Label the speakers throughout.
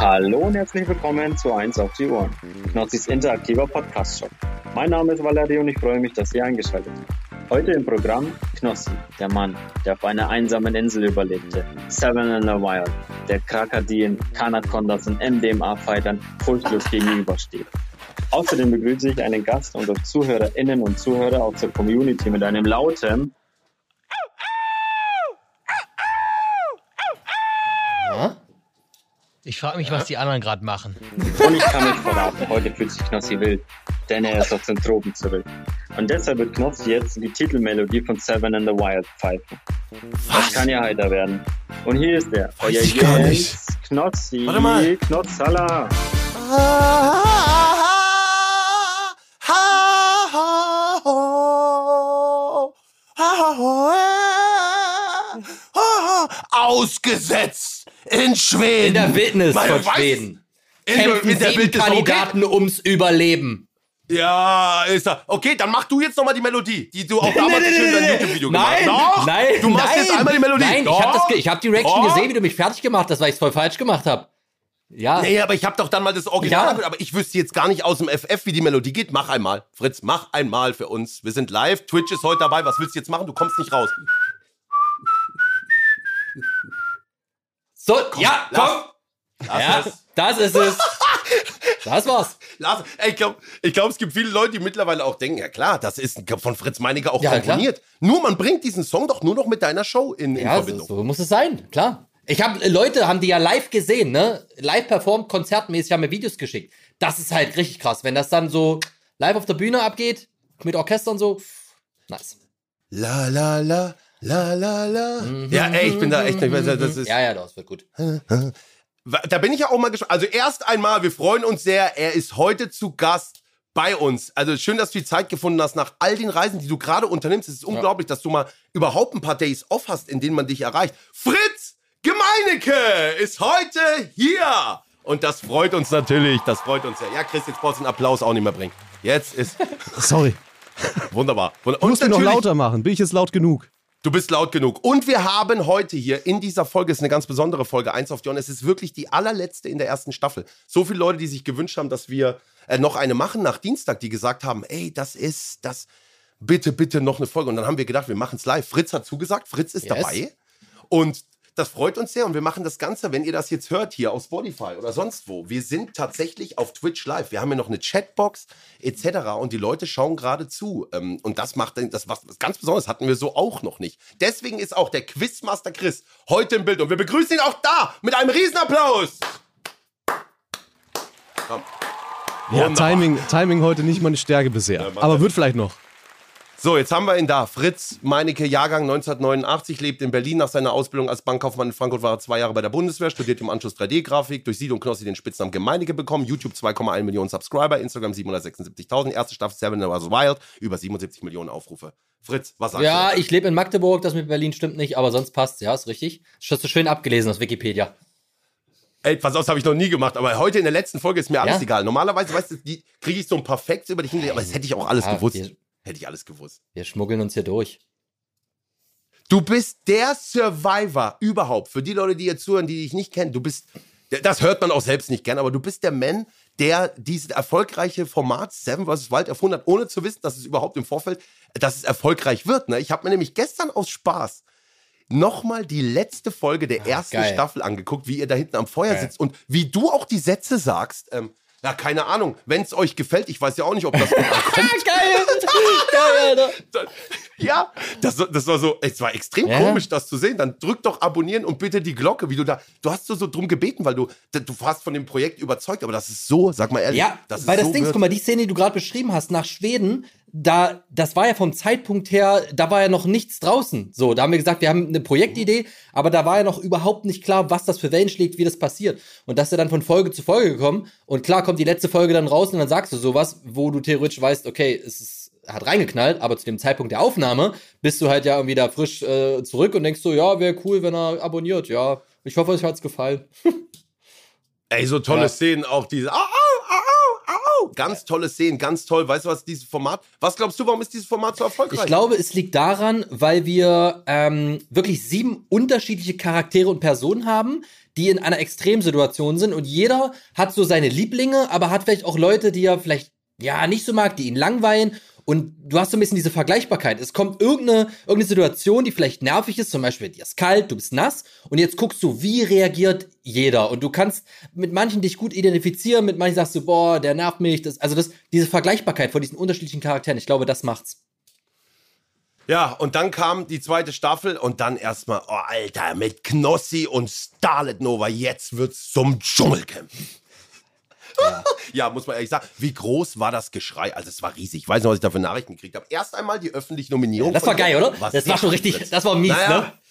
Speaker 1: Hallo und herzlich willkommen zu 1 auf die Ohren, Knossis interaktiver Podcast-Show. Mein Name ist Valerie und ich freue mich, dass ihr eingeschaltet habt. Heute im Programm Knossi, der Mann, der auf einer einsamen Insel überlebte, Seven in the Wild, der Krakadien, Kanacondas und MDMA-Fightern furchtlos gegenübersteht. Außerdem begrüße ich einen Gast und auch ZuhörerInnen und Zuhörer aus der Community mit einem lauten
Speaker 2: Ich frage mich, was die anderen gerade machen.
Speaker 1: Und ich kann euch verraten, heute fühlt sich Knossi wild, denn er ist aus den Tropen zurück. Und deshalb wird Knossi jetzt die Titelmelodie von Seven in the Wild pfeifen. Das kann ja heiter werden. Und hier ist er,
Speaker 3: Weiß ich gar nicht.
Speaker 1: Knossi,
Speaker 3: Warte mal.
Speaker 1: Knotzala.
Speaker 3: Ausgesetzt in Schweden.
Speaker 4: In der Wildnis
Speaker 3: Man
Speaker 4: von
Speaker 3: weiß-
Speaker 4: Schweden.
Speaker 3: In,
Speaker 4: Kämpfen
Speaker 3: in der Wildnis.
Speaker 4: Kandidaten ums Überleben.
Speaker 3: Okay. Ja, ist er. Okay, dann mach du jetzt nochmal die Melodie, die du auch damals schön in deinem YouTube-Video gemacht
Speaker 4: Nein,
Speaker 3: hast. Doch,
Speaker 4: nein,
Speaker 3: du machst
Speaker 4: nein,
Speaker 3: jetzt einmal die Melodie.
Speaker 4: Nein,
Speaker 3: Doch.
Speaker 4: ich habe das, ich hab die Reaction
Speaker 3: Doch.
Speaker 4: gesehen, wie du mich fertig gemacht hast, weil ich es voll falsch gemacht habe. Ja,
Speaker 3: Nee, aber ich habe doch dann mal das Original,
Speaker 4: Ja.
Speaker 3: aber ich wüsste jetzt gar nicht aus dem FF, wie die Melodie geht. Mach einmal. Fritz, mach einmal für uns. Wir sind live, Twitch ist heute dabei. Was willst du jetzt machen? Du kommst nicht raus.
Speaker 4: So, ja, komm.
Speaker 3: Lass
Speaker 4: Ja,
Speaker 3: es.
Speaker 4: das ist es. Das war's.
Speaker 3: Lass, ey, ich glaube, ich glaub, es gibt viele Leute, die mittlerweile auch denken, ja klar, das ist von Fritz Meinecke auch
Speaker 4: Ja,
Speaker 3: komponiert. Nur man bringt diesen Song doch nur noch mit deiner Show in, in
Speaker 4: Ja, so,
Speaker 3: Verbindung.
Speaker 4: so muss es sein, klar. Ich habe Leute haben die ja live gesehen, ne? Live performt, konzertmäßig, haben mir Videos geschickt. Das ist halt richtig krass, wenn das dann so live auf der Bühne abgeht, mit Orchester und so. Nice.
Speaker 3: La la la, la la la. Ja, ey, ich bin da echt nicht mehr. Das ist,
Speaker 4: Mhm. Ja, ja, das wird gut.
Speaker 3: Da bin ich ja auch mal gespannt. Also erst einmal, wir freuen uns sehr. Er ist heute zu Gast bei uns. Also schön, dass du die Zeit gefunden hast nach all den Reisen, die du gerade unternimmst. Es ist unglaublich, dass du mal überhaupt ein paar Days off hast, in denen man dich erreicht. Fritz Gemeinecke ist heute hier. Und das freut uns natürlich. Das freut uns sehr. Ja, Chris, jetzt brauchst du einen Applaus auch nicht mehr bringen. Jetzt ist
Speaker 5: Sorry,
Speaker 3: wunderbar. Wunder-
Speaker 5: du musst ihn noch lauter machen. Bin ich jetzt laut genug?
Speaker 3: Du bist laut genug. Und wir haben heute hier in dieser Folge, ist eine ganz besondere Folge, 1 auf On. Es ist wirklich die allerletzte in der ersten Staffel. So viele Leute, die sich gewünscht haben, dass wir äh, noch eine machen nach Dienstag, die gesagt haben, ey, das ist, das, bitte, bitte noch eine Folge. Und dann haben wir gedacht, wir machen es live. Fritz hat zugesagt, Fritz ist
Speaker 4: Yes.
Speaker 3: dabei. Und das freut uns sehr und wir machen das Ganze, wenn ihr das jetzt hört hier auf Spotify oder sonst wo. Wir sind tatsächlich auf Twitch live. Wir haben ja noch eine Chatbox etc. und die Leute schauen gerade zu. Ähm, Und das macht das was, ganz Besonderes hatten wir so auch noch nicht. Deswegen ist auch der Quizmaster Chris heute im Bild und wir begrüßen ihn auch da mit einem Riesenapplaus.
Speaker 5: Ja. Timing, Timing heute nicht meine Stärke bisher. Aber wird vielleicht noch.
Speaker 3: So, jetzt haben wir ihn da. Fritz Meinecke, Jahrgang 1989, lebt in Berlin. Nach seiner Ausbildung als Bankkaufmann in Frankfurt war er zwei Jahre bei der Bundeswehr, studiert im Anschluss 3D-Grafik, durch Sido und Knossi den Spitznamen Gemeinecke bekommen, YouTube 2,1 Millionen Subscriber, Instagram 776.000, erste Staffel Seven was Wild, über 77 Millionen Aufrufe. Fritz, was sagst
Speaker 4: Ja,
Speaker 3: du?
Speaker 4: ich lebe in Magdeburg, das mit Berlin stimmt nicht, aber sonst passt ja, ist richtig. Das hast du schön abgelesen aus Wikipedia.
Speaker 3: Ey, pass auf, das habe ich noch nie gemacht, aber heute in der letzten Folge ist mir alles
Speaker 4: Ja?
Speaker 3: egal. Normalerweise, weißt du, kriege ich so ein Facts über dich hingelegt, aber das hätte ich auch alles
Speaker 4: Ja,
Speaker 3: gewusst. Hätte ich alles gewusst.
Speaker 4: Wir schmuggeln uns hier durch.
Speaker 3: Du bist der Survivor überhaupt. Für die Leute, die jetzt zuhören, die dich nicht kennen, du bist, das hört man auch selbst nicht gern, aber du bist der Mann, der dieses erfolgreiche Format Seven vs. Wild erfunden hat, ohne zu wissen, dass es überhaupt im Vorfeld, dass es erfolgreich wird. Ne? Ich habe mir nämlich gestern aus Spaß nochmal die letzte Folge der ersten
Speaker 4: geil.
Speaker 3: Staffel angeguckt, wie ihr da hinten am Feuer
Speaker 4: Geil.
Speaker 3: sitzt und wie du auch die Sätze sagst. Ähm, ja, keine Ahnung. Wenn es euch gefällt, ich weiß ja auch nicht, ob das gut ankommt.
Speaker 4: Geil! Geil, Alter!
Speaker 3: Ja, das, das war so, es war extrem
Speaker 4: Ja.
Speaker 3: komisch, das zu sehen. Dann drück doch abonnieren und bitte die Glocke, wie du da, du hast so, so drum gebeten, weil du, du warst von dem Projekt überzeugt, aber das ist so, sag mal ehrlich.
Speaker 4: Ja,
Speaker 3: das
Speaker 4: weil
Speaker 3: ist
Speaker 4: das
Speaker 3: so
Speaker 4: Ding, guck mal, die Szene, die du gerade beschrieben hast, nach Schweden, da, das war ja vom Zeitpunkt her, da war ja noch nichts draußen. So, da haben wir gesagt, wir haben eine Projektidee, aber da war ja noch überhaupt nicht klar, was das für Wellen schlägt, wie das passiert. Und das ist ja dann von Folge zu Folge gekommen. Und klar kommt die letzte Folge dann raus und dann sagst du sowas, wo du theoretisch weißt, okay, es ist, hat reingeknallt, aber zu dem Zeitpunkt der Aufnahme bist du halt ja irgendwie da frisch äh, zurück und denkst so, ja, wäre cool, wenn er abonniert, ja. Ich hoffe, euch hat's gefallen.
Speaker 3: Ey, so tolle
Speaker 4: Ja.
Speaker 3: Szenen, auch diese, au, au, Woo! Ganz tolle Szenen, ganz toll. Weißt du was, dieses Format, was glaubst du, warum ist dieses Format so erfolgreich?
Speaker 4: Ich glaube, es liegt daran, weil wir ähm, wirklich sieben unterschiedliche Charaktere und Personen haben, die in einer Extremsituation sind und jeder hat so seine Lieblinge, aber hat vielleicht auch Leute, die er vielleicht ja nicht so mag, die ihn langweilen und du hast so ein bisschen diese Vergleichbarkeit. Es kommt irgendeine, irgendeine Situation, die vielleicht nervig ist, zum Beispiel dir ist kalt, du bist nass und jetzt guckst du, wie reagiert jeder und du kannst mit manchen dich gut identifizieren, mit manchen sagst du, boah, der nervt mich. Das, also das, diese Vergleichbarkeit von diesen unterschiedlichen Charakteren, ich glaube, das macht's.
Speaker 3: Ja, und dann kam die zweite Staffel und dann erstmal, oh Alter, mit Knossi und Starlet Nova, jetzt wird's zum Dschungelcamp. Ja. ja, muss man ehrlich sagen. Wie groß war das Geschrei? Also es war riesig. Ich weiß noch, was ich da für Nachrichten gekriegt habe. Erst einmal die öffentliche Nominierung.
Speaker 4: das war geil, oder?
Speaker 3: Was
Speaker 4: das war schon richtig, das war mies,
Speaker 3: naja,
Speaker 4: ne?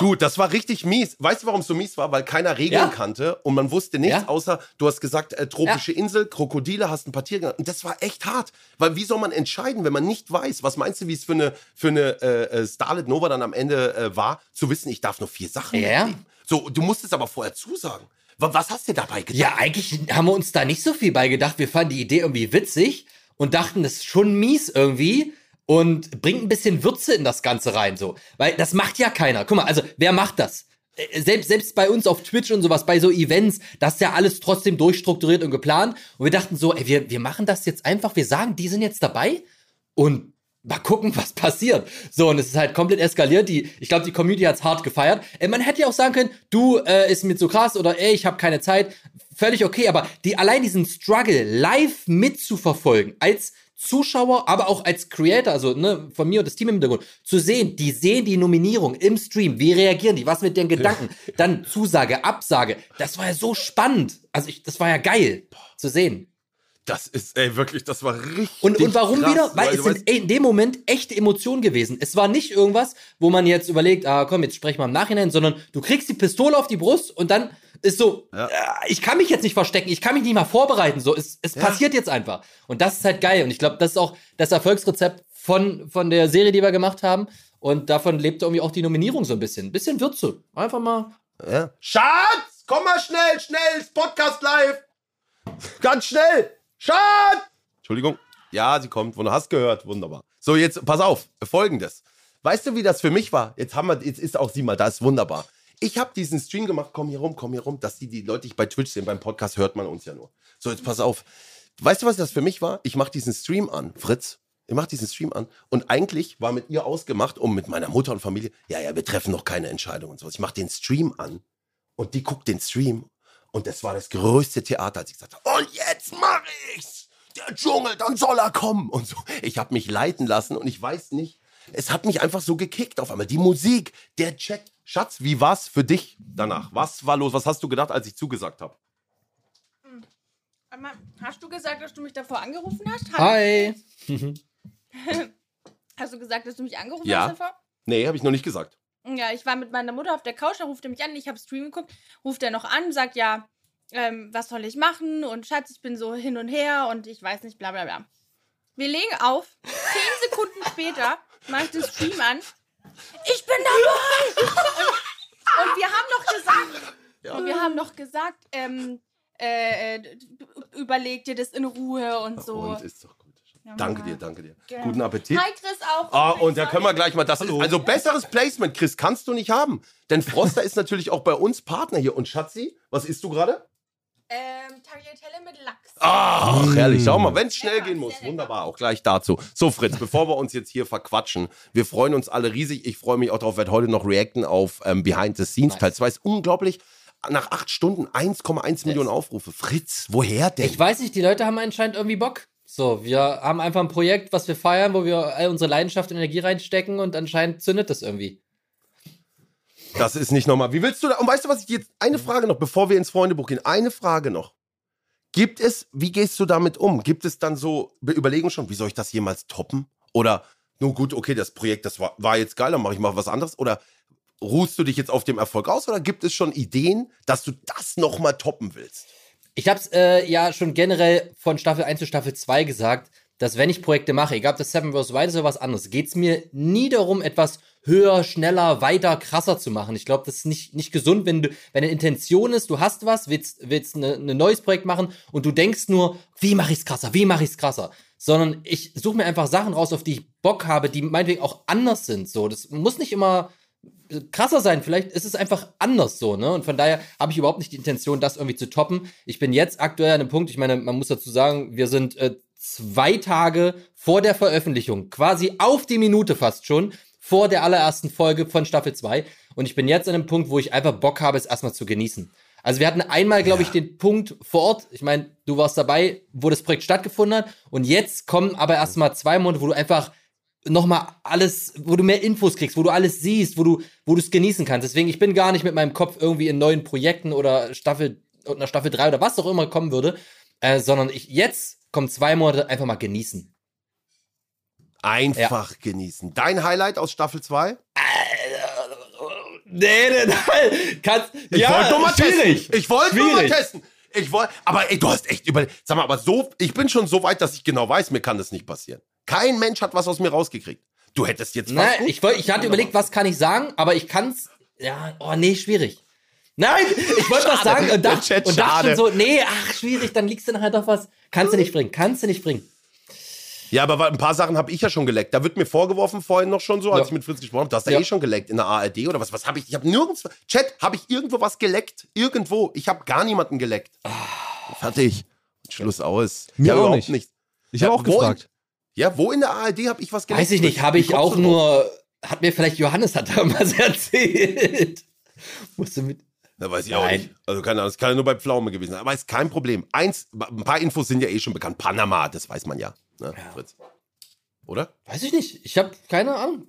Speaker 3: Du, das war richtig mies. Weißt du, warum es so mies war? Weil keiner Regeln
Speaker 4: Ja.
Speaker 3: kannte und man wusste nichts,
Speaker 4: Ja.
Speaker 3: außer du hast gesagt, äh, tropische Insel, Krokodile, hast ein paar Tiere genannt. Und das war echt hart. Weil wie soll man entscheiden, wenn man nicht weiß? Was meinst du, wie es für eine, für eine äh, äh, Starlet Nova dann am Ende äh, war, zu wissen, ich darf nur vier Sachen
Speaker 4: Ja.
Speaker 3: mitnehmen? So, du musst es aber vorher zusagen. Wa- Was hast du dabei gedacht?
Speaker 4: Ja, eigentlich haben wir uns da nicht so viel bei gedacht. Wir fanden die Idee irgendwie witzig und dachten, das ist schon mies irgendwie und bringt ein bisschen Würze in das Ganze rein, so. Weil das macht ja keiner. Guck mal, also, wer macht das? Äh, Selbst, selbst bei uns auf Twitch und sowas, bei so Events, das ist ja alles trotzdem durchstrukturiert und geplant. Und wir dachten so, ey, wir, wir machen das jetzt einfach, wir sagen, die sind jetzt dabei und mal gucken, was passiert. So, und es ist halt komplett eskaliert. Die, ich glaube, die Community hat's hart gefeiert. Äh, man hätte ja auch sagen können, du äh, ist mir zu krass oder ey, ich habe keine Zeit. Völlig okay, aber die allein diesen Struggle live mitzuverfolgen, als Zuschauer, aber auch als Creator, also ne, von mir und das Team im Hintergrund, zu sehen, die sehen die Nominierung im Stream, wie reagieren die, was mit den Gedanken, dann Zusage, Absage, das war ja so spannend. Also ich, das war ja geil zu sehen.
Speaker 3: Das ist, ey, wirklich, das war richtig.
Speaker 4: Und, und warum
Speaker 3: krass,
Speaker 4: wieder? Weil,
Speaker 3: du
Speaker 4: es sind in dem Moment echte Emotionen gewesen. Es war nicht irgendwas, wo man jetzt überlegt, ah komm, jetzt sprechen wir im Nachhinein, sondern du kriegst die Pistole auf die Brust und dann ist so,
Speaker 3: Ja.
Speaker 4: äh, ich kann mich jetzt nicht verstecken, ich kann mich nicht mal vorbereiten. So, es, es passiert jetzt einfach. Und das ist halt geil. Und ich glaube, das ist auch das Erfolgsrezept von, von der Serie, die wir gemacht haben. Und davon lebt irgendwie auch die Nominierung so ein bisschen. Ein bisschen Würze. Einfach mal.
Speaker 3: Ja. Schatz, komm mal schnell, schnell, ist Podcast live. Ganz schnell. Schatz! Entschuldigung. Ja, sie kommt. Du hast gehört. Wunderbar. So, jetzt pass auf. Folgendes. Weißt du, wie das für mich war? Jetzt haben wir, jetzt ist auch sie mal da. Ist wunderbar. Ich habe diesen Stream gemacht. Komm hier rum, komm hier rum. Dass die, die Leute, die bei Twitch sehen, beim Podcast hört man uns ja nur. So, jetzt pass auf. Weißt du, was das für mich war? Ich mache diesen Stream an, Fritz. Ich mache diesen Stream an. Und eigentlich war mit ihr ausgemacht, um mit meiner Mutter und Familie, ja, ja, wir treffen noch keine Entscheidung und so. Ich mache den Stream an und die guckt den Stream und das war das größte Theater, als ich gesagt habe, und jetzt mache ich's. Der Dschungel, dann soll er kommen und so. Ich habe mich leiten lassen und ich weiß nicht, es hat mich einfach so gekickt auf einmal. Die Musik, der Chat. Schatz, wie war's für dich danach? Was war los? Was hast du gedacht, als ich zugesagt habe?
Speaker 6: Aber Hast du gesagt, dass du mich davor angerufen hast? Hast-
Speaker 4: Hi.
Speaker 6: Hast du gesagt, dass du mich angerufen
Speaker 3: Ja.
Speaker 6: hast davor?
Speaker 3: Nee, habe ich noch nicht gesagt.
Speaker 6: Ja, ich war mit meiner Mutter auf der Couch, da ruft er mich an, ich habe Stream geguckt, ruft er noch an, sagt ja, ähm, was soll ich machen? Und Schatz, ich bin so hin und her und ich weiß nicht, bla bla bla. Wir legen auf, zehn Sekunden später mache ich den Stream an. Ich bin dabei! Und, und wir haben noch gesagt, und wir haben noch gesagt, ähm, äh, äh, überleg dir das in Ruhe und so.
Speaker 3: Und ist doch gut.
Speaker 6: Ja,
Speaker 3: Danke dir, danke dir.
Speaker 6: Gerne.
Speaker 3: Guten Appetit.
Speaker 6: Hi Chris auch.
Speaker 3: Ah, und da können wir gleich mal das. Also besseres Placement, Chris, kannst du nicht haben. Denn Froster ist natürlich auch bei uns Partner hier. Und Schatzi, was isst du gerade?
Speaker 6: Ähm, Tagliatelle mit Lachs.
Speaker 3: Ach, herrlich. Schau mal, wenn es schnell gehen muss. Wunderbar, auch gleich dazu. So, Fritz, bevor wir uns jetzt hier verquatschen, wir freuen uns alle riesig. Ich freue mich auch darauf, werde heute noch reacten auf ähm, Behind the Scenes.
Speaker 4: Nice.
Speaker 3: Teil 2 ist unglaublich. Nach acht Stunden 1,1 Millionen Aufrufe. Fritz, woher denn?
Speaker 4: Ich weiß nicht, die Leute haben anscheinend irgendwie Bock. So, wir haben einfach ein Projekt, was wir feiern, wo wir all unsere Leidenschaft und Energie reinstecken und anscheinend zündet das irgendwie.
Speaker 3: Das ist nicht normal. Wie willst du da? Und weißt du, was ich jetzt. Eine Frage noch, bevor wir ins Freundebuch gehen. Eine Frage noch. Gibt es, wie gehst du damit um? Gibt es dann so Be- Überlegungen schon, wie soll ich das jemals toppen? Oder, nun gut, okay, das Projekt, das war, war jetzt geil, dann mache ich mal was anderes. Oder ruhst du dich jetzt auf dem Erfolg aus? Oder gibt es schon Ideen, dass du das nochmal toppen willst?
Speaker 4: Ich habe es äh, ja schon generell von Staffel 1 zu Staffel 2 gesagt, dass wenn ich Projekte mache, egal ob das Seven vs. Wild ist oder was anderes, geht es mir nie darum, etwas höher, schneller, weiter, krasser zu machen. Ich glaube, das ist nicht, nicht gesund, wenn du, wenn eine Intention ist, du hast was, willst, willst ein ne neues Projekt machen und du denkst nur, wie mache ich's krasser, wie mache ich's krasser? Sondern ich suche mir einfach Sachen raus, auf die ich Bock habe, die meinetwegen auch anders sind. So, das muss nicht immer krasser sein. Vielleicht ist es einfach anders so, ne? Und von daher habe ich überhaupt nicht die Intention, das irgendwie zu toppen. Ich bin jetzt aktuell an einem Punkt, ich meine, man muss dazu sagen, wir sind äh, zwei Tage vor der Veröffentlichung, quasi auf die Minute fast schon, vor der allerersten Folge von Staffel 2. Und ich bin jetzt an einem Punkt, wo ich einfach Bock habe, es erstmal zu genießen. Also wir hatten einmal, glaube ich, den Punkt vor Ort, ich meine, du warst dabei, wo das Projekt stattgefunden hat. Und jetzt kommen aber erstmal zwei Monate, wo du einfach nochmal alles, wo du mehr Infos kriegst, wo du alles siehst, wo du, wo du es genießen kannst. Deswegen, ich bin gar nicht mit meinem Kopf irgendwie in neuen Projekten oder Staffel, einer Staffel 3 oder was auch immer kommen würde, äh, sondern ich jetzt kommen zwei Monate einfach mal genießen.
Speaker 3: Einfach genießen. Dein Highlight aus Staffel 2?
Speaker 4: Nee, nee, nein. Kannst,
Speaker 3: Ich
Speaker 4: ja,
Speaker 3: wollte nur mal
Speaker 4: schwierig.
Speaker 3: testen. Ich wollte nur mal testen. Ich wollte, aber ey, du hast echt über, sag mal, aber so, ich bin schon so weit, dass ich genau weiß, mir kann das nicht passieren. Kein Mensch hat was aus mir rausgekriegt. Du hättest jetzt
Speaker 4: Nein,
Speaker 3: gut-
Speaker 4: ich, wollt, ich hatte überlegt, was kann ich sagen, aber ich kann's. Ja, oh nee, schwierig. Nein, ich wollte was sagen und
Speaker 3: Der
Speaker 4: dachte, und dachte schon so, nee, ach, schwierig, dann liegst du nachher doch was. Kannst du nicht bringen, kannst du nicht bringen.
Speaker 3: Ja, aber ein paar Sachen habe ich ja schon geleckt. Da wird mir vorgeworfen vorhin noch schon so, als
Speaker 4: Ja.
Speaker 3: ich mit Fritz gesprochen habe, du hast da
Speaker 4: Ja.
Speaker 3: eh schon geleckt in der ARD oder was? Was habe ich? Ich habe nirgends. Chat, habe ich irgendwo was geleckt? Irgendwo. Ich habe gar niemanden geleckt. Fertig. Schluss aus.
Speaker 5: Mir
Speaker 3: ja,
Speaker 5: auch
Speaker 3: überhaupt
Speaker 5: nicht.
Speaker 3: nicht.
Speaker 5: Ich habe auch
Speaker 3: wo
Speaker 5: gefragt.
Speaker 3: Ja, wo in der ARD habe ich was geleckt?
Speaker 4: Weiß ich nicht, habe ich auch nur, hat mir vielleicht Johannes hat damals erzählt. Musste mit.
Speaker 3: Da weiß ich auch
Speaker 4: Nein.
Speaker 3: nicht. Also keine Ahnung, es kann ja nur bei Pflaume gewesen sein. Aber ist kein Problem. Eins, ein paar Infos sind ja eh schon bekannt. Panama, das weiß man ja. Ne, Fritz? Oder?
Speaker 4: Weiß ich nicht, ich habe keine Ahnung.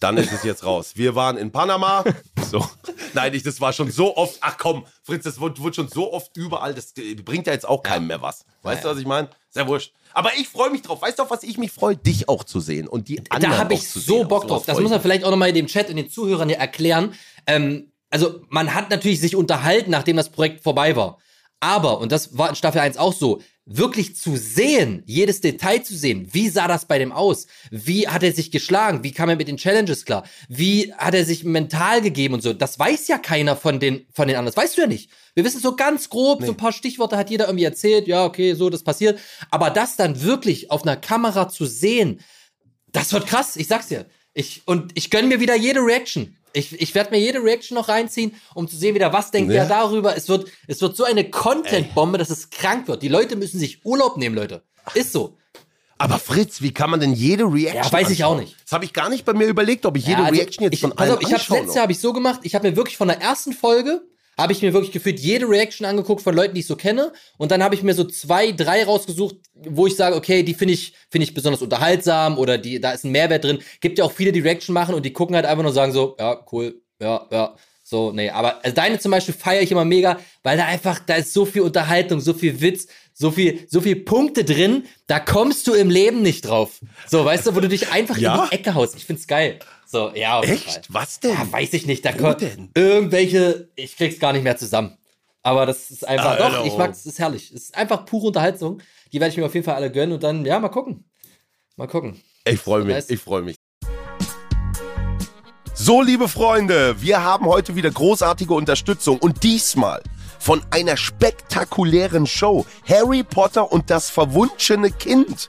Speaker 3: Dann ist es jetzt raus. Wir waren in Panama. So. Nein, ich, das war schon so oft. Ach komm, Fritz, das wurde, wurde schon so oft überall. Das bringt ja jetzt auch keinem mehr was. Weißt du, was ich meine? Sehr wurscht. Aber ich freue mich drauf. Weißt du, auf was ich mich freue? Dich auch zu sehen und die anderen
Speaker 4: Da habe ich so
Speaker 3: sehen.
Speaker 4: Bock drauf. Das muss man vielleicht auch nochmal dem Chat und den Zuhörern hier erklären. Ähm, also, man hat natürlich sich unterhalten, nachdem das Projekt vorbei war. Aber, und das war in Staffel 1 auch so, wirklich zu sehen, jedes Detail zu sehen, wie sah das bei dem aus? Wie hat er sich geschlagen? Wie kam er mit den Challenges klar? Wie hat er sich mental gegeben und so? Das weiß ja keiner von den, von den anderen. Das weißt du ja nicht. Wir wissen so ganz grob, so ein paar Stichworte hat jeder irgendwie erzählt. Ja, okay, so, das passiert. Aber das dann wirklich auf einer Kamera zu sehen, das wird krass, ich sag's dir. Ich, und ich gönn mir wieder jede Reaction. Ich, ich werde mir jede Reaction noch reinziehen, um zu sehen, wieder was denkt
Speaker 3: Ja.
Speaker 4: der darüber. Es wird, es wird so eine Content-Bombe, dass es krank wird. Die Leute müssen sich Urlaub nehmen, Leute. Ist so.
Speaker 3: Aber Fritz, wie kann man denn jede Reaction
Speaker 4: Ja, weiß ich auch nicht.
Speaker 3: Das habe ich gar nicht bei mir überlegt, ob ich jede
Speaker 4: Ja, also
Speaker 3: Reaction jetzt
Speaker 4: ich,
Speaker 3: von allen
Speaker 4: auf, ich habe
Speaker 3: anschaue
Speaker 4: letztes Jahr habe ich so gemacht, ich habe mir wirklich von der ersten Folge habe ich mir wirklich gefühlt jede Reaction angeguckt von Leuten, die ich so kenne und dann habe ich mir so zwei, drei rausgesucht, wo ich sage, okay, die finde ich finde ich besonders unterhaltsam oder die da ist ein Mehrwert drin. Gibt ja auch viele, die Reaction machen und die gucken halt einfach nur und sagen so, ja, cool, ja, ja. So, nee, aber also deine zum Beispiel feiere ich immer mega, weil da einfach, da ist so viel Unterhaltung, so viel Witz, so viel, so viel Punkte drin, da kommst du im Leben nicht drauf. So, weißt du, wo du dich einfach
Speaker 3: Ja?
Speaker 4: in die Ecke haust. Ich find's geil. So, ja.
Speaker 3: Echt? Was denn?
Speaker 4: Ja, weiß ich nicht. Da
Speaker 3: denn?
Speaker 4: irgendwelche, ich krieg's gar nicht mehr zusammen. Aber das ist einfach,
Speaker 3: Alter.
Speaker 4: doch, ich mag's, es ist herrlich. Es ist einfach pure Unterhaltung. Die werde ich mir auf jeden Fall alle gönnen und dann, ja, mal gucken. Mal gucken.
Speaker 3: Ich freue mich,
Speaker 4: Nice.
Speaker 3: ich freue mich. So, liebe Freunde, wir haben heute wieder großartige Unterstützung und diesmal von einer spektakulären Show. Harry Potter und das verwunschene Kind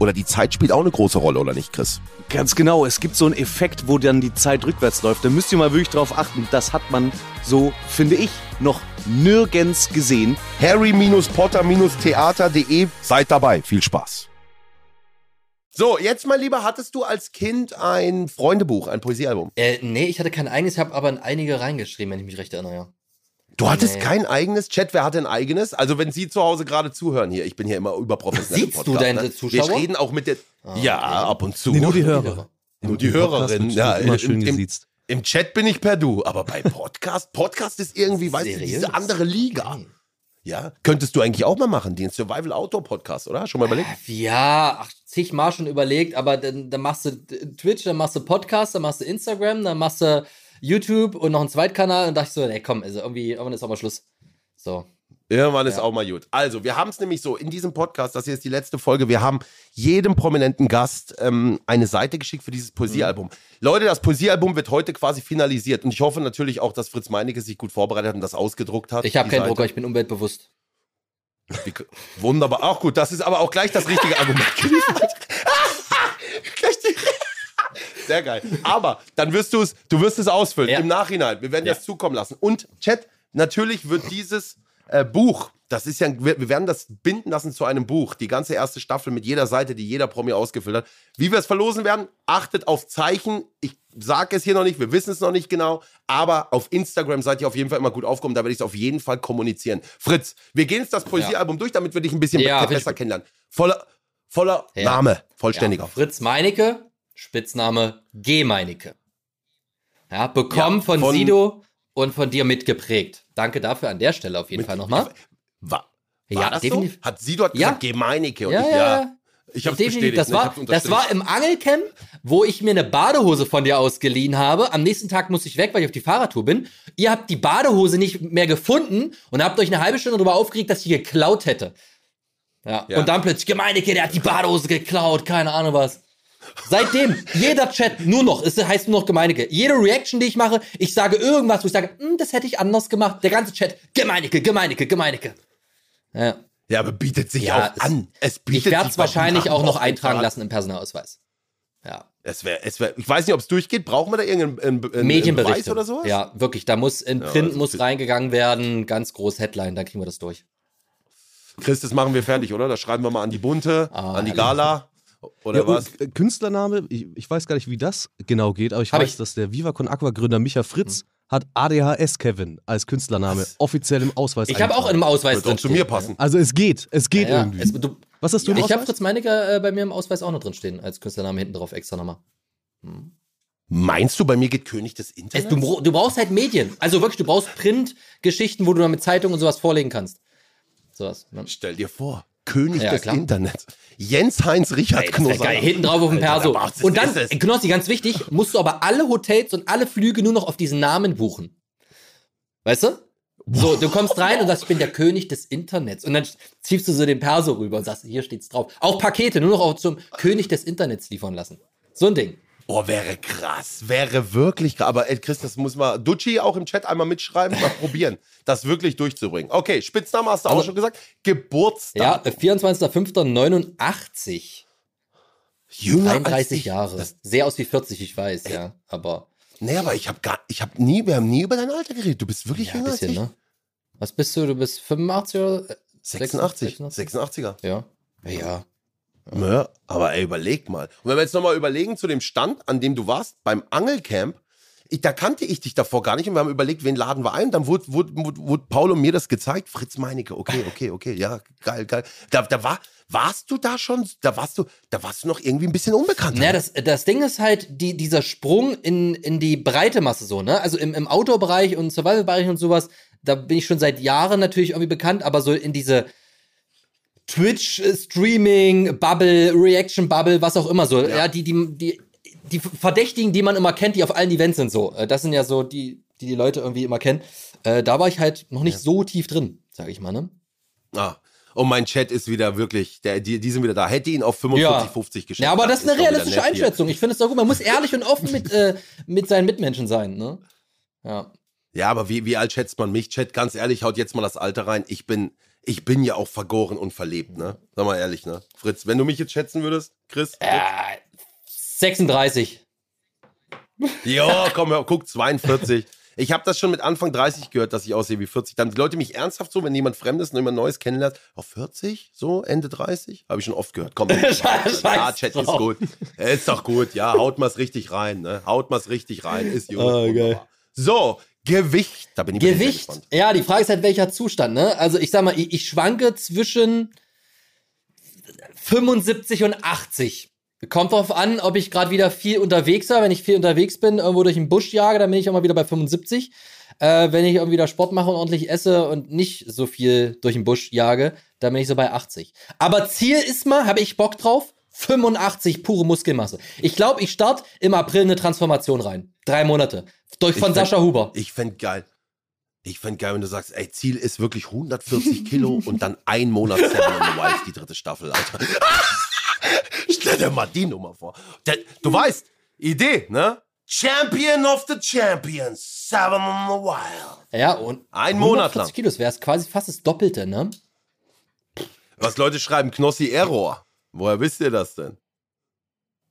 Speaker 3: oder die Zeit spielt auch eine große Rolle, oder nicht, Chris?
Speaker 5: Ganz genau, es gibt so einen Effekt, wo dann die Zeit rückwärts läuft. Da müsst ihr mal wirklich drauf achten. Das hat man so, finde ich, noch nirgends gesehen.
Speaker 3: harry-potter-theater.de. Seid dabei. Viel Spaß. So, jetzt mein Lieber, hattest du als Kind ein Freundebuch, ein Poesiealbum?
Speaker 4: Äh, nee, ich hatte kein eigenes, ich habe aber in einige reingeschrieben, wenn ich mich recht erinnere, ja.
Speaker 3: Du hattest
Speaker 4: Nee.
Speaker 3: kein eigenes? Chat, wer hatte ein eigenes? Also wenn Sie zu Hause gerade zuhören hier, ich bin hier immer überprofessionell.
Speaker 4: Siehst du deine
Speaker 3: ne?
Speaker 4: Zuschauer?
Speaker 3: Wir reden auch mit der... ja, ab und zu.
Speaker 5: Nee, nur die Hörer.
Speaker 3: Nur die Hörerin. Ja,
Speaker 5: immer
Speaker 3: im-
Speaker 5: schön
Speaker 3: im-
Speaker 5: gesiezt.
Speaker 3: Im Chat bin ich per Du, aber bei Podcast, Podcast ist irgendwie, weißt du, diese andere Liga.
Speaker 4: Okay.
Speaker 3: Ja, könntest du eigentlich auch mal machen, den Survival Outdoor Podcast, oder? Schon mal überlegt?
Speaker 4: Ja, ach, zigmal schon überlegt, aber dann, dann machst du Twitch, dann machst du Podcast, dann machst du Instagram, dann machst du YouTube und noch einen Zweitkanal und dachte ich so, ey, komm, also irgendwie, irgendwann ist auch mal Schluss. So.
Speaker 3: Irgendwann ist
Speaker 4: Ja.
Speaker 3: auch mal gut. Also, wir haben es nämlich so in diesem Podcast, das hier ist die letzte Folge, wir haben jedem prominenten Gast ähm, eine Seite geschickt für dieses Poesiealbum. Leute, das Poesiealbum wird heute quasi finalisiert und ich hoffe natürlich auch, dass Fritz Meinecke sich gut vorbereitet hat und das ausgedruckt hat.
Speaker 4: Ich habe keinen
Speaker 3: Seite.
Speaker 4: Drucker, ich bin umweltbewusst.
Speaker 3: Wie- Wunderbar, auch gut. Das ist aber auch gleich das richtige Argument geliefert. Sehr geil. Aber dann wirst du es, du wirst es ausfüllen
Speaker 4: Ja.
Speaker 3: im Nachhinein. Wir werden
Speaker 4: Ja.
Speaker 3: das zukommen lassen. Und Chat, natürlich wird dieses äh, Buch, das ist ja, wir, wir werden das binden lassen zu einem Buch. Die ganze erste Staffel mit jeder Seite, die jeder Promi ausgefüllt hat. Wie wir es verlosen werden, achtet auf Zeichen. Ich sage es hier noch nicht, wir wissen es noch nicht genau, aber auf Instagram seid ihr auf jeden Fall immer gut aufgekommen. Da werde ich es auf jeden Fall kommunizieren. Fritz, wir gehen jetzt das Poesiealbum durch, damit wir dich ein bisschen
Speaker 4: Ja,
Speaker 3: besser kennenlernen. Voller, voller
Speaker 4: Ja.
Speaker 3: Name, vollständiger.
Speaker 4: Ja, Fritz Meinecke, Spitzname G. Meinecke. Ja, bekommen
Speaker 3: Ja,
Speaker 4: von,
Speaker 3: von-
Speaker 4: Sido und von dir mitgeprägt. Danke dafür an der Stelle auf jeden
Speaker 3: Mit-
Speaker 4: Fall nochmal.
Speaker 3: War, war
Speaker 4: Ja,
Speaker 3: das
Speaker 4: definitiv.
Speaker 3: so? Hat Sido hat
Speaker 4: Ja.
Speaker 3: gesagt, Gemeinike. Und
Speaker 4: Ja,
Speaker 3: ich,
Speaker 4: ja,
Speaker 3: ja. Ich hab's bestätigt.
Speaker 4: Das
Speaker 3: ne?
Speaker 4: War, das war im Angelcamp, wo ich mir eine Badehose von dir ausgeliehen habe. Am nächsten Tag musste ich weg, weil ich auf die Fahrradtour bin. Ihr habt die Badehose nicht mehr gefunden und habt euch eine halbe Stunde darüber aufgeregt, dass ich die geklaut hätte. Ja.
Speaker 3: Ja.
Speaker 4: Und dann plötzlich, Gemeinecke, der hat die Badehose geklaut, keine Ahnung was. Seitdem, jeder Chat nur noch, es heißt nur noch Gemeinecke. Jede Reaction, die ich mache, ich sage irgendwas, wo ich sage, "Hm, das hätte ich anders gemacht. Der ganze Chat, Gemeinecke, Gemeinecke, Gemeinecke. Ja.
Speaker 3: Ja, aber bietet sich
Speaker 4: Ja,
Speaker 3: auch
Speaker 4: es-
Speaker 3: an. Es bietet
Speaker 4: Ich werde es wahrscheinlich auch noch eintragen lassen im Personalausweis. Ja.
Speaker 3: Es wär, es wär, ich weiß nicht, ob es durchgeht. Brauchen wir da irgendeinen. Beweis oder sowas?
Speaker 4: Ja, wirklich. Da muss in Print
Speaker 3: also
Speaker 4: muss reingegangen werden, ganz groß Headline, dann kriegen wir das durch.
Speaker 3: Chris, das machen wir fertig, oder? Das schreiben wir mal an die Bunte,
Speaker 4: Ah,
Speaker 3: an die
Speaker 4: ja.
Speaker 3: Gala. Oder
Speaker 5: Ja,
Speaker 3: was?
Speaker 5: Künstlername, ich, ich weiß gar nicht, wie das genau geht, aber ich
Speaker 4: Hab
Speaker 5: weiß,
Speaker 4: ich.
Speaker 5: dass der Viva Con Aqua Gründer Micha Fritz hat ADHS Kevin als Künstlername offiziell im Ausweis.
Speaker 4: Ich habe auch in einem Ausweis
Speaker 3: Wird auch zu mir passen.
Speaker 5: Also es geht, es geht
Speaker 4: Ja,
Speaker 5: irgendwie.
Speaker 4: es, du,
Speaker 5: Was hast du im
Speaker 4: ich habe? Fritz Meinecke äh, bei mir im Ausweis auch noch drin stehen, als Künstlername hinten drauf extra nochmal.
Speaker 3: Meinst du, bei mir geht König des
Speaker 4: Es,
Speaker 3: Internets?
Speaker 4: du, du brauchst halt Medien. Also wirklich, du brauchst Print-Geschichten, wo du dann mit Zeitungen und sowas vorlegen kannst. Sowas. Ne?
Speaker 3: Stell dir vor, König
Speaker 4: Ja,
Speaker 3: des
Speaker 4: klar.
Speaker 3: Internets. Jens-Heinz Richard
Speaker 4: geil. Hinten drauf auf dem
Speaker 3: Alter,
Speaker 4: Perso.
Speaker 3: das
Speaker 4: Und dann, äh, Knossi, ganz wichtig, musst du aber alle Hotels und alle Flüge nur noch auf diesen Namen buchen. Weißt du? So, du kommst rein und sagst, ich bin der König des Internets. Und dann ziehst du so den Perso rüber und sagst, hier steht's drauf. Auch Pakete nur noch auch zum König des Internets liefern lassen. So ein Ding.
Speaker 3: Oh, wäre krass. Wäre wirklich krass. Aber ey, Chris, das muss mal Ducci auch im Chat einmal mitschreiben, mal probieren, das wirklich durchzubringen. Okay, Spitzname hast du auch
Speaker 4: Also-
Speaker 3: schon gesagt. Geburtstag.
Speaker 4: Ja, äh, 24.05.89.
Speaker 3: Jünger als
Speaker 4: 33
Speaker 3: ich.
Speaker 4: Jahre.
Speaker 3: Das,
Speaker 4: Sehr aus wie 40, ich weiß, ja. Aber
Speaker 3: nee, aber ich habe gar, ich habe nie, wir haben nie über dein Alter geredet. Du bist wirklich
Speaker 4: ja,
Speaker 3: jünger
Speaker 4: bisschen,
Speaker 3: als ich.
Speaker 4: ne? Was bist du? Du bist 85 oder? äh,
Speaker 3: 86,
Speaker 4: 86?
Speaker 3: 86er.
Speaker 4: Ja. Ja.
Speaker 3: Ja, aber ey, überleg mal. Und wenn wir jetzt nochmal überlegen zu dem Stand, an dem du warst, beim Angelcamp, ich, da kannte ich dich davor gar nicht und wir haben überlegt, wen laden wir ein. Dann wurde, wurde, wurde, wurde Paul und mir das gezeigt. Fritz Meinecke, okay, okay, okay, ja, geil, geil. Da, da war, warst du da schon, da warst du, da warst du noch irgendwie ein bisschen unbekannt.
Speaker 4: Naja, das, das Ding ist halt die, dieser Sprung in, in die breite Masse so, ne? Also im, im Outdoor-Bereich und Survival-Bereich und sowas, da bin ich schon seit Jahren natürlich irgendwie bekannt, aber so in diese Twitch-Streaming, Bubble, Reaction-Bubble, was auch immer so. Ja, ja die, die, die, die Verdächtigen, die man immer kennt, die auf allen Events sind so. Äh, das sind ja so die, die die Leute irgendwie immer kennen. Äh, da war ich halt noch nicht ja. so tief drin, sag ich mal, ne?
Speaker 3: Ah. Und mein Chat ist wieder wirklich, der, die, die sind wieder da. Hätte ihn auf 45, ja. 50 geschätzt.
Speaker 4: Ja, aber das ist eine realistische Einschätzung. Ich finde es doch gut. Man muss ehrlich und offen mit, äh, mit seinen Mitmenschen sein, ne? Ja.
Speaker 3: Ja, aber wie, wie alt schätzt man mich? Chat, ganz ehrlich, haut jetzt mal das Alter rein. Ich bin, ich bin ja auch vergoren und verlebt, ne? Sag mal ehrlich, ne? Fritz, wenn du mich jetzt schätzen würdest, Chris?
Speaker 4: Äh, 36.
Speaker 3: Ja, komm, guck, 42. Ich habe das schon mit Anfang 30 gehört, dass ich aussehe wie 40. Dann die Leute mich ernsthaft so, wenn jemand Fremdes und jemand Neues kennenlernt, auf 40, so Ende 30, habe ich schon oft gehört. Komm, ja, Chat ist gut, ist doch gut. Ja, haut mal's richtig rein, ne? Haut mal's richtig rein, ist gut. Oh, okay. So, Gewicht, da bin ich
Speaker 4: Gewicht, ja, die Frage ist halt, welcher Zustand, ne? Also ich sag mal, ich, ich schwanke zwischen 75 und 80. Kommt drauf an, ob ich gerade wieder viel unterwegs war. Wenn ich viel unterwegs bin, irgendwo durch den Busch jage, dann bin ich auch mal wieder bei 75. Äh, wenn ich irgendwie wieder Sport mache und ordentlich esse und nicht so viel durch den Busch jage, dann bin ich so bei 80. Aber Ziel ist mal, habe ich Bock drauf, 85 pure Muskelmasse. Ich glaube, ich starte im April eine Transformation rein. Drei Monate. Durch von fänd, Sascha Huber.
Speaker 3: Ich fände geil. Ich fände geil, wenn du sagst, ey, Ziel ist wirklich 140 Kilo und dann ein Monat Seven on the Wild, die dritte Staffel, Alter. Stell dir mal die Nummer vor. Du weißt, Idee, ne? Champion of the Champions, Seven on the Wild.
Speaker 4: Ja, und
Speaker 3: ein Monat lang.
Speaker 4: Kilos wäre es quasi fast das Doppelte, ne?
Speaker 3: Was Leute schreiben, Knossi Error. Woher wisst ihr das denn?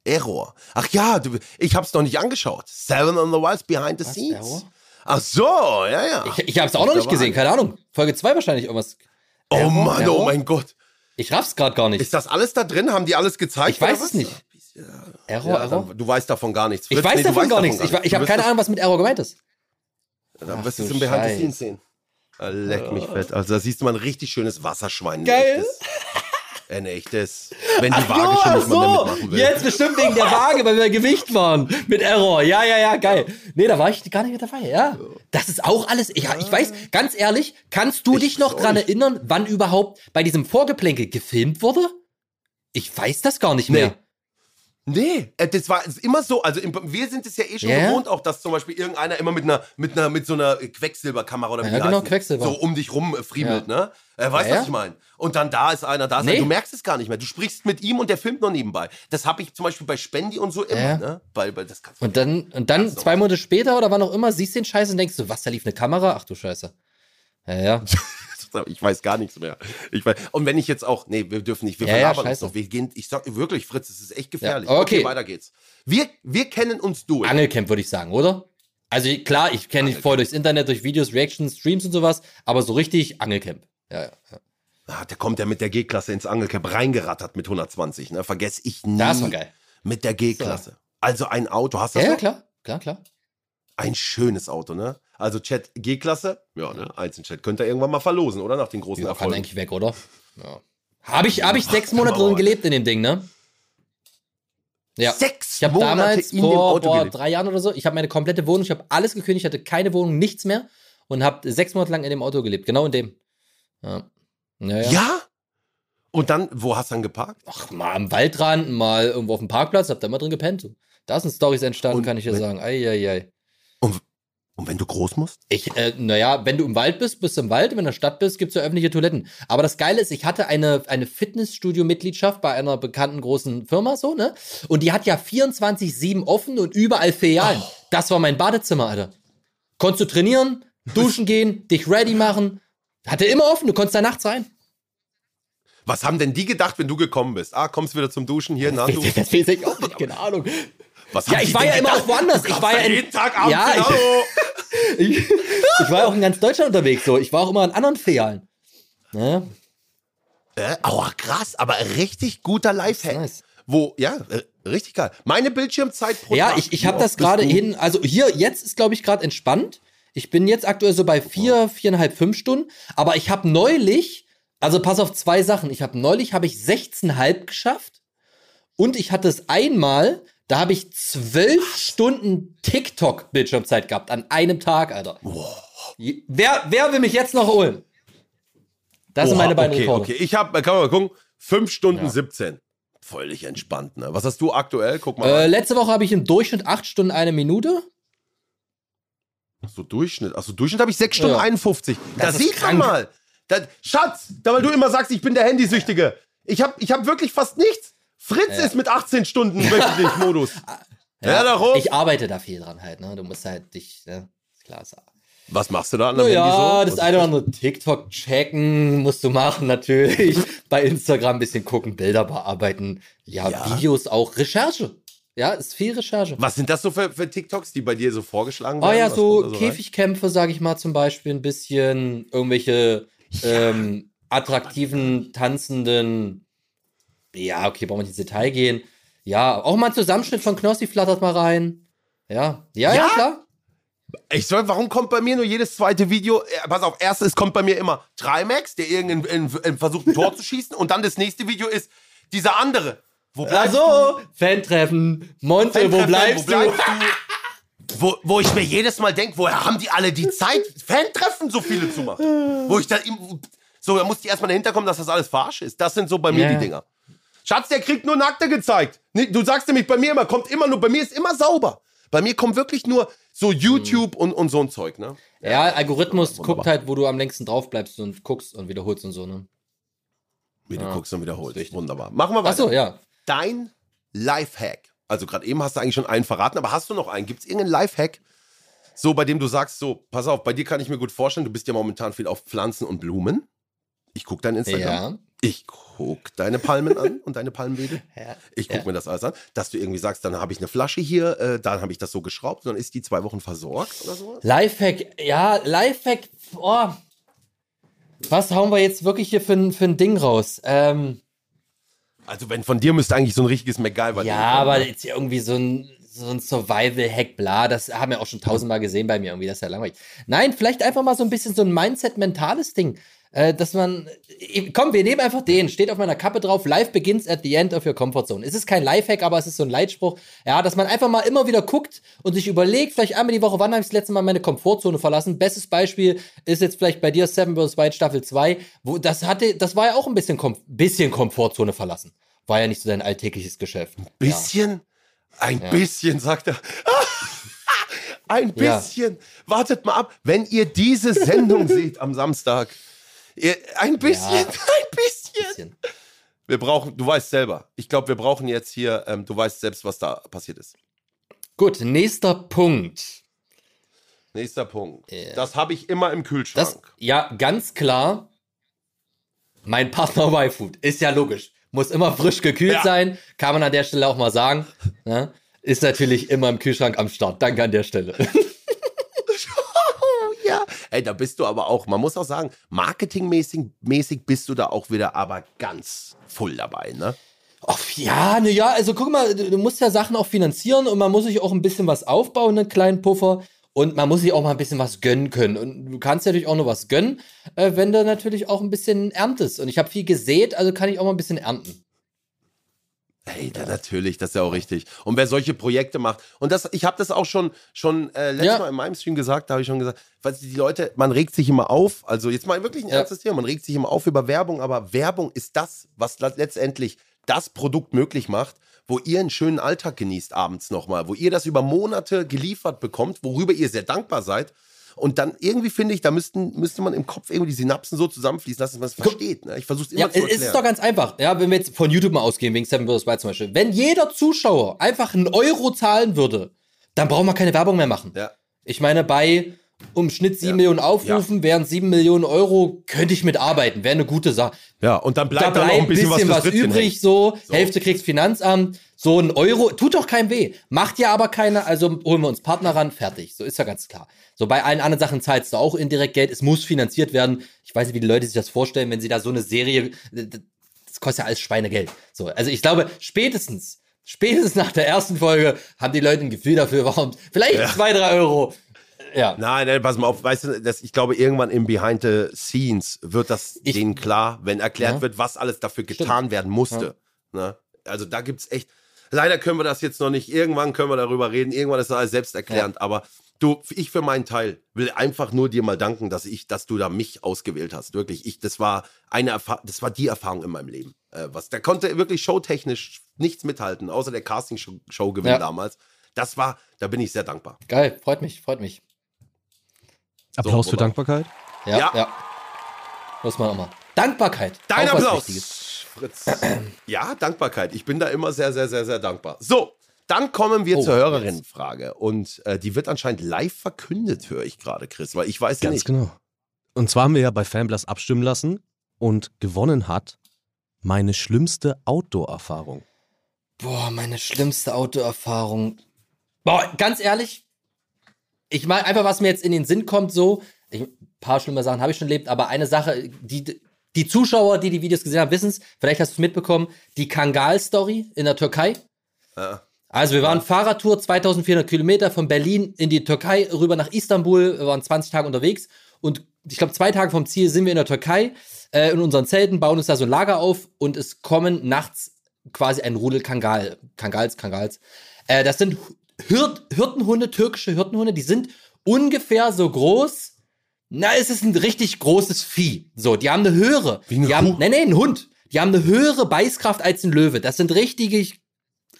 Speaker 3: Error. Ach ja, du, ich hab's noch nicht angeschaut. Seven on the Wilds Behind the Was, Scenes. Error? Ach so, ja, ja.
Speaker 4: Ich, ich hab's auch noch nicht gesehen, keine Ahnung. Folge 2 wahrscheinlich irgendwas.
Speaker 3: Oh Error, Mann, oh Error? oh mein Gott.
Speaker 4: Ich raff's gerade gar nicht.
Speaker 3: Ist das alles da drin? Haben die alles gezeigt?
Speaker 4: Ich weiß es nicht. Ja. Error, ja,
Speaker 3: Error? Du weißt davon gar nichts.
Speaker 4: Fritz, ich weiß nee, davon gar nichts. Gar ich, ich habe keine Ahnung, was mit Error gemeint ist.
Speaker 3: Ja, dann wirst du es im Behind the Scenes sehen. Ah, leck mich fett. Also da siehst du mal ein richtig schönes Wasserschwein.
Speaker 4: Geil.
Speaker 3: Ein echtes. Wenn die Ach Waage schon nicht so. mehr mitmachen will.
Speaker 4: Jetzt bestimmt wegen der Waage, weil wir Gewicht waren. Mit Error. Ja, ja, ja, geil. Nee, da war ich gar nicht mit dabei, ja. Das ist auch alles. Ich, ich weiß, ganz ehrlich, kannst du ich dich noch dran erinnern, wann überhaupt bei diesem Vorgeplänkel gefilmt wurde? Ich weiß das gar nicht mehr.
Speaker 3: Nee, äh, das war immer so. Also wir sind es ja eh schon yeah. gewohnt, auch dass zum Beispiel irgendeiner immer mit einer, mit einer, mit so einer Quecksilberkamera oder wie
Speaker 4: ja, genau, Quecksilber.
Speaker 3: so um dich rum äh, friemelt, ja. ne? Äh, weißt du, ja, was ich meine? Und dann da ist einer, da ist nee. einer. Du merkst es gar nicht mehr. Du sprichst mit ihm und der filmt noch nebenbei. Das habe ich zum Beispiel bei Spendi und so immer, ja. ne? Bei, bei, das
Speaker 4: kannst und dann, und dann zwei Monate später oder wann auch immer, siehst du den Scheiß und denkst du, was, da lief eine Kamera? Ach du Scheiße. Ja, ja.
Speaker 3: ich weiß gar nichts mehr. Ich weiß, und wenn ich jetzt auch, nee, wir dürfen nicht, wir ja, verlabern ja, uns noch. Wir gehen, ich sag wirklich, Fritz, es ist echt gefährlich.
Speaker 4: Ja, okay.
Speaker 3: okay. weiter geht's. Wir, wir kennen uns durch.
Speaker 4: Angelcamp würde ich sagen, oder? Also klar, ich kenne dich vorher durchs Internet, durch Videos, Reactions, Streams und sowas, aber so richtig Angelcamp. Ja, ja.
Speaker 3: Ah, der kommt ja mit der G-Klasse ins Angelcamp reingerattert mit 120, ne? Vergess ich nie.
Speaker 4: Das war geil.
Speaker 3: Mit der G-Klasse. So. Also ein Auto, hast du
Speaker 4: das?
Speaker 3: Ja,
Speaker 4: noch? klar, klar, klar.
Speaker 3: Ein schönes Auto, ne? Also Chat G-Klasse, ja, ne? Einzelchat. Könnt ihr irgendwann mal verlosen, oder? Nach den großen ja, Erfolgen.
Speaker 4: Kann eigentlich weg, oder? Ja. Habe ich, hab ich sechs Monate drin gelebt in dem Ding, ne?
Speaker 3: Ja. Sechs
Speaker 4: ich habe damals vor, vor drei Jahren oder so, ich habe meine komplette Wohnung, ich habe alles gekündigt, hatte keine Wohnung, nichts mehr und habe sechs Monate lang in dem Auto gelebt, genau in dem. Ja.
Speaker 3: Naja. Ja? Und dann, wo hast du dann geparkt?
Speaker 4: Ach, mal am Waldrand, mal irgendwo auf dem Parkplatz, hab da immer drin gepennt. Da sind Stories entstanden, und kann ich dir sagen. Eieiei.
Speaker 3: Und, und wenn du groß musst?
Speaker 4: Ich, äh, naja, wenn du im Wald bist, bist du im Wald. Wenn du in der Stadt bist, gibt's ja öffentliche Toiletten. Aber das Geile ist, ich hatte eine, eine Fitnessstudio-Mitgliedschaft bei einer bekannten großen Firma, so, ne? Und die hat ja 24-7 offen und überall Filialen. Oh. Das war mein Badezimmer, Alter. Konntest du trainieren, duschen gehen, dich ready machen. Hatte immer offen, du konntest da nachts rein.
Speaker 3: Was haben denn die gedacht, wenn du gekommen bist? Ah, kommst wieder zum Duschen hier nach
Speaker 4: du. Das weiß ich auch nicht, keine Ahnung. Was ja, ich war ja immer auch woanders. Ich war ja
Speaker 3: jeden Tag abends. Ja,
Speaker 4: ich, ich, ich, war ja auch in ganz Deutschland unterwegs. So, ich war auch immer an anderen Filialen. Ne?
Speaker 3: Äh, oh, krass, aber richtig guter Lifehack. Nice. wo, ja, äh, richtig geil. Meine Bildschirmzeit pro
Speaker 4: Ja,
Speaker 3: Tag.
Speaker 4: ich, ich habe das gerade hin, also hier, jetzt ist, glaube ich, gerade entspannt. Ich bin jetzt aktuell so bei vier, viereinhalb, fünf Stunden. Aber ich habe neulich, also pass auf zwei Sachen. Ich habe neulich, habe ich 16,5 geschafft. Und ich hatte es einmal, da habe ich zwölf Stunden TikTok-Bildschirmzeit gehabt an einem Tag, Alter. Wer, wer will mich jetzt noch holen? Das sind
Speaker 3: Oha,
Speaker 4: meine beiden
Speaker 3: okay,
Speaker 4: Rekorde.
Speaker 3: okay. Ich habe, kann man mal gucken, 5 Stunden
Speaker 4: Ja.
Speaker 3: 17. Völlig entspannt, ne? Was hast du aktuell? Guck mal.
Speaker 4: Äh, letzte Woche habe ich im Durchschnitt acht Stunden eine Minute.
Speaker 3: so Durchschnitt. Achso, Durchschnitt habe ich 6 Stunden
Speaker 4: Ja.
Speaker 3: 51. Da
Speaker 4: Das ist
Speaker 3: sieht man mal. Da, Schatz, da weil du immer sagst, ich bin der Handysüchtige. Ich habe ich hab wirklich fast nichts. Fritz ist mit 18 Stunden wöchentlich Modus. Ja, darum.
Speaker 4: Ich arbeite da viel dran halt, ne? Du musst halt dich, ne? Klar. Ist
Speaker 3: Was machst du da an
Speaker 4: Na
Speaker 3: deinem Handy
Speaker 4: ja,
Speaker 3: so?
Speaker 4: das eine oder andere TikTok checken musst du machen, natürlich. Bei Instagram ein bisschen gucken, Bilder bearbeiten. Ja,
Speaker 3: Ja.
Speaker 4: Videos auch. Recherche. Ja, ist viel Recherche.
Speaker 3: Was sind das so für, für TikToks, die bei dir so vorgeschlagen
Speaker 4: Oh
Speaker 3: werden?
Speaker 4: ja,
Speaker 3: Was
Speaker 4: so
Speaker 3: rein?
Speaker 4: Käfigkämpfe, sag ich mal zum Beispiel, ein bisschen irgendwelche ähm, attraktiven, tanzenden. Ja, okay, brauchen wir nicht ins Detail gehen. Ja, auch mal ein Zusammenschnitt von Knossi flattert mal rein. Ja, ja, ja,
Speaker 3: Ja?
Speaker 4: klar.
Speaker 3: Ich soll, warum kommt bei mir nur jedes zweite Video? Äh, pass auf, erstes kommt bei mir immer Trimax, der irgendein in, in, versucht, ein Tor zu schießen. Und dann das nächste Video ist dieser andere. Wo bleibst
Speaker 4: Also, Fan-Treffen, Monte,
Speaker 3: Fan
Speaker 4: wo bleibst,
Speaker 3: wo bleibst du? Wo, wo ich mir jedes Mal denke, woher haben die alle die Zeit, Fan-Treffen so viele zu machen? Wo ich dann im- so, da muss ich erstmal dahinter kommen, dass das alles Farsch ist. Das sind so bei mir
Speaker 4: Ja.
Speaker 3: die Dinger. Schatz, der kriegt nur Nackte gezeigt. Du sagst nämlich, bei mir immer, kommt immer nur, bei mir ist immer sauber. Bei mir kommt wirklich nur so YouTube und, und so ein Zeug, ne?
Speaker 4: du? Ja, Algorithmus
Speaker 3: wunderbar.
Speaker 4: guckt halt, wo du am längsten drauf bleibst und guckst und wiederholst und so, ne?
Speaker 3: Wie du
Speaker 4: Ja,
Speaker 3: guckst und wiederholst. Wunderbar. Machen wir weiter.
Speaker 4: Achso, ja.
Speaker 3: Dein Lifehack. Also gerade eben hast du eigentlich schon einen verraten, aber hast du noch einen? Gibt es irgendeinen Lifehack, so bei dem du sagst, so, pass auf, bei dir kann ich mir gut vorstellen, du bist ja momentan viel auf Pflanzen und Blumen. Ich gucke dein Instagram.
Speaker 4: Ja.
Speaker 3: Ich guck deine Palmen an und deine Palmwedel.
Speaker 4: Ja.
Speaker 3: Ich guck
Speaker 4: Ja.
Speaker 3: mir das alles an. Dass du irgendwie sagst, dann habe ich eine Flasche hier, äh, dann habe ich das so geschraubt, dann ist die zwei Wochen versorgt oder so.
Speaker 4: Lifehack, ja, Lifehack, oh. Was hauen wir jetzt wirklich hier für, ein- für ein Ding raus? Ähm,
Speaker 3: Also wenn von dir müsste eigentlich so ein richtiges MacGyver
Speaker 4: ja,
Speaker 3: Ding kommen,
Speaker 4: aber
Speaker 3: ne?
Speaker 4: jetzt irgendwie so ein, so ein Survival-Hack, bla, das haben wir auch schon tausendmal gesehen bei mir irgendwie, das ist ja langweilig. Nein, vielleicht einfach mal so ein bisschen so ein Mindset-mentales Ding. Äh, dass man, äh, komm, wir nehmen einfach den, steht auf meiner Kappe drauf, life begins at the end of your comfort zone. Es ist kein Lifehack, aber es ist so ein Leitspruch, ja, dass man einfach mal immer wieder guckt und sich überlegt, vielleicht einmal die Woche, wann habe ich das letzte Mal meine Komfortzone verlassen? Bestes Beispiel ist jetzt vielleicht bei dir Seven vs. Wild Staffel 2, wo das hatte, das war ja auch ein bisschen, Kom bisschen Komfortzone verlassen. War ja nicht so dein alltägliches Geschäft. Ja.
Speaker 3: Bisschen, ein
Speaker 4: Ja.
Speaker 3: bisschen, sagt er. ein
Speaker 4: Ja.
Speaker 3: bisschen. Wartet mal ab, wenn ihr diese Sendung seht am Samstag. Ein bisschen,
Speaker 4: Ja.
Speaker 3: ein bisschen.
Speaker 4: Bisschen.
Speaker 3: Wir brauchen, du weißt selber. Ich glaube, wir brauchen jetzt hier, ähm, du weißt selbst, was da passiert ist.
Speaker 4: Gut, nächster Punkt.
Speaker 3: Nächster Punkt.
Speaker 4: Ja.
Speaker 3: Das habe ich immer im
Speaker 4: Das,
Speaker 3: Kühlschrank.
Speaker 4: ja, ganz klar. Mein Partner Y-Food. Ist ja logisch. Muss immer frisch gekühlt
Speaker 3: Ja.
Speaker 4: sein. Kann man an der Stelle auch mal sagen. Ne? Ist natürlich immer im Kühlschrank am Start. Danke an der Stelle.
Speaker 3: Ey, da bist du aber auch, man muss auch sagen, marketingmäßig mäßig bist du da auch wieder aber ganz voll dabei, ne?
Speaker 4: Ach, ja, ne, ja, also guck mal, du, du musst ja Sachen auch finanzieren und man muss sich auch ein bisschen was aufbauen, einen kleinen Puffer. Und man muss sich auch mal ein bisschen was gönnen können. Und du kannst natürlich auch nur was gönnen, äh, wenn du natürlich auch ein bisschen erntest. Und ich habe viel gesät, also kann ich auch mal ein bisschen ernten.
Speaker 3: Hey, da natürlich, das ist ja auch richtig. Und wer solche Projekte macht, und das, ich habe das auch schon, schon äh, letztes
Speaker 4: Ja.
Speaker 3: Mal in meinem Stream gesagt, da habe ich schon gesagt, weil die Leute, man regt sich immer auf, also jetzt mal wirklich ein
Speaker 4: Ja.
Speaker 3: ernstes Thema, man regt sich immer auf über Werbung, aber Werbung ist das, was le- letztendlich das Produkt möglich macht, wo ihr einen schönen Alltag genießt abends nochmal, wo ihr das über Monate geliefert bekommt, worüber ihr sehr dankbar seid. Und dann irgendwie finde ich, da müssten, müsste man im Kopf irgendwie die Synapsen so zusammenfließen, dass man es versteht. Ne? Ich versuche es immer
Speaker 4: Ja,
Speaker 3: zu
Speaker 4: es
Speaker 3: erklären.
Speaker 4: ist doch ganz einfach. Ja, wenn wir jetzt von YouTube mal ausgehen, wegen Seven vs. Wild zum Beispiel. Wenn jeder Zuschauer einfach einen Euro zahlen würde, dann brauchen wir keine Werbung mehr machen.
Speaker 3: ja.
Speaker 4: Ich meine, bei um Schnitt 7
Speaker 3: Ja.
Speaker 4: Millionen Aufrufen wären 7 Millionen Euro, könnte ich mitarbeiten. Wäre eine gute Sache.
Speaker 3: ja, und dann bleibt
Speaker 4: da
Speaker 3: dann noch
Speaker 4: bleibt
Speaker 3: ein bisschen, was, fürs
Speaker 4: was
Speaker 3: Ritzchen
Speaker 4: übrig, so.
Speaker 3: So.
Speaker 4: Hälfte kriegst Finanzamt, so ein Euro, tut doch keinem weh. Macht ja aber keiner, also holen wir uns Partner ran, fertig. So ist ja ganz klar. So bei allen anderen Sachen zahlst du auch indirekt Geld, es muss finanziert werden. Ich weiß nicht, wie die Leute sich das vorstellen, wenn sie da so eine Serie, das kostet ja alles Schweinegeld. So, also ich glaube, spätestens, spätestens nach der ersten Folge haben die Leute ein Gefühl dafür, warum, vielleicht
Speaker 3: Ja.
Speaker 4: zwei, drei Euro. Ja.
Speaker 3: Nein, nein, pass mal auf, weißt du, das, ich glaube, irgendwann im Behind the Scenes wird das
Speaker 4: Ich-
Speaker 3: denen klar, wenn erklärt
Speaker 4: Ja.
Speaker 3: wird, was alles dafür getan werden musste. Ne? Also da gibt's echt, leider können wir das jetzt noch nicht, irgendwann können wir darüber reden, irgendwann ist das alles selbsterklärend, aber du, ich für meinen Teil will einfach nur dir mal danken, dass ich, dass du da mich ausgewählt hast. Wirklich, ich, das war eine Erfahrung, das war die Erfahrung in meinem Leben. Äh, was, der konnte wirklich showtechnisch nichts mithalten, außer der Casting-Show-Gewinn
Speaker 4: Ja.
Speaker 3: damals. Das war, da bin ich sehr dankbar.
Speaker 4: Geil, freut mich, freut mich.
Speaker 5: Applaus
Speaker 3: So,
Speaker 5: für. Dankbarkeit.
Speaker 4: Ja,
Speaker 3: Ja.
Speaker 4: ja. Muss man auch mal. Dankbarkeit.
Speaker 3: Dein Applaus. Fritz. Ja, Dankbarkeit. Ich bin da immer sehr, sehr, sehr, sehr dankbar. So, dann kommen wir
Speaker 4: Oh,
Speaker 3: zur Hörerinnenfrage. Und äh, die wird anscheinend live verkündet, höre ich gerade, Chris, weil ich weiß ja
Speaker 5: Ganz
Speaker 3: nicht.
Speaker 5: genau. Und zwar haben wir ja bei Fanblast abstimmen lassen und gewonnen hat meine schlimmste Outdoor-Erfahrung.
Speaker 4: Boah, meine schlimmste Autoerfahrung. Boah, ganz ehrlich, ich meine einfach, was mir jetzt in den Sinn kommt, so, ich, ein paar schlimme Sachen habe ich schon erlebt, aber eine Sache, die, die Zuschauer, die die Videos gesehen haben, wissen es, vielleicht hast du es mitbekommen, die Kangal-Story in der Türkei.
Speaker 3: Ja.
Speaker 4: Also wir waren Fahrradtour, 2400 Kilometer von Berlin in die Türkei, rüber nach Istanbul, wir waren 20 Tage unterwegs und ich glaube zwei Tage vom Ziel sind wir in der Türkei, äh, in unseren Zelten, bauen uns da so ein Lager auf und es kommen nachts quasi ein Rudel Kangal, Kangals, Kangals. Äh, das sind Hirt, Hirtenhunde, türkische Hirtenhunde, die sind ungefähr so groß. Na, es ist ein richtig großes Vieh. So, die haben eine höhere.
Speaker 3: Wie eine
Speaker 4: die haben,
Speaker 3: Kuh?
Speaker 4: nee, nee, ein Hund. Die haben eine höhere Beißkraft als ein Löwe. Das sind richtige,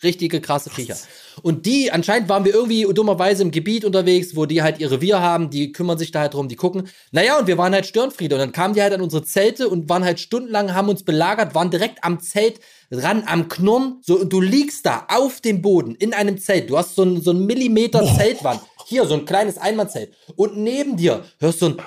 Speaker 4: richtige krasse Viecher. Und die, anscheinend waren wir irgendwie dummerweise im Gebiet unterwegs, wo die halt ihr Revier haben, die kümmern sich da halt drum, die gucken. Naja, und wir waren halt Störenfriede. Und dann kamen die halt an unsere Zelte und waren halt stundenlang, haben uns belagert, waren direkt am Zelt ran, am Knurren. So, und du liegst da auf dem Boden in einem Zelt. Du hast so ein, so ein Millimeter Zeltwand. Hier, so ein kleines Einmannzelt. Und neben dir hörst du ein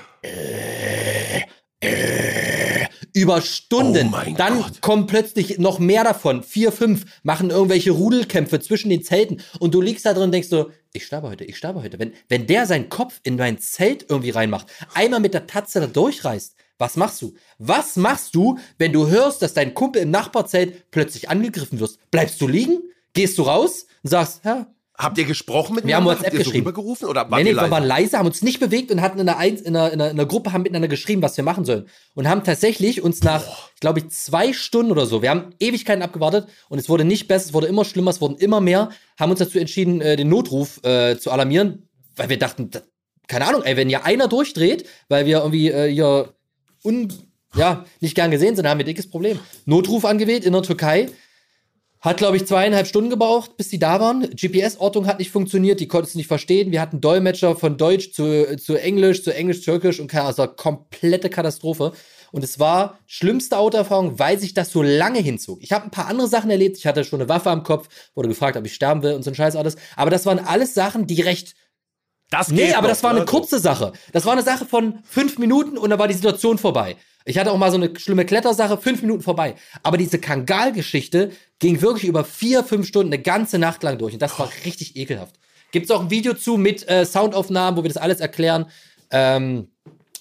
Speaker 4: über Stunden.
Speaker 3: Oh
Speaker 4: dann
Speaker 3: Gott.
Speaker 4: kommen plötzlich noch mehr davon. Vier, fünf machen irgendwelche Rudelkämpfe zwischen den Zelten. Und du liegst da drin und denkst so, ich sterbe heute, ich sterbe heute. Wenn, wenn der seinen Kopf in mein Zelt irgendwie reinmacht, einmal mit der Tatze da durchreißt, was machst du? Was machst du, wenn du hörst, dass dein Kumpel im Nachbarzelt plötzlich angegriffen wirst? Bleibst du liegen? Gehst du raus und sagst, ja,
Speaker 3: Habt ihr gesprochen mit
Speaker 4: Wir haben? WhatsApp
Speaker 3: Habt ihr so
Speaker 4: geschrieben.
Speaker 3: rübergerufen oder wart
Speaker 4: Nee, nee, wir waren leise, haben uns nicht bewegt und hatten in einer, Eins- in einer, in einer, in einer Gruppe haben miteinander geschrieben, was wir machen sollen. Und haben tatsächlich uns nach, glaube ich, zwei Stunden oder so, wir haben Ewigkeiten abgewartet und es wurde nicht besser, es wurde immer schlimmer, es wurden immer mehr, haben uns dazu entschieden, äh, den Notruf äh, zu alarmieren, weil wir dachten, da, keine Ahnung, ey, wenn ja einer durchdreht, weil wir irgendwie äh, hier un, ja, nicht gern gesehen sind, haben wir ein dickes Problem. Notruf angewählt in der Türkei. Hat, glaube ich, zweieinhalb Stunden gebraucht, bis die da waren. GPS-Ortung hat nicht funktioniert, die konnten es nicht verstehen. Wir hatten Dolmetscher von Deutsch zu, zu Englisch, zu Englisch-Türkisch und keine also komplette Katastrophe. Und es war schlimmste Autoerfahrung, weil sich das so lange hinzog. Ich habe ein paar andere Sachen erlebt. Ich hatte schon eine Waffe am Kopf, wurde gefragt, ob ich sterben will und so ein Scheiß alles. Aber das waren alles Sachen, die recht
Speaker 3: Das
Speaker 4: Nee,
Speaker 3: geht
Speaker 4: aber
Speaker 3: noch,
Speaker 4: das war eine
Speaker 3: ne?
Speaker 4: kurze Sache. Das war eine Sache von fünf Minuten und dann war die Situation vorbei. Ich hatte auch mal so eine schlimme Klettersache, fünf Minuten vorbei. Aber diese Kangal-Geschichte ging wirklich über vier, fünf Stunden, eine ganze Nacht lang durch. Und das war richtig ekelhaft. Gibt's auch ein Video zu mit äh, Soundaufnahmen, wo wir das alles erklären. Ähm,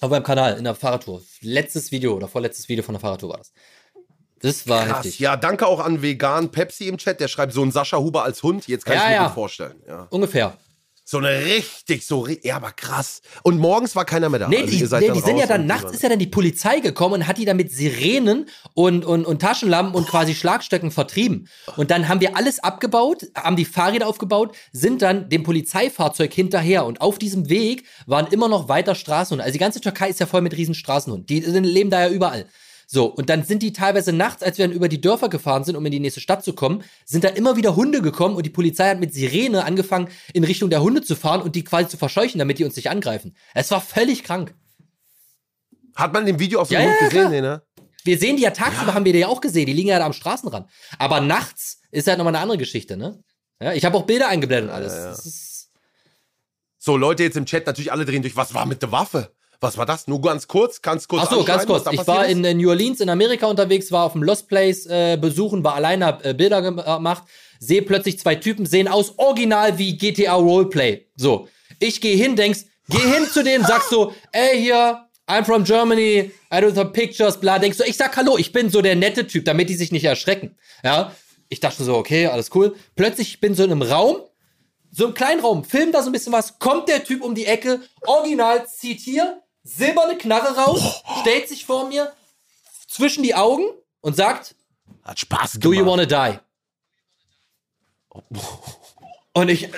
Speaker 4: auf meinem Kanal in der Fahrradtour. Letztes Video oder vorletztes Video von der Fahrradtour war das. Das war
Speaker 3: Krass.
Speaker 4: heftig.
Speaker 3: Ja, danke auch an Vegan Pepsi im Chat. Der schreibt so ein Sascha Huber als Hund. Jetzt kann
Speaker 4: Ja,
Speaker 3: ich mir
Speaker 4: ja.
Speaker 3: gut vorstellen. Ja.
Speaker 4: Ungefähr.
Speaker 3: So eine richtig, so, ja, aber krass. Und morgens war keiner mehr da.
Speaker 4: Nee,
Speaker 3: Also
Speaker 4: die, nee, die sind ja dann nachts ist ja dann die Polizei gekommen und hat die dann mit Sirenen und, und, und Taschenlampen und quasi Schlagstöcken vertrieben. Und dann haben wir alles abgebaut, haben die Fahrräder aufgebaut, sind dann dem Polizeifahrzeug hinterher. Und auf diesem Weg waren immer noch weiter Straßenhunde. Also die ganze Türkei ist ja voll mit riesen Straßenhunden. Die sind, leben da ja überall. So, und dann sind die teilweise nachts, als wir dann über die Dörfer gefahren sind, um in die nächste Stadt zu kommen, sind da immer wieder Hunde gekommen und die Polizei hat mit Sirene angefangen, in Richtung der Hunde zu fahren und die quasi zu verscheuchen, damit die uns nicht angreifen. Es war völlig krank.
Speaker 3: Hat man im Video auf dem
Speaker 4: Ja,
Speaker 3: Hund
Speaker 4: ja,
Speaker 3: gesehen? Nee, ne?
Speaker 4: Wir sehen die ja tagsüber, haben wir die ja auch gesehen, die liegen ja da am Straßenrand. Aber nachts ist halt nochmal eine andere Geschichte, ne? Ja, ich habe auch Bilder eingeblendet und alles. Ist,
Speaker 3: So, Leute jetzt im Chat natürlich alle drehen durch. Was war mit der Waffe? Was war das? Nur ganz kurz? Kannst kurz
Speaker 4: Ach so, ganz kurz. Ich war
Speaker 3: ist?
Speaker 4: in äh, New Orleans in Amerika unterwegs, war auf dem Lost Place äh, besuchen, war alleine, hab, äh, Bilder äh, gemacht, sehe plötzlich zwei Typen, sehen aus original wie GTA Roleplay. So, ich gehe hin, denkst, geh hin zu denen, sagst so, ey hier, I'm from Germany, I do some pictures, bla. Denkst du, ich sag Hallo, ich bin so der nette Typ, damit die sich nicht erschrecken. Ja, ich dachte so, okay, alles cool. Plötzlich, ich bin so in einem Raum, so einem kleinen Raum, film da so ein bisschen was, kommt der Typ um die Ecke, original, zieht hier, silberne Knarre raus, stellt sich vor mir, zwischen die Augen und sagt,
Speaker 3: Hat Spaß gemacht.
Speaker 4: do you wanna die? Und ich, äh,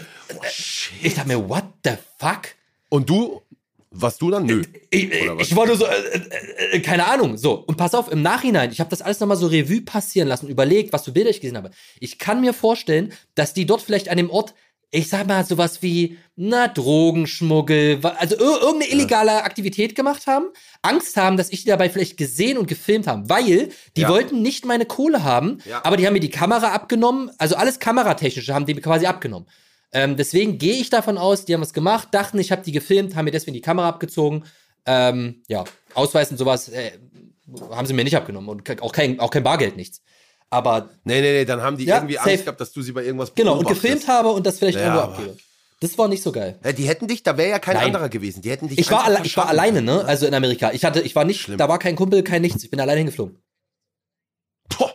Speaker 4: ich dachte mir, what the fuck?
Speaker 3: Und du, was du dann? Nö.
Speaker 4: Ich,
Speaker 3: was?
Speaker 4: ich war nur so, äh, äh, äh, keine Ahnung. So, und pass auf, im Nachhinein, ich habe das alles nochmal so Revue passieren lassen, überlegt, was für Bilder ich gesehen habe. Ich kann mir vorstellen, dass die dort vielleicht an dem Ort, ich sag mal, sowas wie, na, Drogenschmuggel, also ir irgendeine illegale Aktivität gemacht haben, Angst haben, dass ich die dabei vielleicht gesehen und gefilmt habe, weil die
Speaker 3: Ja.
Speaker 4: wollten nicht meine Kohle haben,
Speaker 3: Ja.
Speaker 4: aber die haben mir die Kamera abgenommen, also alles Kameratechnische haben die mir quasi abgenommen. Ähm, deswegen gehe ich davon aus, die haben was gemacht, dachten, ich habe die gefilmt, haben mir deswegen die Kamera abgezogen. Ähm, ja, Ausweis und sowas äh, haben sie mir nicht abgenommen und auch kein, auch kein Bargeld, nichts. Aber
Speaker 3: Nee, nee, nee, dann haben die
Speaker 4: Ja,
Speaker 3: irgendwie
Speaker 4: safe.
Speaker 3: Angst gehabt, dass du sie bei irgendwas
Speaker 4: genau, und gefilmt habe und das vielleicht
Speaker 3: Ja,
Speaker 4: irgendwo abgebe. Das war nicht so geil.
Speaker 3: Ja, die hätten dich, da wäre ja kein
Speaker 4: Nein.
Speaker 3: anderer gewesen. Die hätten dich
Speaker 4: Ich war, alle, ich war alleine, ne? Also in Amerika. Ich hatte, ich war nicht,
Speaker 3: Schlimm.
Speaker 4: da war kein Kumpel, kein nichts. Ich bin alleine hingeflogen.
Speaker 3: Boah,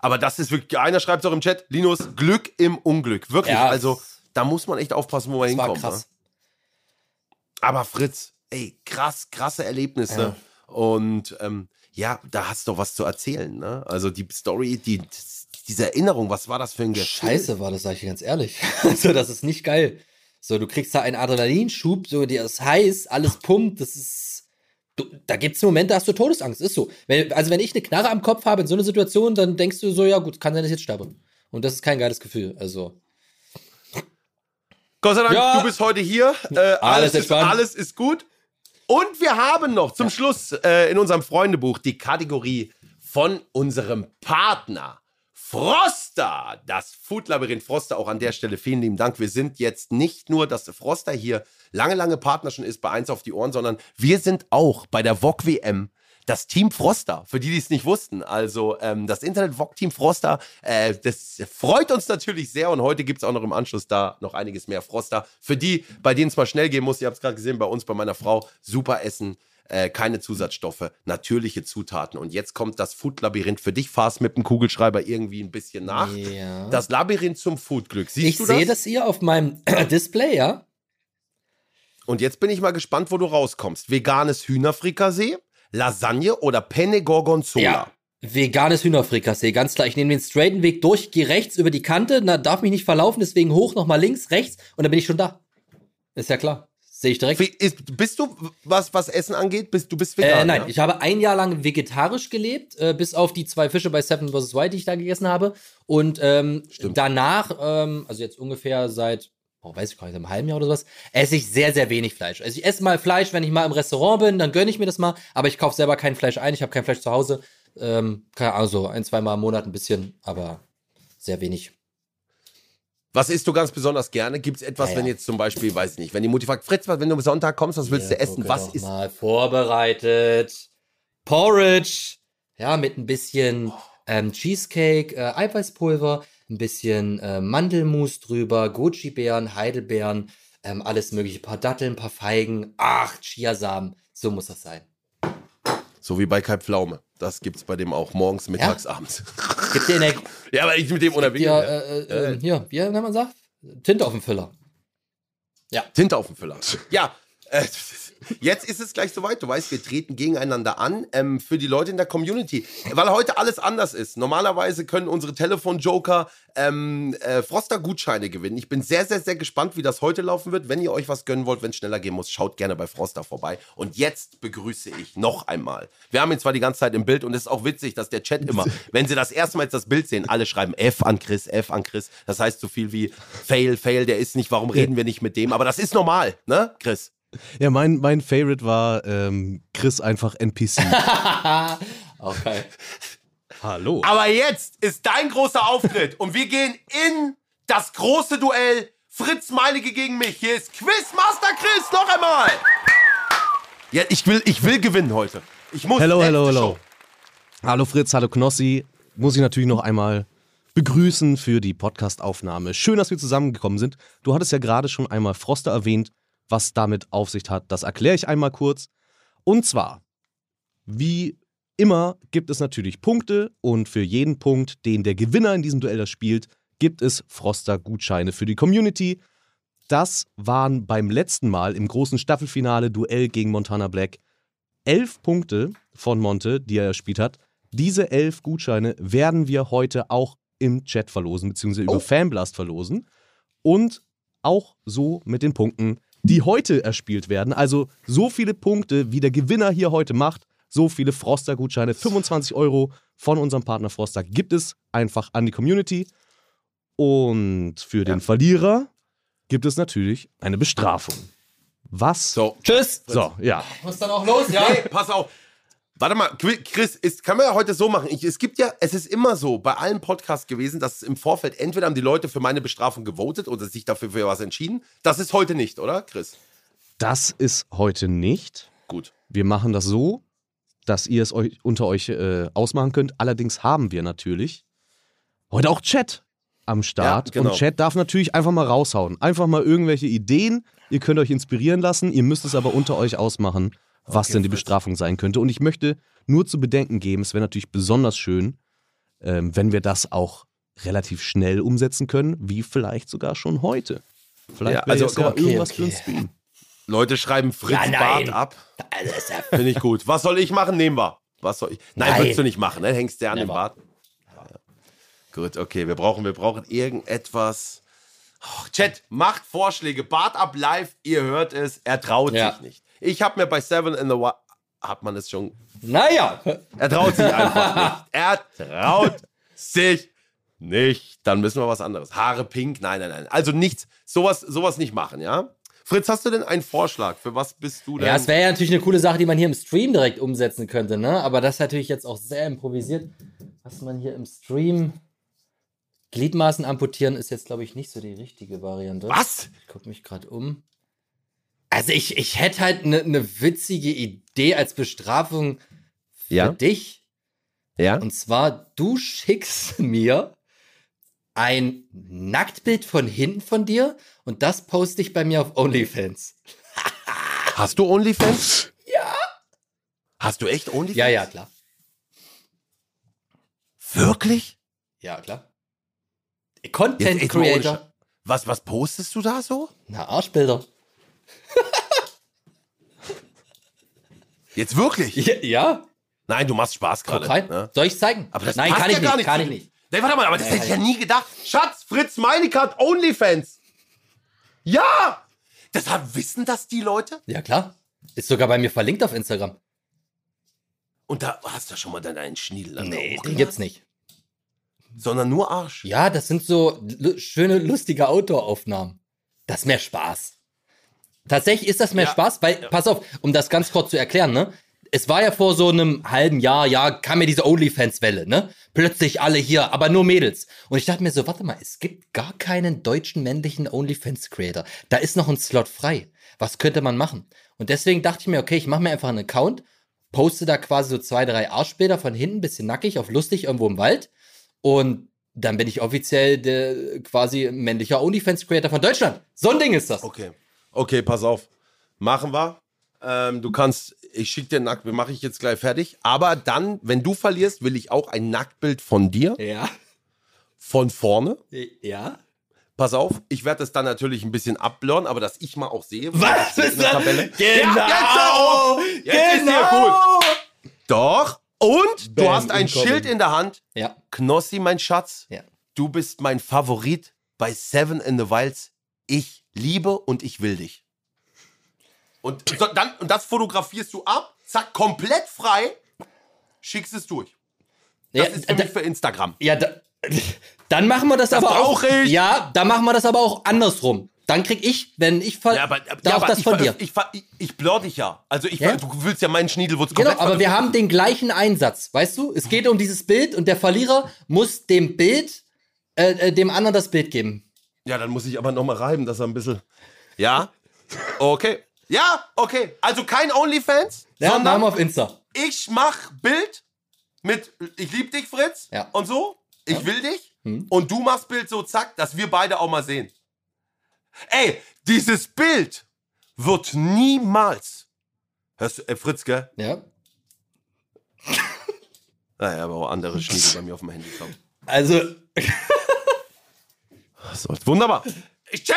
Speaker 3: aber das ist wirklich, einer schreibt es auch im Chat, Linus, Glück im Unglück. Wirklich,
Speaker 4: Ja,
Speaker 3: also da muss man echt aufpassen, wo man
Speaker 4: Das war
Speaker 3: hinkommt.
Speaker 4: krass.
Speaker 3: Ne? Aber Fritz, ey, krass, krasse Erlebnisse. Und ähm, ja, da hast du doch was zu erzählen. Ne? Also die Story, die, diese Erinnerung, was war das für ein Gefühl?
Speaker 4: Scheiße war das, sag ich dir ganz ehrlich. Also, das ist nicht geil. So, du kriegst da einen Adrenalinschub, so, dir ist heiß, alles pumpt, das ist. Du, da gibt's Momente, da hast du Todesangst, ist so. Wenn, also, wenn ich eine Knarre am Kopf habe in so einer Situation, dann denkst du so, ja gut, kann sein, dass ich jetzt sterbe. Und das ist kein geiles Gefühl. Also,
Speaker 3: Gott sei Dank,
Speaker 4: Ja.
Speaker 3: du bist heute hier. Äh, alles, ist,
Speaker 4: entspannt.
Speaker 3: alles ist gut. Und wir haben noch zum Schluss äh, in unserem Freundebuch die Kategorie von unserem Partner Froster. Das Food-Labyrinth Froster. Auch an der Stelle vielen lieben Dank. Wir sind jetzt nicht nur, dass Froster hier lange, lange Partner schon ist bei Eins auf die Ohren, sondern wir sind auch bei der VOG WM das Team Froster, für die, die es nicht wussten. Also ähm, das Internet-VOG-Team Froster, äh, das freut uns natürlich sehr und heute gibt es auch noch im Anschluss da noch einiges mehr Froster. Für die, bei denen es mal schnell gehen muss, ihr habt es gerade gesehen, bei uns, bei meiner Frau, super Essen, äh, keine Zusatzstoffe, natürliche Zutaten. Und jetzt kommt das Food-Labyrinth für dich, fahrst mit dem Kugelschreiber irgendwie ein bisschen nach.
Speaker 4: ja.
Speaker 3: Das Labyrinth zum Foodglück. Siehst
Speaker 4: ich
Speaker 3: du das?
Speaker 4: sehe das hier auf meinem Display, ja.
Speaker 3: Und jetzt bin ich mal gespannt, wo du rauskommst. Veganes Hühnerfrikassee, Lasagne oder Penne Gorgonzola?
Speaker 4: Ja. Veganes Hühnerfrikassee, ganz klar. Ich nehme den straighten Weg durch, gehe rechts über die Kante, na, darf mich nicht verlaufen, deswegen hoch, nochmal links, rechts und dann bin ich schon da. Ist ja klar. Sehe ich direkt.
Speaker 3: Wie- Ist, bist du, was, was Essen angeht, bist, du bist vegan?
Speaker 4: Äh, nein,
Speaker 3: ja?
Speaker 4: ich habe ein Jahr lang vegetarisch gelebt, äh, bis auf die zwei Fische bei Seven vs. White, die ich da gegessen habe. Und ähm, danach, ähm, also jetzt ungefähr seit, oh, weiß ich gar nicht, einem halben Jahr oder sowas, esse ich sehr, sehr wenig Fleisch. Also ich esse mal Fleisch, wenn ich mal im Restaurant bin, dann gönne ich mir das mal, aber ich kaufe selber kein Fleisch ein, ich habe kein Fleisch zu Hause. Ähm, keine Ahnung, so ein, zwei Mal im Monat ein bisschen, aber sehr wenig.
Speaker 3: Was isst du ganz besonders gerne? Gibt es etwas,
Speaker 4: Ja, ja.
Speaker 3: wenn jetzt zum Beispiel, weiß ich nicht, wenn die Mutti fragt, Fritz, was- wenn du am Sonntag kommst, was willst du essen? Was ist.
Speaker 4: mal vorbereitet? Porridge, ja, mit ein bisschen ähm, Cheesecake, äh, Eiweißpulver, ein bisschen äh, Mandelmus drüber, Goji-Beeren, Heidelbeeren, ähm, alles mögliche, paar Datteln, ein paar Feigen, ach, Chiasamen, so muss das sein.
Speaker 3: So wie bei Kai Pflaume. Das gibt's bei dem auch morgens, mittags, abends.
Speaker 4: Gibt dir Energie,
Speaker 3: ja, weil ich mit dem unterwegs. Ja.
Speaker 4: äh, äh, äh, hier, wie nennt man sagt? Tinte auf dem Füller.
Speaker 3: Tinte auf dem Füller. Ja, äh, jetzt ist es gleich soweit. Du weißt, wir treten gegeneinander an ähm, für die Leute in der Community. Weil heute alles anders ist. Normalerweise können unsere Telefonjoker ähm, äh, Froster-Gutscheine gewinnen. Ich bin sehr, sehr, sehr gespannt, wie das heute laufen wird. Wenn ihr euch was gönnen wollt, wenn es schneller gehen muss, schaut gerne bei Froster vorbei. Und jetzt begrüße ich noch einmal. Wir haben ihn zwar die ganze Zeit im Bild und es ist auch witzig, dass der Chat immer, wenn sie das erste Mal jetzt das Bild sehen, alle schreiben F an Chris, F an Chris. Das heißt so viel wie Fail, Fail, der ist nicht, warum reden wir nicht mit dem? Aber das ist normal, ne, Chris?
Speaker 5: Ja, mein, mein Favorite war ähm, Chris einfach NPC.
Speaker 4: Okay.
Speaker 5: Hallo.
Speaker 3: Aber jetzt ist dein großer Auftritt und wir gehen in das große Duell Fritz Meinecke gegen mich. Hier ist Quizmaster Chris noch einmal. Ja, ich will, ich will gewinnen heute. Ich muss.
Speaker 5: Hello, hello, hello.
Speaker 3: Show.
Speaker 5: Hallo Fritz, hallo Knossi. Muss ich natürlich noch einmal begrüßen für die Podcastaufnahme. Schön, dass wir zusammengekommen sind. Du hattest ja gerade schon einmal Froster erwähnt, was damit auf sich hat. Das erkläre ich einmal kurz. Und zwar, wie immer gibt es natürlich Punkte und für jeden Punkt, den der Gewinner in diesem Duell das spielt, gibt es Froster-Gutscheine für die Community. Das waren beim letzten Mal im großen Staffelfinale Duell gegen Montana Black elf Punkte von Monte, die er erspielt hat. Diese elf Gutscheine werden wir heute auch im Chat verlosen, beziehungsweise über
Speaker 3: Oh.
Speaker 5: Fanblast verlosen. Und auch so mit den Punkten, die heute erspielt werden. Also so viele Punkte, wie der Gewinner hier heute macht, so viele Froster-Gutscheine, 25 Euro von unserem Partner Froster gibt es einfach an die Community. Und für den Verlierer gibt es natürlich eine Bestrafung. Was?
Speaker 3: So.
Speaker 4: Tschüss.
Speaker 5: So, ja.
Speaker 4: Muss dann auch los, ja?
Speaker 3: Hey, pass auf. Warte mal, Chris, ist, kann man ja heute so machen. Ich, es gibt ja, es ist immer so bei allen Podcasts gewesen, dass im Vorfeld entweder haben die Leute für meine Bestrafung gewotet oder sich dafür für was entschieden. Das ist heute nicht, oder, Chris?
Speaker 5: Das ist heute nicht.
Speaker 3: Gut.
Speaker 5: Wir machen das so, dass ihr es euch unter euch äh, ausmachen könnt. Allerdings haben wir natürlich heute auch Chat am Start.
Speaker 3: Ja, genau.
Speaker 5: Und Chat darf natürlich einfach mal raushauen. Einfach mal irgendwelche Ideen. Ihr könnt euch inspirieren lassen. Ihr müsst es aber unter euch ausmachen, was
Speaker 3: Okay,
Speaker 5: denn die. Bestrafung sein könnte. Und ich möchte nur zu bedenken geben, es wäre natürlich besonders schön, ähm, wenn wir das auch relativ schnell umsetzen können, wie vielleicht sogar schon heute. Vielleicht
Speaker 3: Ja, also,
Speaker 5: jetzt ja
Speaker 3: okay,
Speaker 5: irgendwas
Speaker 4: okay.
Speaker 5: für uns Stream.
Speaker 3: Leute schreiben Fritz
Speaker 4: Ja.
Speaker 3: Bart ab.
Speaker 4: Also, ja
Speaker 3: Finde ich gut. Was soll ich machen? Nehmen wir. Was soll ich? Nein,
Speaker 4: Nein.
Speaker 3: würdest du nicht machen, ne? Hängst du an den
Speaker 4: Never.
Speaker 3: Bart. Ja. Gut, okay, wir brauchen, wir brauchen irgendetwas. Oh, Chat, macht Vorschläge. Bart ab live, ihr hört es, er traut
Speaker 4: Ja.
Speaker 3: sich nicht. Ich habe mir bei Seven in the Wild, hat man es schon,
Speaker 4: Naja.
Speaker 3: er traut sich einfach nicht. Er traut sich nicht. Dann müssen wir was anderes. Haare pink, nein, nein, nein. Also nichts, sowas, sowas nicht machen, ja? Fritz, hast du denn einen Vorschlag? Für was bist du denn?
Speaker 4: Ja, es wäre ja natürlich eine coole Sache, die man hier im Stream direkt umsetzen könnte, ne? Aber das ist natürlich jetzt auch sehr improvisiert. Was man hier im Stream. Gliedmaßen amputieren ist jetzt, glaube ich, nicht so die richtige Variante.
Speaker 3: was?
Speaker 4: Ich gucke mich gerade um. Also ich, ich hätte halt eine ne witzige Idee als Bestrafung für
Speaker 3: Ja.
Speaker 4: dich.
Speaker 3: Ja?
Speaker 4: Und zwar, du schickst mir ein Nacktbild von hinten von dir und das poste ich bei mir auf OnlyFans.
Speaker 3: Hast du OnlyFans? Ja. Hast du echt OnlyFans?
Speaker 4: Ja, ja, klar.
Speaker 3: Wirklich?
Speaker 4: Ja, klar. Content Creator.
Speaker 3: Was, was postest du da so?
Speaker 4: Na, Arschbilder.
Speaker 3: Jetzt wirklich?
Speaker 4: Ja, ja.
Speaker 3: Nein, du machst Spaß gerade. Ne?
Speaker 4: Soll ich zeigen?
Speaker 3: Aber das
Speaker 4: Nein, kann
Speaker 3: ja
Speaker 4: ich nicht,
Speaker 3: nicht
Speaker 4: kann ich nicht.
Speaker 3: Nee, warte mal, aber das hätte ich ja nie gedacht. Schatz, Fritz Meinecke hat OnlyFans. Ja! Deshalb wissen das die Leute?
Speaker 4: Ja, klar. Ist sogar bei mir verlinkt auf Instagram.
Speaker 3: Und da hast du schon mal dann einen Schniedel an
Speaker 4: Nee, den gibt's nicht.
Speaker 3: Sondern nur Arsch.
Speaker 4: Ja, das sind so schöne, lustige Outdoor-Aufnahmen. Das ist mehr Spaß. Tatsächlich ist das mehr
Speaker 3: Ja.
Speaker 4: Spaß, weil, pass auf, um das ganz kurz zu erklären, ne? Es war ja vor so einem halben Jahr, ja, kam mir diese OnlyFans-Welle, ne? Plötzlich alle hier, aber nur Mädels. Und ich dachte mir so, warte mal, es gibt gar keinen deutschen männlichen OnlyFans-Creator. Da ist noch ein Slot frei. Was könnte man machen? Und deswegen dachte ich mir, okay, ich mache mir einfach einen Account, poste da quasi so zwei, drei Arschbilder von hinten, bisschen nackig, auf lustig, irgendwo im Wald. Und dann bin ich offiziell der quasi männlicher OnlyFans-Creator von Deutschland. So ein Ding ist das.
Speaker 3: Okay. Okay, pass auf. Machen wir. Ähm, du kannst, ich schicke dir nackt, mache ich jetzt gleich fertig. Aber dann, wenn du verlierst, will ich auch ein Nacktbild von dir,
Speaker 4: Ja.
Speaker 3: von vorne.
Speaker 4: Ja.
Speaker 3: Pass auf, ich werde das dann natürlich ein bisschen abblurren, aber dass ich mal auch sehe,
Speaker 4: Was ist
Speaker 3: in der
Speaker 4: das?
Speaker 3: Tabelle.
Speaker 4: Genau.
Speaker 3: Ja, jetzt. Jetzt ist dir gut. Doch. Und du
Speaker 4: Bam,
Speaker 3: hast ein
Speaker 4: incoming.
Speaker 3: Schild in der Hand.
Speaker 4: Ja.
Speaker 3: Knossi, mein Schatz,
Speaker 4: Ja.
Speaker 3: du bist mein Favorit bei Seven in the Wilds. Ich liebe und ich will dich. Und, so, dann, und das fotografierst du ab, zack, komplett frei, schickst es durch. Das
Speaker 4: Ja,
Speaker 3: ist für
Speaker 4: da,
Speaker 3: für Instagram.
Speaker 4: ja da, dann machen wir das, aber auch.
Speaker 3: ich.
Speaker 4: Ja, dann machen wir das aber auch andersrum. Dann krieg ich, wenn ich fall,
Speaker 3: Ja, aber,
Speaker 4: darf
Speaker 3: ja, aber
Speaker 4: das
Speaker 3: ich,
Speaker 4: von
Speaker 3: ver-
Speaker 4: dir.
Speaker 3: Ich, ver- ich, ich blur dich ja. Also ich,
Speaker 4: Ja?
Speaker 3: ver- du willst ja meinen Schniedelwurz
Speaker 4: Genau, aber wir
Speaker 3: ver-
Speaker 4: haben den gleichen Einsatz, weißt du? Es geht um dieses Bild und der Verlierer muss dem Bild, äh, äh, dem anderen das Bild geben.
Speaker 3: Ja, dann muss ich aber noch mal reiben, dass er ein bisschen... Ja? Okay. Ja, okay. Also kein OnlyFans,
Speaker 4: Ja,
Speaker 3: sondern
Speaker 4: wir auf Insta.
Speaker 3: ich mach Bild mit ich lieb dich, Fritz.
Speaker 4: Ja.
Speaker 3: Und so. Ich will dich.
Speaker 4: Hm.
Speaker 3: Und du machst Bild so zack, dass wir beide auch mal sehen. Ey, dieses Bild wird niemals Hörst du, äh, Fritz, gell?
Speaker 4: Ja.
Speaker 3: Naja, aber auch andere Schnitte bei mir auf dem Handy kommen.
Speaker 4: Also,
Speaker 3: So, wunderbar. Chat,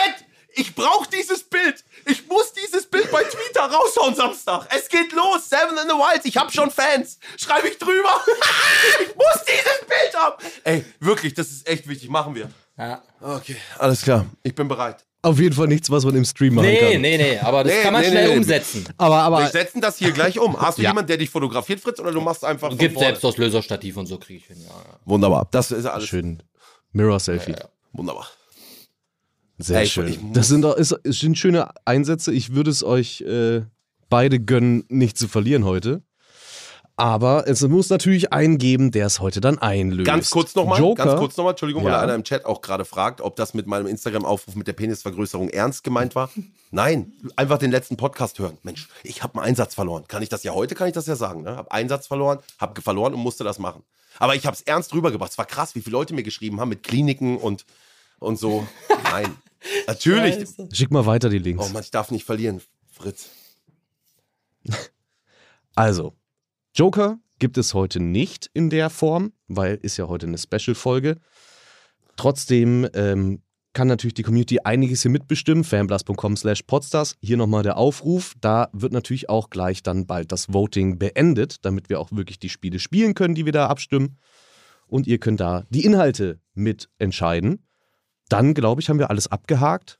Speaker 3: ich brauche dieses Bild. Ich muss dieses Bild bei Twitter raushauen Samstag. Es geht los. Seven in the Wild. Ich habe schon Fans. Schreibe ich drüber. ich muss dieses Bild haben. Ey, wirklich, das ist echt wichtig. Machen wir.
Speaker 4: ja.
Speaker 3: Okay, alles klar. Ich bin bereit.
Speaker 5: Auf jeden Fall nichts, was man im Stream machen
Speaker 4: Nee,
Speaker 5: kann.
Speaker 4: nee, nee, aber das
Speaker 3: Nee,
Speaker 4: kann man
Speaker 3: nee,
Speaker 4: schnell
Speaker 3: nee, nee.
Speaker 4: umsetzen.
Speaker 5: Aber,
Speaker 3: Wir
Speaker 5: aber
Speaker 3: setzen das hier gleich um. Hast du
Speaker 5: Ja.
Speaker 3: jemanden, der dich fotografiert, Fritz, oder du machst einfach
Speaker 4: Gibt
Speaker 3: vorne?
Speaker 4: selbst das Laserstativ und so kriege ich hin. Ja, ja.
Speaker 3: Wunderbar. Das ist alles
Speaker 5: schön. Mirror-Selfie.
Speaker 3: wunderbar.
Speaker 5: Sehr
Speaker 3: Ey,
Speaker 5: schön.
Speaker 3: ich
Speaker 5: das sind, doch- ist, sind schöne Einsätze. Ich würde es euch äh, beide gönnen, nicht zu verlieren heute. Aber es muss natürlich einen geben, der es heute dann einlöst.
Speaker 3: Ganz kurz nochmal, ganz kurz nochmal, Entschuldigung, weil
Speaker 5: Ja.
Speaker 3: einer im Chat auch gerade fragt, ob das mit meinem Instagram-Aufruf mit der Penisvergrößerung ernst gemeint war. Nein, einfach den letzten Podcast hören. Mensch, ich habe einen Einsatz verloren. Kann ich das ja heute, kann ich das ja sagen. Ne? Habe einen Satz verloren, habe verloren und musste das machen. Aber ich habe es ernst rübergebracht. Es war krass, wie viele Leute mir geschrieben haben mit Kliniken und, und so. Nein, natürlich.
Speaker 5: Schick mal weiter die Links.
Speaker 3: Oh Mann, ich darf nicht verlieren, Fritz.
Speaker 5: Also, Joker gibt es heute nicht in der Form, weil ist ja heute eine Special-Folge. Trotzdem ähm, kann natürlich die Community einiges hier mitbestimmen. fanblast.com slash podstars. Hier nochmal der Aufruf. Da wird natürlich auch gleich dann bald das Voting beendet, damit wir auch wirklich die Spiele spielen können, die wir da abstimmen. Und ihr könnt da die Inhalte mitentscheiden. Dann, glaube ich, haben wir alles abgehakt.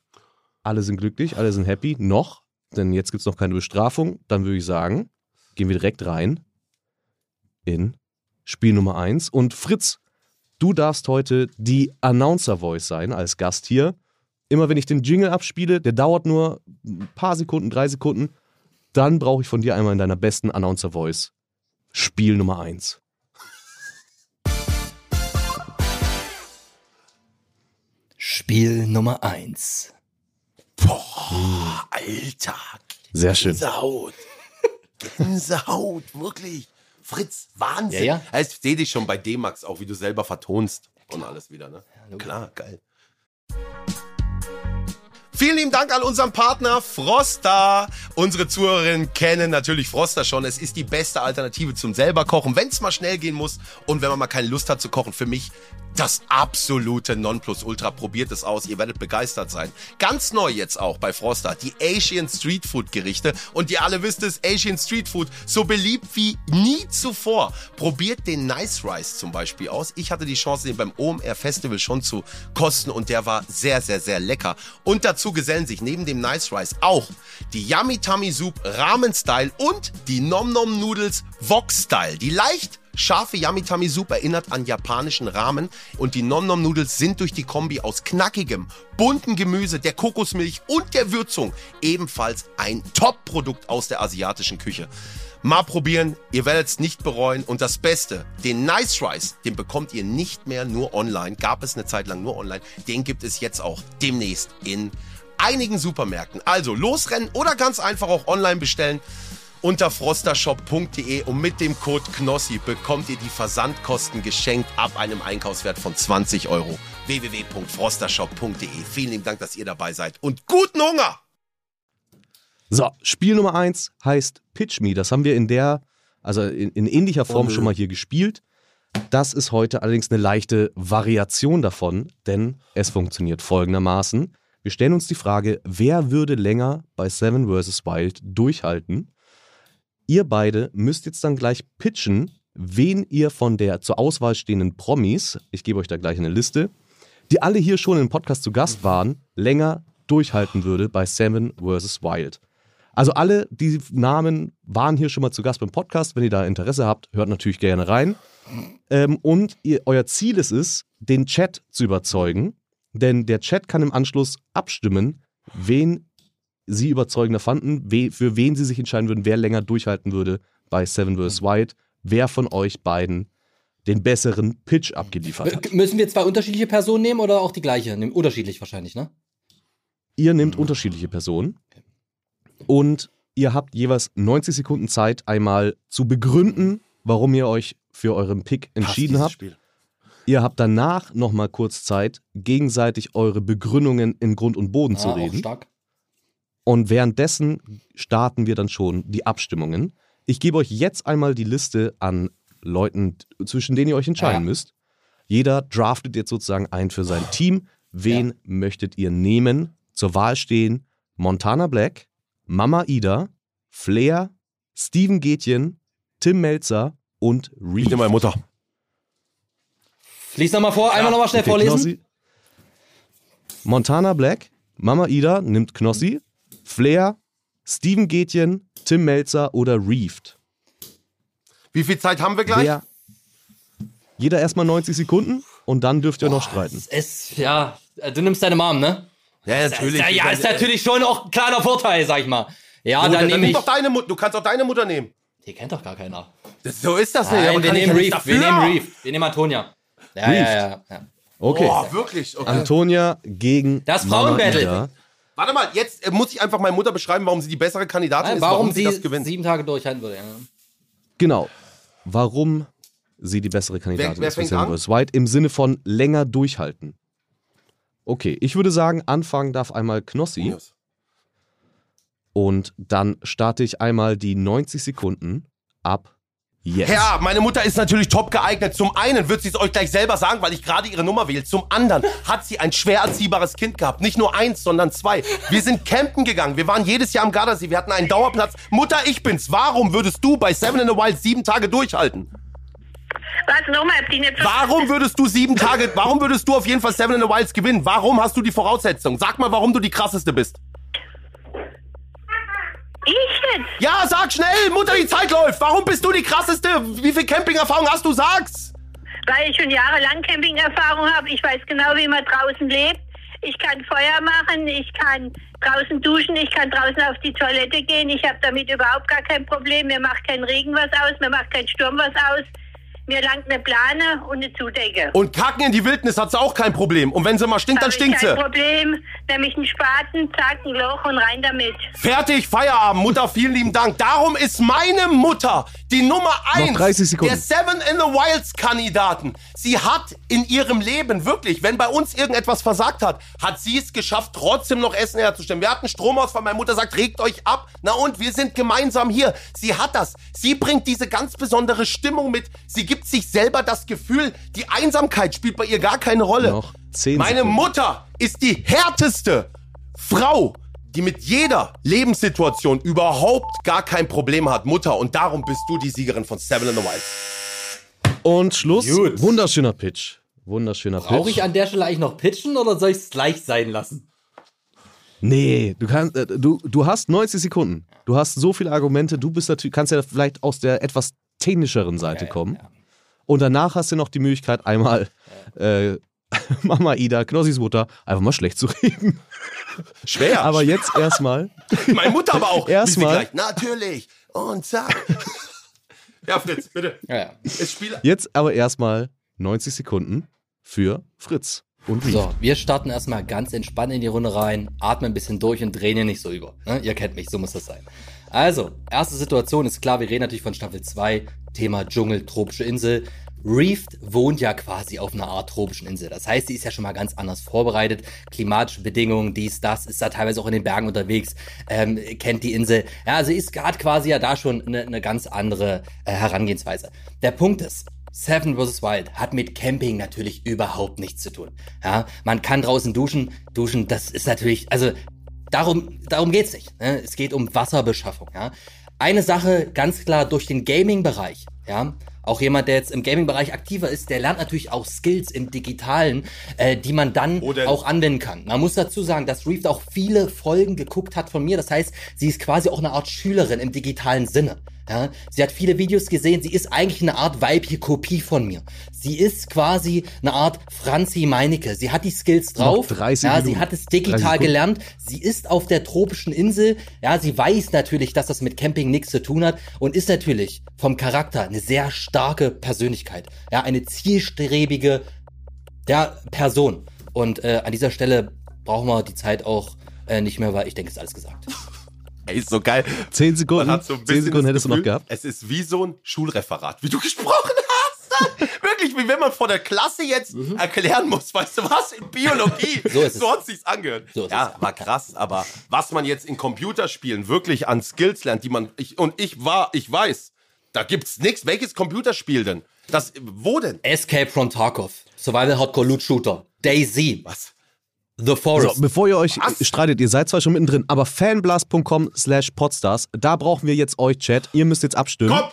Speaker 5: Alle sind glücklich, alle sind happy. Noch, denn jetzt gibt es noch keine Bestrafung. Dann würde ich sagen, gehen wir direkt rein in Spiel Nummer 1. Und Fritz, du darfst heute die Announcer Voice sein als Gast hier. Immer wenn ich den Jingle abspiele, der dauert nur ein paar Sekunden, drei Sekunden, dann brauche ich von dir einmal in deiner besten Announcer Voice Spiel Nummer 1.
Speaker 4: Spiel Nummer 1.
Speaker 3: Boah, Alter.
Speaker 5: Sehr schön.
Speaker 3: Gänsehaut. Gänsehaut, wirklich. Fritz, Wahnsinn.
Speaker 4: Ja, ja.
Speaker 3: Ich sehe dich schon bei D-Max auch, wie du selber vertonst und alles wieder, ne? Klar, geil. Vielen lieben Dank an unseren Partner Froster. Unsere Zuhörerinnen kennen natürlich Froster schon. Es ist die beste Alternative zum selber kochen, wenn es mal schnell gehen muss und wenn man mal keine Lust hat zu kochen. Für mich das absolute Nonplusultra. Probiert es aus, ihr werdet begeistert sein. Ganz neu jetzt auch bei Froster die Asian Street Food Gerichte und ihr alle wisst es, Asian Street Food so beliebt wie nie zuvor. Probiert den Nice Rice zum Beispiel aus. Ich hatte die Chance, den beim OMR Festival schon zu kosten und der war sehr, sehr, sehr lecker. Und dazu gesellen sich neben dem Nice Rice auch die Yummy Tummy Soup Ramen Style und die Nom Nom Noodles Wok Style. Die leicht Scharfe Tummy Soup erinnert an japanischen Ramen und die Nom Nom Noodles sind durch die Kombi aus knackigem, bunten Gemüse, der Kokosmilch und der Würzung ebenfalls ein Top-Produkt aus der asiatischen Küche. Mal probieren, ihr werdet es nicht bereuen. Und das Beste, den Nice Rice, den bekommt ihr nicht mehr nur online. Gab es eine Zeit lang nur online. Den gibt es jetzt auch demnächst in einigen Supermärkten. Also losrennen oder ganz einfach auch online bestellen unter frostershop.de und mit dem Code KNOSSI bekommt ihr die Versandkosten geschenkt ab einem Einkaufswert von 20 Euro. www.frostershop.de. Vielen lieben Dank, dass ihr dabei seid und guten Hunger!
Speaker 5: So, Spiel Nummer 1 heißt Pitch Me. Das haben wir in der, also in, in ähnlicher Form
Speaker 3: Oh,
Speaker 5: schon mal hier gespielt. Das ist heute allerdings eine leichte Variation davon, denn es funktioniert folgendermaßen. Wir stellen uns die Frage, wer würde länger bei Seven vs. Wild durchhalten? Ihr beide müsst jetzt dann gleich pitchen, wen ihr von der zur Auswahl stehenden Promis, ich gebe euch da gleich eine Liste, die alle hier schon im Podcast zu Gast waren, länger durchhalten würde bei Seven vs. Wild. Also alle, die Namen waren hier schon mal zu Gast beim Podcast. Wenn ihr da Interesse habt, hört natürlich gerne rein. Ähm, und ihr, euer Ziel ist es, den Chat zu überzeugen. Denn der Chat kann im Anschluss abstimmen, wen sie überzeugender fanden, we, für wen sie sich entscheiden würden, wer länger durchhalten würde bei Seven vs. Wild, wer von euch beiden den besseren Pitch abgeliefert hat.
Speaker 4: Müssen wir zwei unterschiedliche Personen nehmen oder auch die gleiche? Nehmen unterschiedlich wahrscheinlich, ne?
Speaker 5: Ihr nehmt unterschiedliche Personen und ihr habt jeweils 90 Sekunden Zeit, einmal zu begründen, warum ihr euch für euren Pick entschieden habt.
Speaker 3: Spiel.
Speaker 5: Ihr habt danach nochmal kurz Zeit, gegenseitig eure Begründungen in Grund und Boden zu
Speaker 4: Ah, auch
Speaker 5: reden.
Speaker 4: stark.
Speaker 5: Und währenddessen starten wir dann schon die Abstimmungen. Ich gebe euch jetzt einmal die Liste an Leuten, zwischen denen ihr euch entscheiden
Speaker 4: Ja.
Speaker 5: müsst. Jeder draftet jetzt sozusagen ein für sein Team. Wen möchtet ihr nehmen? Zur Wahl stehen Montana Black, Mama Ida, Flair, Steven Gätjen, Tim Melzer und
Speaker 3: Ich
Speaker 5: Reed.
Speaker 3: nehme meine Mutter.
Speaker 4: Lies nochmal vor, einmal nochmal schnell
Speaker 5: Okay,
Speaker 4: vorlesen.
Speaker 5: Knossi. Montana Black, Mama Ida nimmt Knossi, Flair, Steven Gätjen, Tim Melzer oder Reeft.
Speaker 3: Wie viel Zeit haben wir gleich?
Speaker 5: Wer? Jeder erstmal 90 Sekunden und dann dürft ihr noch streiten.
Speaker 4: Es, ja, du nimmst deine Mom, ne?
Speaker 3: Ja,
Speaker 4: Ja, ja, ist natürlich schon auch ein kleiner Vorteil, sag ich mal. Ja,
Speaker 3: Gut,
Speaker 4: dann
Speaker 3: dann
Speaker 4: nehme ich.
Speaker 3: doch deine Mutter. Du kannst auch deine Mutter nehmen.
Speaker 4: Die kennt doch gar keiner.
Speaker 3: Das, so ist das nicht.
Speaker 4: Nein,
Speaker 3: aber
Speaker 4: wir nehmen
Speaker 3: nicht
Speaker 4: Reef. Wir nehmen Reef. Wir nehmen Antonia. Ja, ja, ja, ja.
Speaker 5: Okay.
Speaker 3: Boah, wirklich. Okay.
Speaker 5: Antonia gegen
Speaker 4: Das Frauenbattle.
Speaker 3: Warte mal, jetzt äh, muss ich einfach meine Mutter beschreiben, warum sie die bessere Kandidatin
Speaker 4: Nein,
Speaker 3: ist,
Speaker 4: warum sie
Speaker 3: das gewinnt.
Speaker 4: sieben Tage durchhalten würde. Ja.
Speaker 5: Genau. Warum sie die bessere Kandidatin
Speaker 3: Wer- wer
Speaker 5: ist vs. White im Sinne von länger durchhalten. Okay, ich würde sagen, anfangen darf einmal Knossi und dann starte ich einmal die 90 Sekunden ab jetzt.
Speaker 3: Ja, meine Mutter ist natürlich top geeignet. Zum einen wird sie es euch gleich selber sagen, weil ich gerade ihre Nummer wähle. Zum anderen hat sie ein schwer erziehbares Kind gehabt. Nicht nur eins, sondern zwei. Wir sind campen gegangen. Wir waren jedes Jahr am Gardasee. Wir hatten einen Dauerplatz. Mutter, ich bin's. Warum würdest du bei Seven in the Wild sieben Tage durchhalten?
Speaker 7: Was nochmal,
Speaker 3: Warum würdest du sieben Tage, warum würdest du auf jeden Fall Seven in the Wilds gewinnen? Warum hast du die Voraussetzung? Sag mal, warum du die krasseste bist.
Speaker 7: Ich jetzt?
Speaker 3: Ja, sag schnell, Mutter, die Zeit läuft. Warum bist du die krasseste? Wie viel Campingerfahrung hast du? Sag's.
Speaker 7: Weil ich schon jahrelang Campingerfahrung habe. Ich weiß genau, wie man draußen lebt. Ich kann Feuer machen, ich kann draußen duschen, ich kann draußen auf die Toilette gehen. Ich habe damit überhaupt gar kein Problem. Mir macht kein Regen was aus, mir macht kein Sturm was aus. Mir langt eine Plane und eine Zudecke.
Speaker 3: Und kacken in die Wildnis hat sie auch kein Problem. Und wenn sie mal stinkt, dann
Speaker 7: Hab ich
Speaker 3: stinkt
Speaker 7: kein
Speaker 3: sie.
Speaker 7: Problem. Nämlich einen Spaten, zack, ein Loch und rein damit.
Speaker 3: Fertig, Feierabend. Mutter, vielen lieben Dank. Darum ist meine Mutter die Nummer eins
Speaker 5: 30 Sekunden.
Speaker 3: der Seven in the Wilds Kandidaten. Sie hat in ihrem Leben wirklich, wenn bei uns irgendetwas versagt hat, hat sie es geschafft, trotzdem noch Essen herzustellen. Wir hatten Stromausfall. Meine Mutter sagt, regt euch ab. Na und, wir sind gemeinsam hier. Sie hat das. Sie bringt diese ganz besondere Stimmung mit. Sie gibt sich selber das Gefühl, die Einsamkeit spielt bei ihr gar keine Rolle.
Speaker 5: Noch 10
Speaker 3: Meine
Speaker 5: Sekunden.
Speaker 3: Mutter ist die härteste Frau, die mit jeder Lebenssituation überhaupt gar kein Problem hat. Mutter, und darum bist du die Siegerin von Seven in the Wild.
Speaker 5: Und Schluss.
Speaker 4: Gut.
Speaker 5: Wunderschöner Pitch. Wunderschöner
Speaker 4: Brauche
Speaker 5: Pitch.
Speaker 4: ich an der Stelle eigentlich noch pitchen oder soll ich es gleich sein lassen?
Speaker 5: Nee, du kannst, äh, du, du hast 90 Sekunden. Du hast so viele Argumente. Du bist natürlich, kannst ja vielleicht aus der etwas technischeren Seite kommen. Und danach hast du noch die Möglichkeit, einmal äh, Mama Ida, Knossis Mutter, einfach mal schlecht zu reden.
Speaker 3: Schwer.
Speaker 5: Aber jetzt erstmal.
Speaker 3: meine Mutter aber auch.
Speaker 5: Erstmal-
Speaker 3: Natürlich. Und zack. ja, Fritz, bitte.
Speaker 4: Ja, ja.
Speaker 3: Es Spiel.
Speaker 5: Jetzt aber erstmal 90 Sekunden für Fritz und.
Speaker 4: So, wir starten erstmal ganz entspannt in die Runde rein, atmen ein bisschen durch und drehen hier nicht so über. Ne? Ihr kennt mich, so muss das sein. Also, erste Situation ist klar, wir reden natürlich von Staffel 2, Thema Dschungel, tropische Insel. Reefed wohnt ja quasi auf einer Art tropischen Insel. Das heißt, sie ist ja schon mal ganz anders vorbereitet. Klimatische Bedingungen, dies, das, ist da teilweise auch in den Bergen unterwegs, ähm, kennt die Insel. Ja, also ist hat quasi ja da schon eine, eine ganz andere äh, Herangehensweise. Der Punkt ist, Seven vs. Wild hat mit Camping natürlich überhaupt nichts zu tun. Ja, man kann draußen duschen. Duschen, das ist natürlich, also darum, darum geht's nicht. Ne? Es geht um Wasserbeschaffung. Ja? Eine Sache ganz klar durch den Gaming-Bereich. Ja, auch jemand, der jetzt im Gaming-Bereich aktiver ist, der lernt natürlich auch Skills im Digitalen, äh, die man dann
Speaker 3: Wo denn?
Speaker 4: auch anwenden kann. Man muss dazu sagen, dass Reef auch viele Folgen geguckt hat von mir. Das heißt, sie ist quasi auch eine Art Schülerin im digitalen Sinne. Ja, sie hat viele Videos gesehen. Sie ist eigentlich eine Art weibliche Kopie von mir. Sie ist quasi eine Art Franzi Meinecke. Sie hat die Skills drauf.
Speaker 5: 30
Speaker 4: ja, sie
Speaker 5: Minuten.
Speaker 4: hat es
Speaker 5: 30
Speaker 4: digital gelernt. Sie ist auf der tropischen Insel. Ja, sie weiß natürlich, dass das mit Camping nichts zu tun hat und ist natürlich vom Charakter eine sehr starke Persönlichkeit. Ja, eine zielstrebige ja, Person. Und äh, an dieser Stelle brauchen wir die Zeit auch äh, nicht mehr, weil ich denke, es ist alles gesagt.
Speaker 3: Ey, ist so geil.
Speaker 5: 10
Speaker 3: Man
Speaker 5: Sekunden.
Speaker 3: so ein
Speaker 5: 10
Speaker 3: bisschen
Speaker 5: Sekunden hättest du noch
Speaker 3: Gefühl,
Speaker 5: gehabt.
Speaker 3: Es ist wie so ein Schulreferat, wie du gesprochen hast. Wirklich, wie wenn man vor der Klasse jetzt erklären muss, weißt du was, in Biologie.
Speaker 4: Mhm. So ist es.
Speaker 3: so hat sich's angehört.
Speaker 4: So ist
Speaker 3: ja,
Speaker 4: es.
Speaker 3: war krass, aber was man jetzt in Computerspielen wirklich an Skills lernt, die man, ich, und ich war, ich weiß, da gibt's nichts. Welches Computerspiel denn? Das, wo denn?
Speaker 4: Escape from Tarkov. Survival Hardcore Loot Shooter. Daisy.
Speaker 3: Was?
Speaker 4: The
Speaker 5: So,
Speaker 4: Forest.
Speaker 5: bevor ihr euch
Speaker 3: Was?
Speaker 5: streitet, ihr seid zwar schon mittendrin, aber fanblast.com slash podstars, da brauchen wir jetzt euch, Chat. Ihr müsst jetzt abstimmen,
Speaker 3: Komm!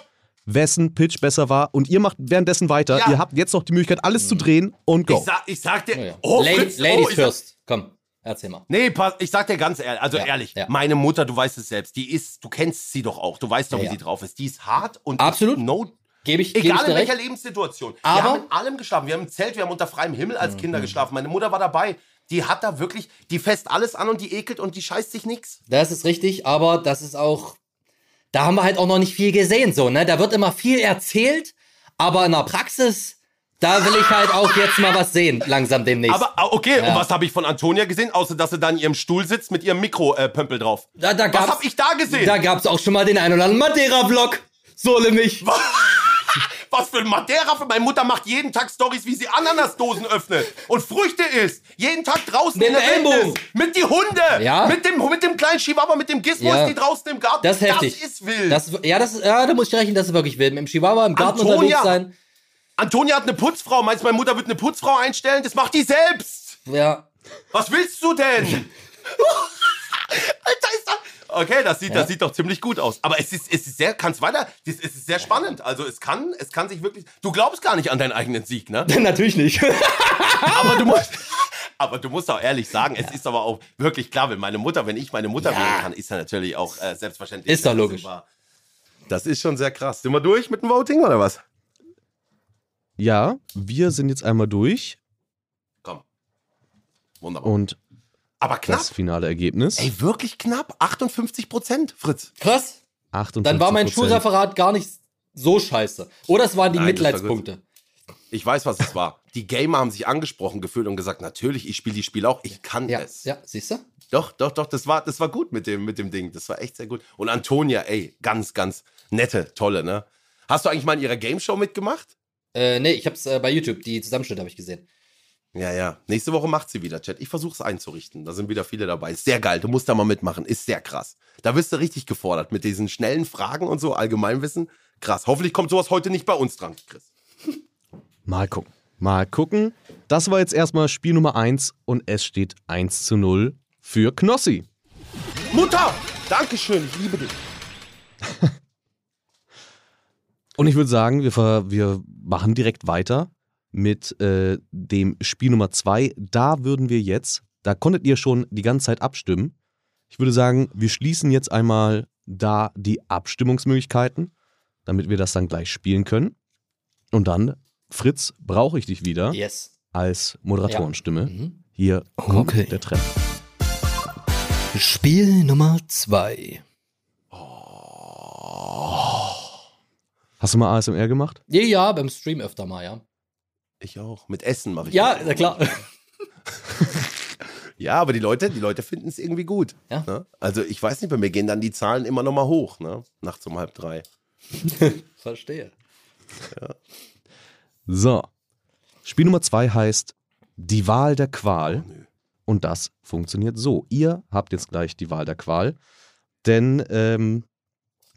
Speaker 5: wessen Pitch besser war und ihr macht währenddessen weiter.
Speaker 3: Ja.
Speaker 5: Ihr habt jetzt noch die Möglichkeit, alles zu drehen und go.
Speaker 3: Ich sag, ich sag dir,
Speaker 4: Oh ja.
Speaker 3: oh,
Speaker 4: Lady-
Speaker 3: Fritz,
Speaker 4: Ladies
Speaker 3: oh, ich sag,
Speaker 4: first. Komm, erzähl mal.
Speaker 3: Nee, pass, ich sag dir ganz ehrlich, also
Speaker 4: Ja,
Speaker 3: ehrlich,
Speaker 4: ja.
Speaker 3: meine Mutter, du weißt es selbst, die ist, du kennst sie doch auch, du weißt doch,
Speaker 4: Ja,
Speaker 3: wie sie drauf ist. Die ist hart und
Speaker 4: Absolut.
Speaker 3: no,
Speaker 4: Gebe ich, geb ich
Speaker 3: egal in welcher
Speaker 4: recht.
Speaker 3: Lebenssituation. wir
Speaker 4: Aber-
Speaker 3: haben in allem geschlafen, wir haben im Zelt, wir haben unter freiem Himmel als
Speaker 4: Mhm.
Speaker 3: Kinder geschlafen. Meine Mutter war dabei. Die hat da wirklich, die fässt alles an und die ekelt und die scheißt sich nix.
Speaker 4: Das ist richtig, aber das ist auch, da haben wir halt auch noch nicht viel gesehen, so, ne? Da wird immer viel erzählt, aber in der Praxis, da will ich halt auch jetzt mal was sehen, langsam demnächst.
Speaker 3: Aber ah, okay, und
Speaker 4: Ja.
Speaker 3: was habe ich von Antonia gesehen, außer dass sie da in ihrem Stuhl sitzt mit ihrem Mikropömpel drauf?
Speaker 4: da, da
Speaker 3: Was
Speaker 4: gab's,
Speaker 3: hab ich da gesehen?
Speaker 4: Da gab's auch schon mal den einen oder anderen Madeira-Vlog. So nämlich.
Speaker 3: Was für ein Madeira für meine Mutter macht jeden Tag Stories, wie sie Ananasdosen öffnet und Früchte isst. Jeden Tag draußen
Speaker 4: Mit
Speaker 3: in der
Speaker 4: dem
Speaker 3: Wildnis. Mit die Hunde.
Speaker 4: Ja.
Speaker 3: Mit dem, mit dem kleinen Chihuahua, mit dem Gizmo
Speaker 4: Ja.
Speaker 3: ist die draußen im Garten.
Speaker 4: Das ist heftig.
Speaker 3: Das ist wild.
Speaker 4: Das, ja, das, ja, da muss ich rechnen, das ist wirklich wild. Mit dem Chihuahua im Garten
Speaker 3: Antonia.
Speaker 4: unterwegs sein.
Speaker 3: Antonia hat eine Putzfrau. Meinst du, meine Mutter wird eine Putzfrau einstellen? Das macht die selbst.
Speaker 4: Ja.
Speaker 3: Was willst du denn? Alter, ist das... Okay, das sieht,
Speaker 4: Ja.
Speaker 3: das sieht doch ziemlich gut aus. Aber es ist, es ist sehr, kann's weiter, es ist sehr spannend. Also es kann, es kann sich wirklich, du glaubst gar nicht an deinen eigenen Sieg, ne?
Speaker 4: Natürlich nicht.
Speaker 3: Aber du musst, aber du musst auch ehrlich sagen, es ist aber auch wirklich klar, wenn meine Mutter, wenn ich meine Mutter
Speaker 4: Ja.
Speaker 3: wählen kann, ist ja natürlich auch äh, selbstverständlich.
Speaker 4: Ist doch
Speaker 3: Das
Speaker 4: logisch.
Speaker 3: Das ist schon sehr krass. Sind wir durch mit dem Voting oder was?
Speaker 5: Ja, wir sind jetzt einmal durch
Speaker 3: Komm. Wunderbar.
Speaker 5: und
Speaker 3: aber knapp.
Speaker 5: das finale Ergebnis.
Speaker 3: Ey, wirklich knapp. 58 Prozent, Fritz.
Speaker 4: Krass.
Speaker 5: 58
Speaker 4: Dann war mein Schulreferat gar nicht so scheiße. Oder es waren die
Speaker 3: Nein,
Speaker 4: Mitleidspunkte.
Speaker 3: Ich weiß, was es war. Die Gamer haben sich angesprochen gefühlt und gesagt, natürlich, ich spiele die Spiele auch, ich kann
Speaker 4: Ja,
Speaker 3: es.
Speaker 4: ja, siehst du?
Speaker 3: Doch, doch, doch, das war, das war gut mit dem, mit dem Ding. Das war echt sehr gut. Und Antonia, ey, ganz, ganz nette, tolle, ne? Hast du eigentlich mal in ihrer Game Show mitgemacht?
Speaker 4: Äh, nee, ich hab's äh, bei YouTube, die Zusammenschnitte habe ich gesehen.
Speaker 3: Ja, ja. Nächste Woche macht sie wieder, Chat. Ich versuche es einzurichten. Da sind wieder viele dabei. Ist sehr geil. Du musst da mal mitmachen. Ist sehr krass. Da wirst du richtig gefordert mit diesen schnellen Fragen und so, Allgemeinwissen. Krass. Hoffentlich kommt sowas heute nicht bei uns dran, Chris.
Speaker 5: Mal gucken. Mal gucken. Das war jetzt erstmal Spiel Nummer 1 und es steht 1 zu 0 für Knossi.
Speaker 3: Mutter! Dankeschön, ich liebe dich.
Speaker 5: Und ich würde sagen, wir, wir machen direkt weiter mit äh, dem Spiel Nummer 2. Da würden wir jetzt, da konntet ihr schon die ganze Zeit abstimmen. Ich würde sagen, wir schließen jetzt einmal da die Abstimmungsmöglichkeiten, damit wir das dann gleich spielen können. Und dann, Fritz, brauche ich dich wieder
Speaker 4: Yes.
Speaker 5: als Moderatorenstimme.
Speaker 4: Mhm.
Speaker 5: Hier kommt
Speaker 4: Okay.
Speaker 5: der Treffer.
Speaker 4: Spiel Nummer zwei.
Speaker 5: Hast du mal ASMR gemacht?
Speaker 4: Ja, ja, beim Stream öfter mal, ja.
Speaker 3: Ich auch. Mit Essen mache ich
Speaker 4: Ja, na klar.
Speaker 3: Ja, aber die Leute, die Leute finden es irgendwie gut.
Speaker 4: Ja.
Speaker 3: Ne? Also ich weiß nicht, bei mir gehen dann die Zahlen immer noch mal hoch, ne? Nachts um halb drei.
Speaker 4: Verstehe.
Speaker 5: So. Spiel Nummer zwei heißt Die Wahl der Qual.
Speaker 3: nö.
Speaker 5: Und das funktioniert so. Ihr habt jetzt gleich die Wahl der Qual, denn ähm,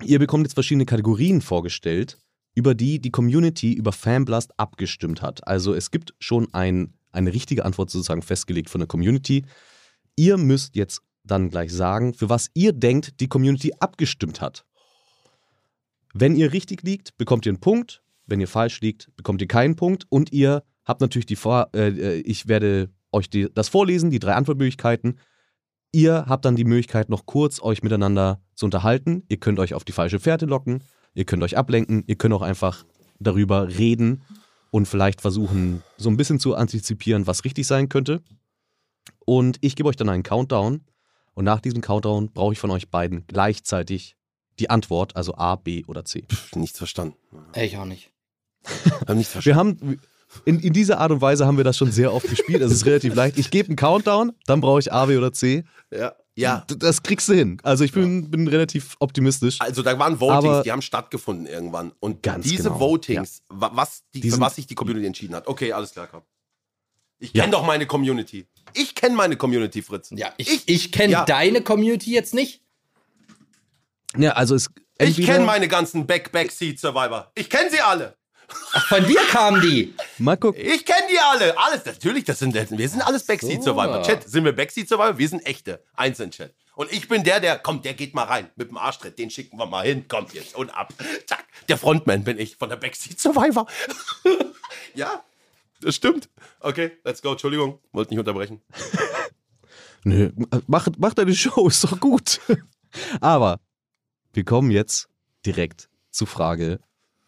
Speaker 5: ihr bekommt jetzt verschiedene Kategorien vorgestellt, über die die Community über Fanblast abgestimmt hat. Also es gibt schon ein, eine richtige Antwort sozusagen festgelegt von der Community. Ihr müsst jetzt dann gleich sagen, für was ihr denkt, die Community abgestimmt hat. Wenn ihr richtig liegt, bekommt ihr einen Punkt. Wenn ihr falsch liegt, bekommt ihr keinen Punkt. Und ihr habt natürlich die Vor... Äh, äh, ich werde euch die, das vorlesen, die drei Antwortmöglichkeiten. Ihr habt dann die Möglichkeit, noch kurz euch miteinander zu unterhalten. Ihr könnt euch auf die falsche Fährte locken. Ihr könnt euch ablenken. Ihr könnt auch einfach darüber reden und vielleicht versuchen, so ein bisschen zu antizipieren, was richtig sein könnte. Und ich gebe euch dann einen Countdown. Und nach diesem Countdown brauche ich von euch beiden gleichzeitig die Antwort, also A, B oder C.
Speaker 3: Pff, nichts verstanden.
Speaker 4: Ich auch nicht.
Speaker 3: Hab nichts verstanden.
Speaker 5: Wir haben, in, in dieser Art und Weise haben wir das schon sehr oft gespielt. Es ist relativ leicht. Ich gebe einen Countdown, dann brauche ich A, B oder C.
Speaker 3: Ja. Ja.
Speaker 5: Das kriegst du hin. Also ich bin, bin relativ optimistisch.
Speaker 3: Also da waren Votings,
Speaker 5: Aber-
Speaker 3: die haben stattgefunden irgendwann. Und
Speaker 5: Ganz
Speaker 3: diese
Speaker 5: genau,
Speaker 3: Votings, wa- was die,
Speaker 5: Die
Speaker 3: für
Speaker 5: sind-
Speaker 3: was sich die Community entschieden hat. Okay, alles klar, komm. Ich
Speaker 5: Ja.
Speaker 3: kenne doch meine Community. Ich kenne meine Community, Fritz.
Speaker 4: Ja, ich, ich, kenne
Speaker 3: ja.
Speaker 4: deine Community jetzt nicht.
Speaker 5: Ja, also es
Speaker 3: Ich kenne meine ganzen Back-Backseat-Survivor. Ich kenne sie alle.
Speaker 4: Von dir kamen die.
Speaker 5: Mal gucken.
Speaker 3: Ich kenne die alle. Alles. Natürlich, das sind, wir sind alles Backseat-Survivor.
Speaker 4: So.
Speaker 3: Chat, sind wir Backseat-Survivor? Wir sind echte. Einzeln, Chat. Und ich bin der, der, kommt, der geht mal rein. Mit dem Arschtritt. Den schicken wir mal hin. Kommt jetzt und ab. Zack. Der Frontman bin ich von der Backseat-Survivor. ja, das stimmt. Okay, let's go. Entschuldigung. Wollte nicht unterbrechen.
Speaker 5: Nö, mach, mach deine Show, ist doch gut. Aber wir kommen jetzt direkt zu Frage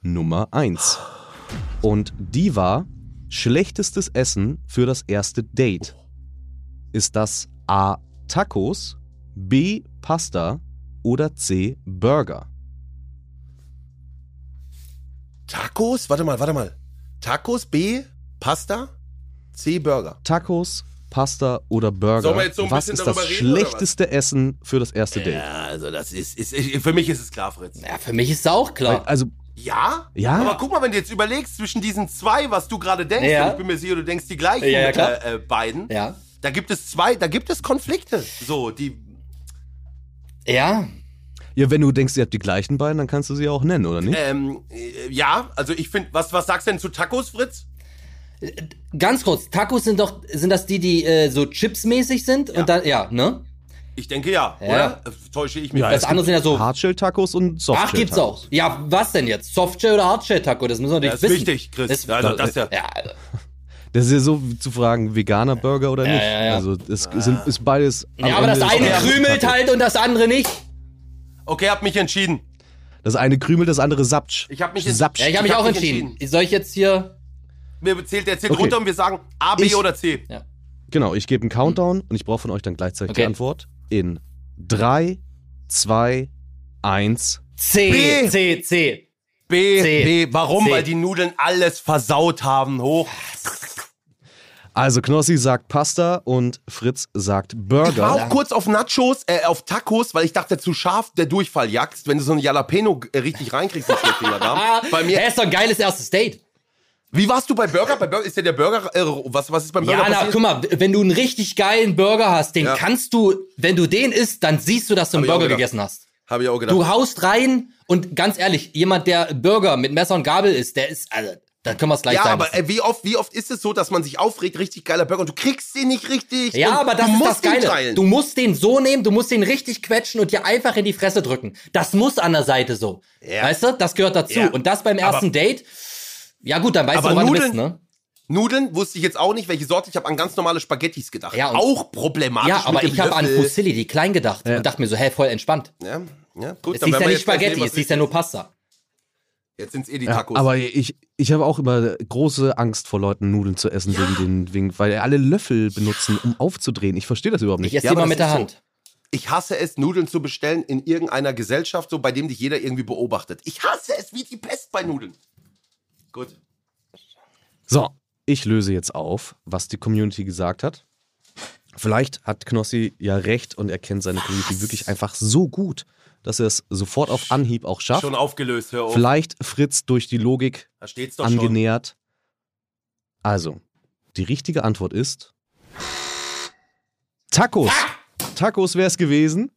Speaker 5: Nummer 1. Und die war schlechtestes Essen für das erste Date. Ist das A. Tacos, B. Pasta oder C. Burger?
Speaker 3: Tacos? Warte mal, warte mal. Tacos, B, Pasta, C, Burger.
Speaker 5: Tacos, Pasta oder Burger?
Speaker 3: Sollen wir jetzt so ein
Speaker 5: Was
Speaker 3: bisschen
Speaker 5: ist das
Speaker 3: darüber reden,
Speaker 5: schlechteste Essen für das erste Date?
Speaker 3: Ja, also das ist, ist, für mich ist es klar, Fritz.
Speaker 4: Ja, für mich ist es auch klar.
Speaker 5: Also
Speaker 3: Ja?
Speaker 5: Ja.
Speaker 3: Aber guck mal, wenn du jetzt überlegst, zwischen diesen zwei, was du gerade denkst,
Speaker 4: Ja.
Speaker 3: und ich bin mir sicher, du denkst die gleichen
Speaker 4: Ja, ja, klar.
Speaker 3: Äh, äh, beiden,
Speaker 4: ja.
Speaker 3: da gibt es zwei, da gibt es Konflikte. So, die.
Speaker 4: Ja.
Speaker 5: Ja, wenn du denkst, ihr habt die gleichen beiden, dann kannst du sie auch nennen, oder nicht?
Speaker 3: Ähm, äh, ja, also ich finde, was, was sagst du denn zu Tacos, Fritz?
Speaker 4: Ganz kurz, Tacos sind doch, sind das die, die äh, so chipsmäßig sind? Und dann, ja, ne?
Speaker 3: Ich denke ja,
Speaker 4: Ja.
Speaker 3: oder? Täusche ich mich?
Speaker 4: das andere sind ja so.
Speaker 5: Hardshell-Tacos und Softshell-Tacos.
Speaker 4: Ach, gibt's auch. Ja, was denn jetzt? Softshell oder Hardshell Taco? Das müssen wir
Speaker 3: Ja,
Speaker 4: natürlich
Speaker 3: ist
Speaker 4: wissen.
Speaker 3: wichtig, Chris.
Speaker 4: Das-
Speaker 3: also, das ja.
Speaker 4: Ja, also,
Speaker 5: Das ist ja so wie zu fragen, veganer Burger oder
Speaker 4: Ja,
Speaker 5: nicht.
Speaker 4: ja, ja.
Speaker 5: Also das sind, ist beides.
Speaker 4: ja aber das eine
Speaker 5: ist-
Speaker 4: krümelt halt und das andere nicht.
Speaker 3: Okay, hab mich entschieden.
Speaker 5: Das eine krümelt, das andere sapsch.
Speaker 3: Ich hab mich
Speaker 5: sapsch.
Speaker 4: Ja, ich habe mich
Speaker 3: Ich hab
Speaker 4: auch
Speaker 3: mich
Speaker 4: entschieden. Soll ich jetzt hier.
Speaker 3: Mir zählt, der zählt
Speaker 5: Okay.
Speaker 3: runter und wir sagen A, B
Speaker 5: Ich-
Speaker 3: oder C.
Speaker 5: Genau, ich gebe einen Countdown und ich brauche von euch dann gleichzeitig die
Speaker 4: Okay.
Speaker 5: Antwort. In 3, 2, 1.
Speaker 4: C,
Speaker 3: B.
Speaker 4: C, C.
Speaker 3: B,
Speaker 4: C.
Speaker 3: B. Warum?
Speaker 4: C.
Speaker 3: Weil die Nudeln alles versaut haben. Hoch.
Speaker 5: Also Knossi sagt Pasta und Fritz sagt
Speaker 3: Ich war
Speaker 5: Burger.
Speaker 3: auch kurz auf Nachos, äh, auf Tacos, weil ich dachte, zu scharf der Durchfall jagst, wenn du so ein Jalapeno äh, richtig reinkriegst in den Fingerdarm. Bei mir.
Speaker 4: Er ist doch ein geiles erstes Date.
Speaker 3: Wie warst du bei Burger? Bei Burger ist ja der Burger. Äh, was, was ist beim Burger
Speaker 4: Ja, na, guck mal, wenn du einen richtig geilen Burger hast, den
Speaker 3: Ja.
Speaker 4: kannst du, wenn du den isst, dann siehst du, dass du einen Burger gegessen hast.
Speaker 3: Habe ich auch gedacht.
Speaker 4: Du haust rein und ganz ehrlich, jemand, der Burger mit Messer und Gabel isst, der ist, also, da können wir es gleich
Speaker 3: ja, aber äh, wie oft, wie oft ist es so, dass man sich aufregt, richtig geiler Burger und du kriegst den nicht richtig?
Speaker 4: Ja, aber das ist
Speaker 3: musst
Speaker 4: das Geile.
Speaker 3: teilen.
Speaker 4: Du musst den so nehmen, du musst den richtig quetschen und dir einfach in die Fresse drücken. Das muss an der Seite so.
Speaker 3: Ja.
Speaker 4: Weißt du? Das gehört dazu.
Speaker 3: Ja.
Speaker 4: Und das beim ersten Date, ja gut, dann weißt
Speaker 3: Aber
Speaker 4: du, woran du
Speaker 3: Nudeln-
Speaker 4: bist, ne?
Speaker 3: Nudeln wusste ich jetzt auch nicht, welche Sorte. Ich habe an ganz normale Spaghettis gedacht.
Speaker 4: Ja,
Speaker 3: auch problematisch.
Speaker 4: Ja, aber ich habe an. Fusilli, die klein gedacht und dachte mir so, hey, voll entspannt.
Speaker 3: Ja, ja, gut.
Speaker 4: Es
Speaker 3: dann
Speaker 4: ist ja nicht Spaghetti,
Speaker 3: sehen,
Speaker 4: es ist ja nur Pasta.
Speaker 3: Jetzt sind es eh die
Speaker 5: Ja,
Speaker 3: Tacos.
Speaker 5: aber ich, ich habe auch immer große Angst vor Leuten, Nudeln zu essen, wegen den, wegen, weil alle Löffel benutzen, um aufzudrehen. Ich verstehe das überhaupt
Speaker 4: Ich
Speaker 5: nicht.
Speaker 4: esse
Speaker 3: Ja, aber
Speaker 4: mit der
Speaker 3: ist so.
Speaker 4: Hand.
Speaker 3: ich hasse es, Nudeln zu bestellen in irgendeiner Gesellschaft, so bei dem dich jeder irgendwie beobachtet. Ich hasse es wie die Pest bei Nudeln. Gut.
Speaker 5: So, ich löse jetzt auf, was die Community gesagt hat. Vielleicht hat Knossi ja recht und er kennt seine Community wirklich einfach so gut, dass er es sofort auf Anhieb auch schafft.
Speaker 3: Schon aufgelöst, hör auf.
Speaker 5: Vielleicht Fritz durch die Logik
Speaker 3: Da steht's doch schon.
Speaker 5: angenähert. Also, die richtige Antwort ist Tacos. Tacos wäre es gewesen.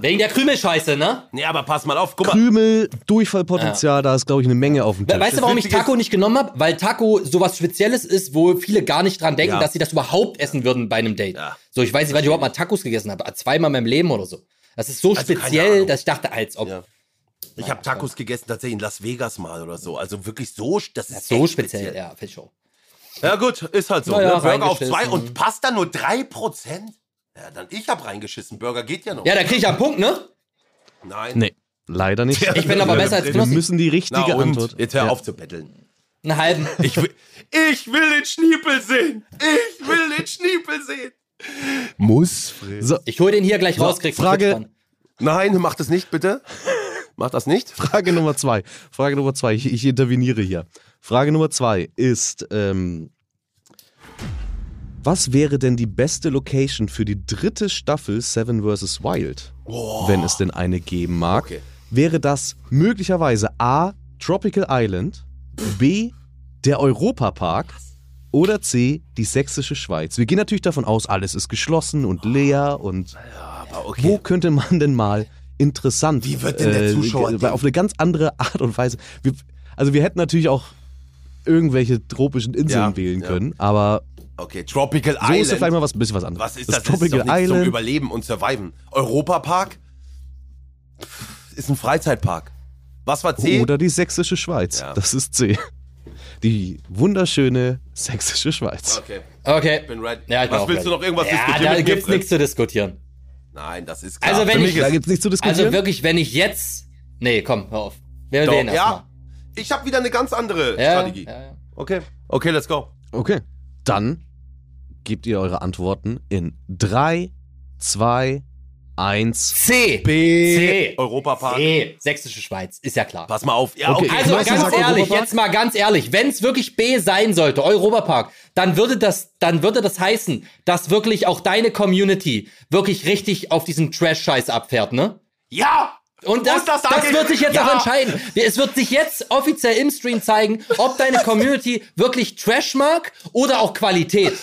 Speaker 4: Wegen der Krümelscheiße, ne?
Speaker 3: Nee, aber pass mal auf. Guck mal.
Speaker 5: Krümel, Durchfallpotenzial, da ist, glaube ich, eine Menge auf dem Tisch.
Speaker 4: Weißt du, warum ich Taco nicht genommen habe? Weil Taco sowas Spezielles ist, wo viele gar nicht dran denken,
Speaker 3: Ja.
Speaker 4: dass sie das überhaupt essen würden bei einem Date.
Speaker 3: Ja.
Speaker 4: So, ich weiß nicht, wann ich überhaupt mal Tacos gegessen habe. Zweimal in meinem Leben oder so. Das ist so
Speaker 3: Also
Speaker 4: speziell, dass ich dachte, als ob.
Speaker 3: Ja. Ich habe Tacos gegessen tatsächlich in Las Vegas mal oder so. Also wirklich so, das ist
Speaker 4: So
Speaker 3: echt
Speaker 4: speziell, ja, finde ich auch.
Speaker 3: Ja gut, ist halt so.
Speaker 4: Na ja,
Speaker 3: ne? Burger auf zwei und Pasta nur 3%? Ja, dann ich hab reingeschissen. Burger geht ja noch.
Speaker 4: Ja, da krieg ich einen Punkt, ne?
Speaker 3: Nein.
Speaker 5: Nee, leider nicht.
Speaker 4: Ich bin aber besser als
Speaker 5: Wir
Speaker 4: Knossi.
Speaker 5: müssen die richtige
Speaker 3: Na und?
Speaker 5: Antwort.
Speaker 3: Jetzt hör
Speaker 5: Ja.
Speaker 3: auf zu betteln.
Speaker 4: Einen halben.
Speaker 3: Ich will, ich will den Schniepel sehen. Ich will den Schniepel sehen. Muss, Fritz.
Speaker 5: So,
Speaker 4: Ich hol den hier gleich raus, kriegst du
Speaker 5: Frage-.
Speaker 3: Nein, mach das nicht, bitte. Mach das nicht.
Speaker 5: Frage Nummer zwei. Frage Nummer zwei. Ich, ich interveniere hier. Frage Nummer zwei ist, ähm, Was wäre denn die beste Location für die dritte Staffel Seven vs. Wild? Wenn es denn eine geben mag.
Speaker 3: Okay.
Speaker 5: Wäre das möglicherweise A. Tropical Island, B. der Europapark oder C. die sächsische Schweiz? Wir gehen natürlich davon aus, alles ist geschlossen und leer und
Speaker 3: Aber okay.
Speaker 5: wo könnte man denn mal interessant
Speaker 3: Wie wird denn der Zuschauer
Speaker 5: äh, auf eine ganz andere Art und Weise. Wir, also wir hätten natürlich auch irgendwelche tropischen Inseln
Speaker 3: Ja,
Speaker 5: wählen
Speaker 3: ja.
Speaker 5: können, aber
Speaker 3: Okay, Tropical
Speaker 5: so
Speaker 3: Island.
Speaker 5: ist ja vielleicht mal was ein bisschen was anderes.
Speaker 3: Was ist das? Das ist
Speaker 5: Tropical
Speaker 3: doch nicht zum
Speaker 5: Island.
Speaker 3: Überleben und Surviven. Europapark ist ein Freizeitpark. Was war C?
Speaker 5: Oder die sächsische Schweiz.
Speaker 3: Ja.
Speaker 5: Das ist C. Die wunderschöne sächsische Schweiz.
Speaker 3: Okay,
Speaker 4: Okay.
Speaker 3: bin ready.
Speaker 4: Ja, ich bin
Speaker 3: Was willst du
Speaker 4: ready.
Speaker 3: noch irgendwas
Speaker 4: ja,
Speaker 3: diskutieren?
Speaker 4: da gibt's
Speaker 3: Fritz?
Speaker 4: nichts zu diskutieren.
Speaker 3: Nein, das ist klar.
Speaker 4: Also wenn ich-
Speaker 3: ist-
Speaker 5: Da gibt's nichts zu diskutieren.
Speaker 4: Also wirklich, wenn ich jetzt. Nee, komm, hör auf. Wir
Speaker 3: Doch,
Speaker 4: wählen
Speaker 3: ja, ich habe wieder eine ganz andere
Speaker 4: Ja,
Speaker 3: Strategie.
Speaker 4: ja, ja.
Speaker 3: Okay, okay, let's go.
Speaker 5: okay. Dann gebt ihr eure Antworten in 3, 2, 1.
Speaker 4: C.
Speaker 3: B.
Speaker 4: C.
Speaker 3: Europapark.
Speaker 4: C. Sächsische Schweiz, ist ja klar.
Speaker 3: Pass mal auf. Ja,
Speaker 5: Okay.
Speaker 4: Also ganz ehrlich,
Speaker 5: Europapark?
Speaker 4: jetzt mal ganz ehrlich, wenn es wirklich B sein sollte, Europapark, dann würde das, dann würde das heißen, dass wirklich auch deine Community wirklich richtig auf diesen Trash-Scheiß abfährt, ne?
Speaker 3: Ja!
Speaker 4: Und das,
Speaker 3: Und das
Speaker 4: das, wird sich jetzt
Speaker 3: Ja.
Speaker 4: auch entscheiden. Es wird sich jetzt offiziell im Stream zeigen, ob deine Community wirklich Trash mag oder auch Qualität.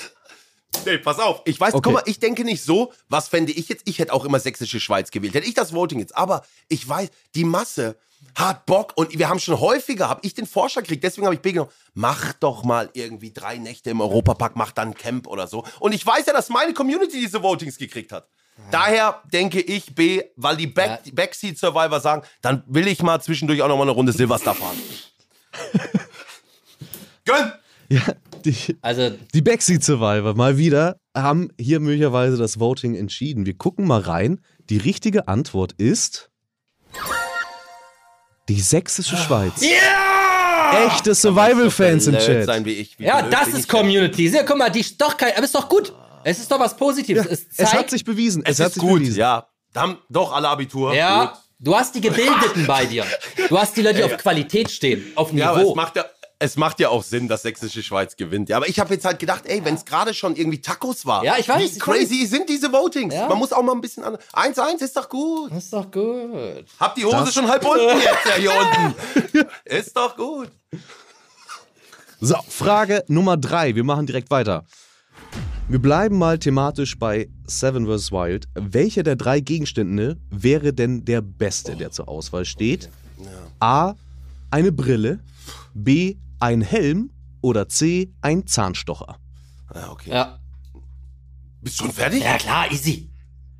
Speaker 3: Nee, pass auf. Ich weiß,
Speaker 5: Okay.
Speaker 3: guck mal, ich denke nicht so, was fände ich jetzt? Ich hätte auch immer sächsische Schweiz gewählt. Hätte ich das Voting jetzt. Aber ich weiß, die Masse hat Bock und wir haben schon häufiger, habe ich den Vorschlag gekriegt, deswegen habe ich B genommen, mach doch mal irgendwie drei Nächte im Europapark, mach dann Camp oder so. Und ich weiß ja, dass meine Community diese Votings gekriegt hat. Daher denke ich B, weil die, Back,
Speaker 4: Ja.
Speaker 3: die Backseat Survivor sagen, dann will ich mal zwischendurch auch noch mal eine Runde Silverstar fahren. Gönn!
Speaker 5: Ja, die,
Speaker 4: Also,
Speaker 5: die Backseat Survivor mal wieder haben hier möglicherweise das Voting entschieden. Wir gucken mal rein. Die richtige Antwort ist die sächsische Schweiz.
Speaker 4: ja!
Speaker 5: Echte Survival-Fans im Chat.
Speaker 3: Sein wie ich. Wie
Speaker 4: Ja, das ist? Community. Ja, guck mal, die ist doch kein, aber ist doch gut. Es ist doch was Positives. es
Speaker 5: Es hat
Speaker 4: zeigt,
Speaker 5: sich bewiesen.
Speaker 3: Es,
Speaker 5: hat
Speaker 3: ist
Speaker 5: sich
Speaker 3: gut,
Speaker 5: bewiesen.
Speaker 3: ja. Da haben doch alle Abitur.
Speaker 4: ja,
Speaker 3: Gut.
Speaker 4: du hast die Gebildeten bei dir. Du hast die Leute, die
Speaker 3: Ja,
Speaker 4: auf
Speaker 3: ja.
Speaker 4: Qualität stehen, auf
Speaker 3: Ja, aber
Speaker 4: Niveau.
Speaker 3: es macht ja, es macht ja auch Sinn, dass sächsische Schweiz gewinnt. Ja, aber ich habe jetzt halt gedacht, ey, wenn es gerade schon irgendwie Tacos war.
Speaker 4: Ja, ich weiß,
Speaker 3: Wie
Speaker 4: ich
Speaker 3: crazy sind diese Votings?
Speaker 4: Ja.
Speaker 3: Man muss auch mal ein bisschen an. 1-1 ist doch gut.
Speaker 4: das ist doch gut.
Speaker 3: Hab die Hose
Speaker 5: Das-
Speaker 3: schon halb unten jetzt, ja, hier unten. Ist doch gut.
Speaker 5: So, Frage Nummer drei. Wir machen direkt weiter. Wir bleiben mal thematisch bei Seven vs. Wild. Welcher der drei Gegenstände wäre denn der beste, der zur Auswahl steht? A. Eine Brille. B. Ein Helm. Oder C. Ein Zahnstocher.
Speaker 3: Ja, okay.
Speaker 4: Ja.
Speaker 3: Bist schon fertig?
Speaker 4: Ja, klar, easy.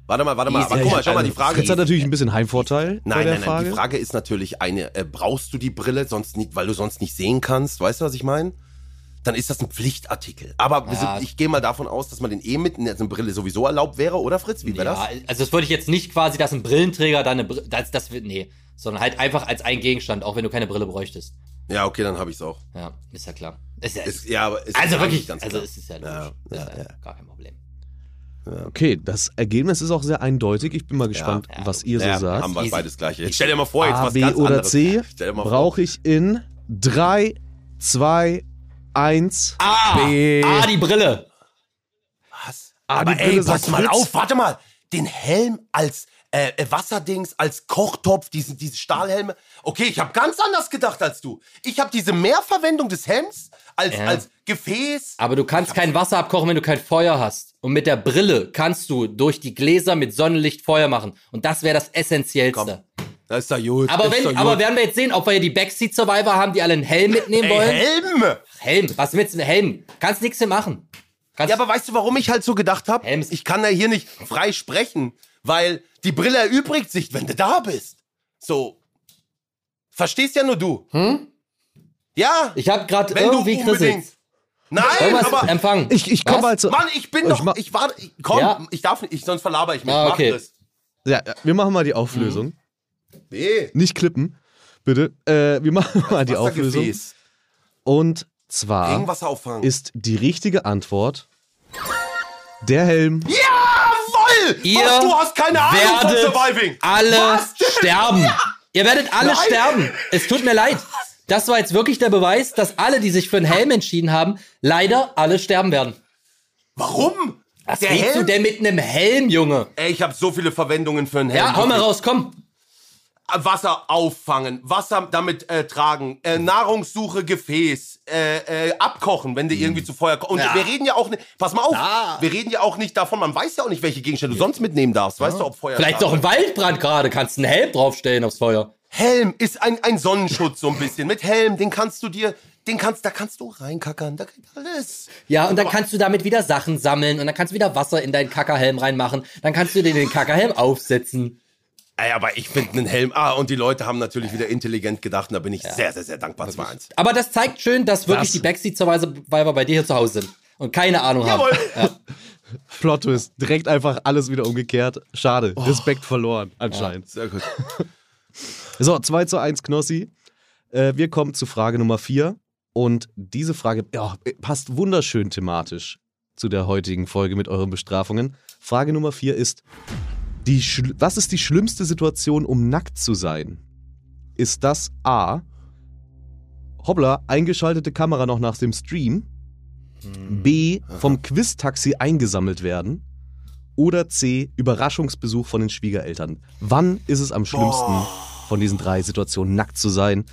Speaker 3: Warte mal, warte mal.
Speaker 4: Easy.
Speaker 3: Aber guck mal, schau mal, die Frage
Speaker 5: Fritz hat
Speaker 3: ist.
Speaker 5: natürlich ein bisschen Heimvorteil bei
Speaker 3: Nein,
Speaker 5: der
Speaker 3: nein, nein.
Speaker 5: Frage.
Speaker 3: Die Frage ist natürlich eine, äh, brauchst du die Brille sonst nicht, weil du sonst nicht sehen kannst? Weißt du, was ich meine? Dann ist das ein Pflichtartikel. Aber
Speaker 4: Ja.
Speaker 3: sind, ich gehe mal davon aus, dass man den eh mit einer Brille sowieso erlaubt wäre, oder Fritz? Wie wäre
Speaker 4: Ja,
Speaker 3: das?
Speaker 4: also das würde ich jetzt nicht quasi, dass ein Brillenträger da eine Brille, das, das wird, nee. Sondern halt einfach als ein Gegenstand, auch wenn du keine Brille bräuchtest.
Speaker 3: Ja, okay, dann habe ich's auch.
Speaker 4: Ja, ist ja klar. Ist ja,
Speaker 3: Ist, ja, aber es
Speaker 4: also
Speaker 3: ist
Speaker 4: wirklich,
Speaker 3: ganz
Speaker 4: also
Speaker 3: klar.
Speaker 4: es ist ja
Speaker 3: Ja,
Speaker 4: logisch.
Speaker 3: ja,
Speaker 4: ist ja,
Speaker 3: ja.
Speaker 4: gar kein Problem.
Speaker 5: Okay, das Ergebnis ist auch sehr eindeutig. Ich bin mal gespannt,
Speaker 4: Ja,
Speaker 5: was ihr so
Speaker 3: ja,
Speaker 5: sagt.
Speaker 3: haben wir beides gleiche. Jetzt stell dir mal vor, jetzt
Speaker 5: A,
Speaker 3: was
Speaker 5: B
Speaker 3: ganz
Speaker 5: oder
Speaker 3: anderes.
Speaker 5: C brauche ich in 3, 2, 1.
Speaker 4: Ah,
Speaker 5: B.
Speaker 4: ah, die Brille.
Speaker 3: Was?
Speaker 5: Ah,
Speaker 3: Aber
Speaker 5: die
Speaker 3: ey,
Speaker 5: Brille
Speaker 3: pass
Speaker 5: sagt
Speaker 3: mal auf, warte mal. Den Helm als äh, äh, Wasserdings, als Kochtopf, diese, diese Stahlhelme. Okay, ich habe ganz anders gedacht als du. Ich habe diese Mehrverwendung des Helms als,
Speaker 4: Ja.
Speaker 3: als Gefäß.
Speaker 4: Aber du kannst kein Wasser abkochen, wenn du kein Feuer hast. Und mit der Brille kannst du durch die Gläser mit Sonnenlicht Feuer machen. Und das wäre das Essentiellste.
Speaker 3: Das ist doch gut.
Speaker 4: Aber, wenn,
Speaker 3: doch
Speaker 4: aber
Speaker 3: gut.
Speaker 4: werden wir jetzt sehen, ob wir hier die Backseat Survivor haben, die alle einen Helm mitnehmen
Speaker 3: Ey,
Speaker 4: wollen?
Speaker 3: Helm!
Speaker 4: Helm, was willst du mit Helm? Kannst nichts mehr machen. Kannst,
Speaker 3: Ja, aber weißt du, warum ich halt so gedacht habe? Ich kann ja hier nicht frei sprechen, weil die Brille erübrigt sich, wenn du da bist. So. Verstehst ja nur du.
Speaker 4: Hm?
Speaker 3: Ja.
Speaker 4: ich habe gerade
Speaker 3: wenn du
Speaker 4: irgendwie
Speaker 3: unbedingt.
Speaker 4: krisselt.
Speaker 3: Nein,
Speaker 4: Irgendwas
Speaker 3: aber.
Speaker 4: empfangen.
Speaker 5: Ich, ich komme
Speaker 4: Was?
Speaker 5: halt zu.
Speaker 3: Mann, ich bin
Speaker 5: Ich
Speaker 3: doch. Ich war. Ich, komm,
Speaker 4: Ja.
Speaker 3: ich darf nicht, ich, sonst verlaber ich mich.
Speaker 4: Ah,
Speaker 3: Mach
Speaker 4: okay.
Speaker 3: das.
Speaker 5: Ja, ja, wir machen mal die Auflösung.
Speaker 3: Nee.
Speaker 5: Nicht klippen, bitte. Äh, wir machen mal die Auflösung. Und zwar ist die richtige Antwort der Helm.
Speaker 3: Jawoll!
Speaker 4: Ihr
Speaker 3: Was, du hast keine Ahnung von
Speaker 4: werdet
Speaker 3: Surviving.
Speaker 4: alle sterben. Ihr werdet alle
Speaker 3: Nein.
Speaker 4: sterben. Es tut mir leid. Das war jetzt wirklich der Beweis, dass alle, die sich für einen Helm entschieden haben, leider alle sterben werden.
Speaker 3: Warum?
Speaker 4: Was
Speaker 3: Der
Speaker 4: du
Speaker 3: Helm?
Speaker 4: denn mit einem Helm, Junge?
Speaker 3: Ey, ich habe so viele Verwendungen für einen Helm.
Speaker 4: Ja, hau mal raus, komm.
Speaker 3: Wasser auffangen, Wasser damit äh, tragen, äh, Nahrungssuche, Gefäß, äh, äh, abkochen, wenn du irgendwie zu Feuer kommst. Und
Speaker 4: Ja.
Speaker 3: wir reden ja auch nicht, pass mal auf,
Speaker 4: Ja.
Speaker 3: wir reden ja auch nicht davon, man weiß ja auch nicht, welche Gegenstände du sonst mitnehmen darfst. Weißt du, ob Feuer
Speaker 4: Vielleicht doch ein Waldbrand gerade. Kannst einen Helm draufstellen aufs Feuer.
Speaker 3: Helm ist ein, ein Sonnenschutz so ein bisschen. Mit Helm, den kannst du dir, den kannst, da kannst du reinkackern, da geht alles.
Speaker 4: Ja, und dann kannst du damit wieder Sachen sammeln und dann kannst du wieder Wasser in deinen Kackerhelm reinmachen. Dann kannst du dir den Kackerhelm aufsetzen.
Speaker 3: Ey, aber ich finde einen Helm, ah, und die Leute haben natürlich wieder intelligent gedacht und da bin ich sehr, sehr, sehr dankbar. 2-1.
Speaker 4: Aber das zeigt schön, dass wirklich
Speaker 5: Was?
Speaker 4: die Backseat-Survivor bei dir hier zu Hause sind und keine Ahnung haben.
Speaker 3: Jawohl.
Speaker 4: Ja.
Speaker 5: Plot Twist. Direkt einfach alles wieder umgekehrt. Schade. Respekt verloren, anscheinend.
Speaker 3: Sehr gut.
Speaker 5: So, 2 zu 1 Knossi. Äh, wir kommen zu Frage Nummer 4. Und diese Frage ja, passt wunderschön thematisch zu der heutigen Folge mit euren Bestrafungen. Frage Nummer 4 ist, die was ist die schlimmste Situation, um nackt zu sein? Ist das A, hoppla, eingeschaltete Kamera noch nach dem Stream, B, vom Quiz-Taxi eingesammelt werden oder C, Überraschungsbesuch von den Schwiegereltern? Wann ist es am schlimmsten von diesen drei Situationen, nackt zu sein?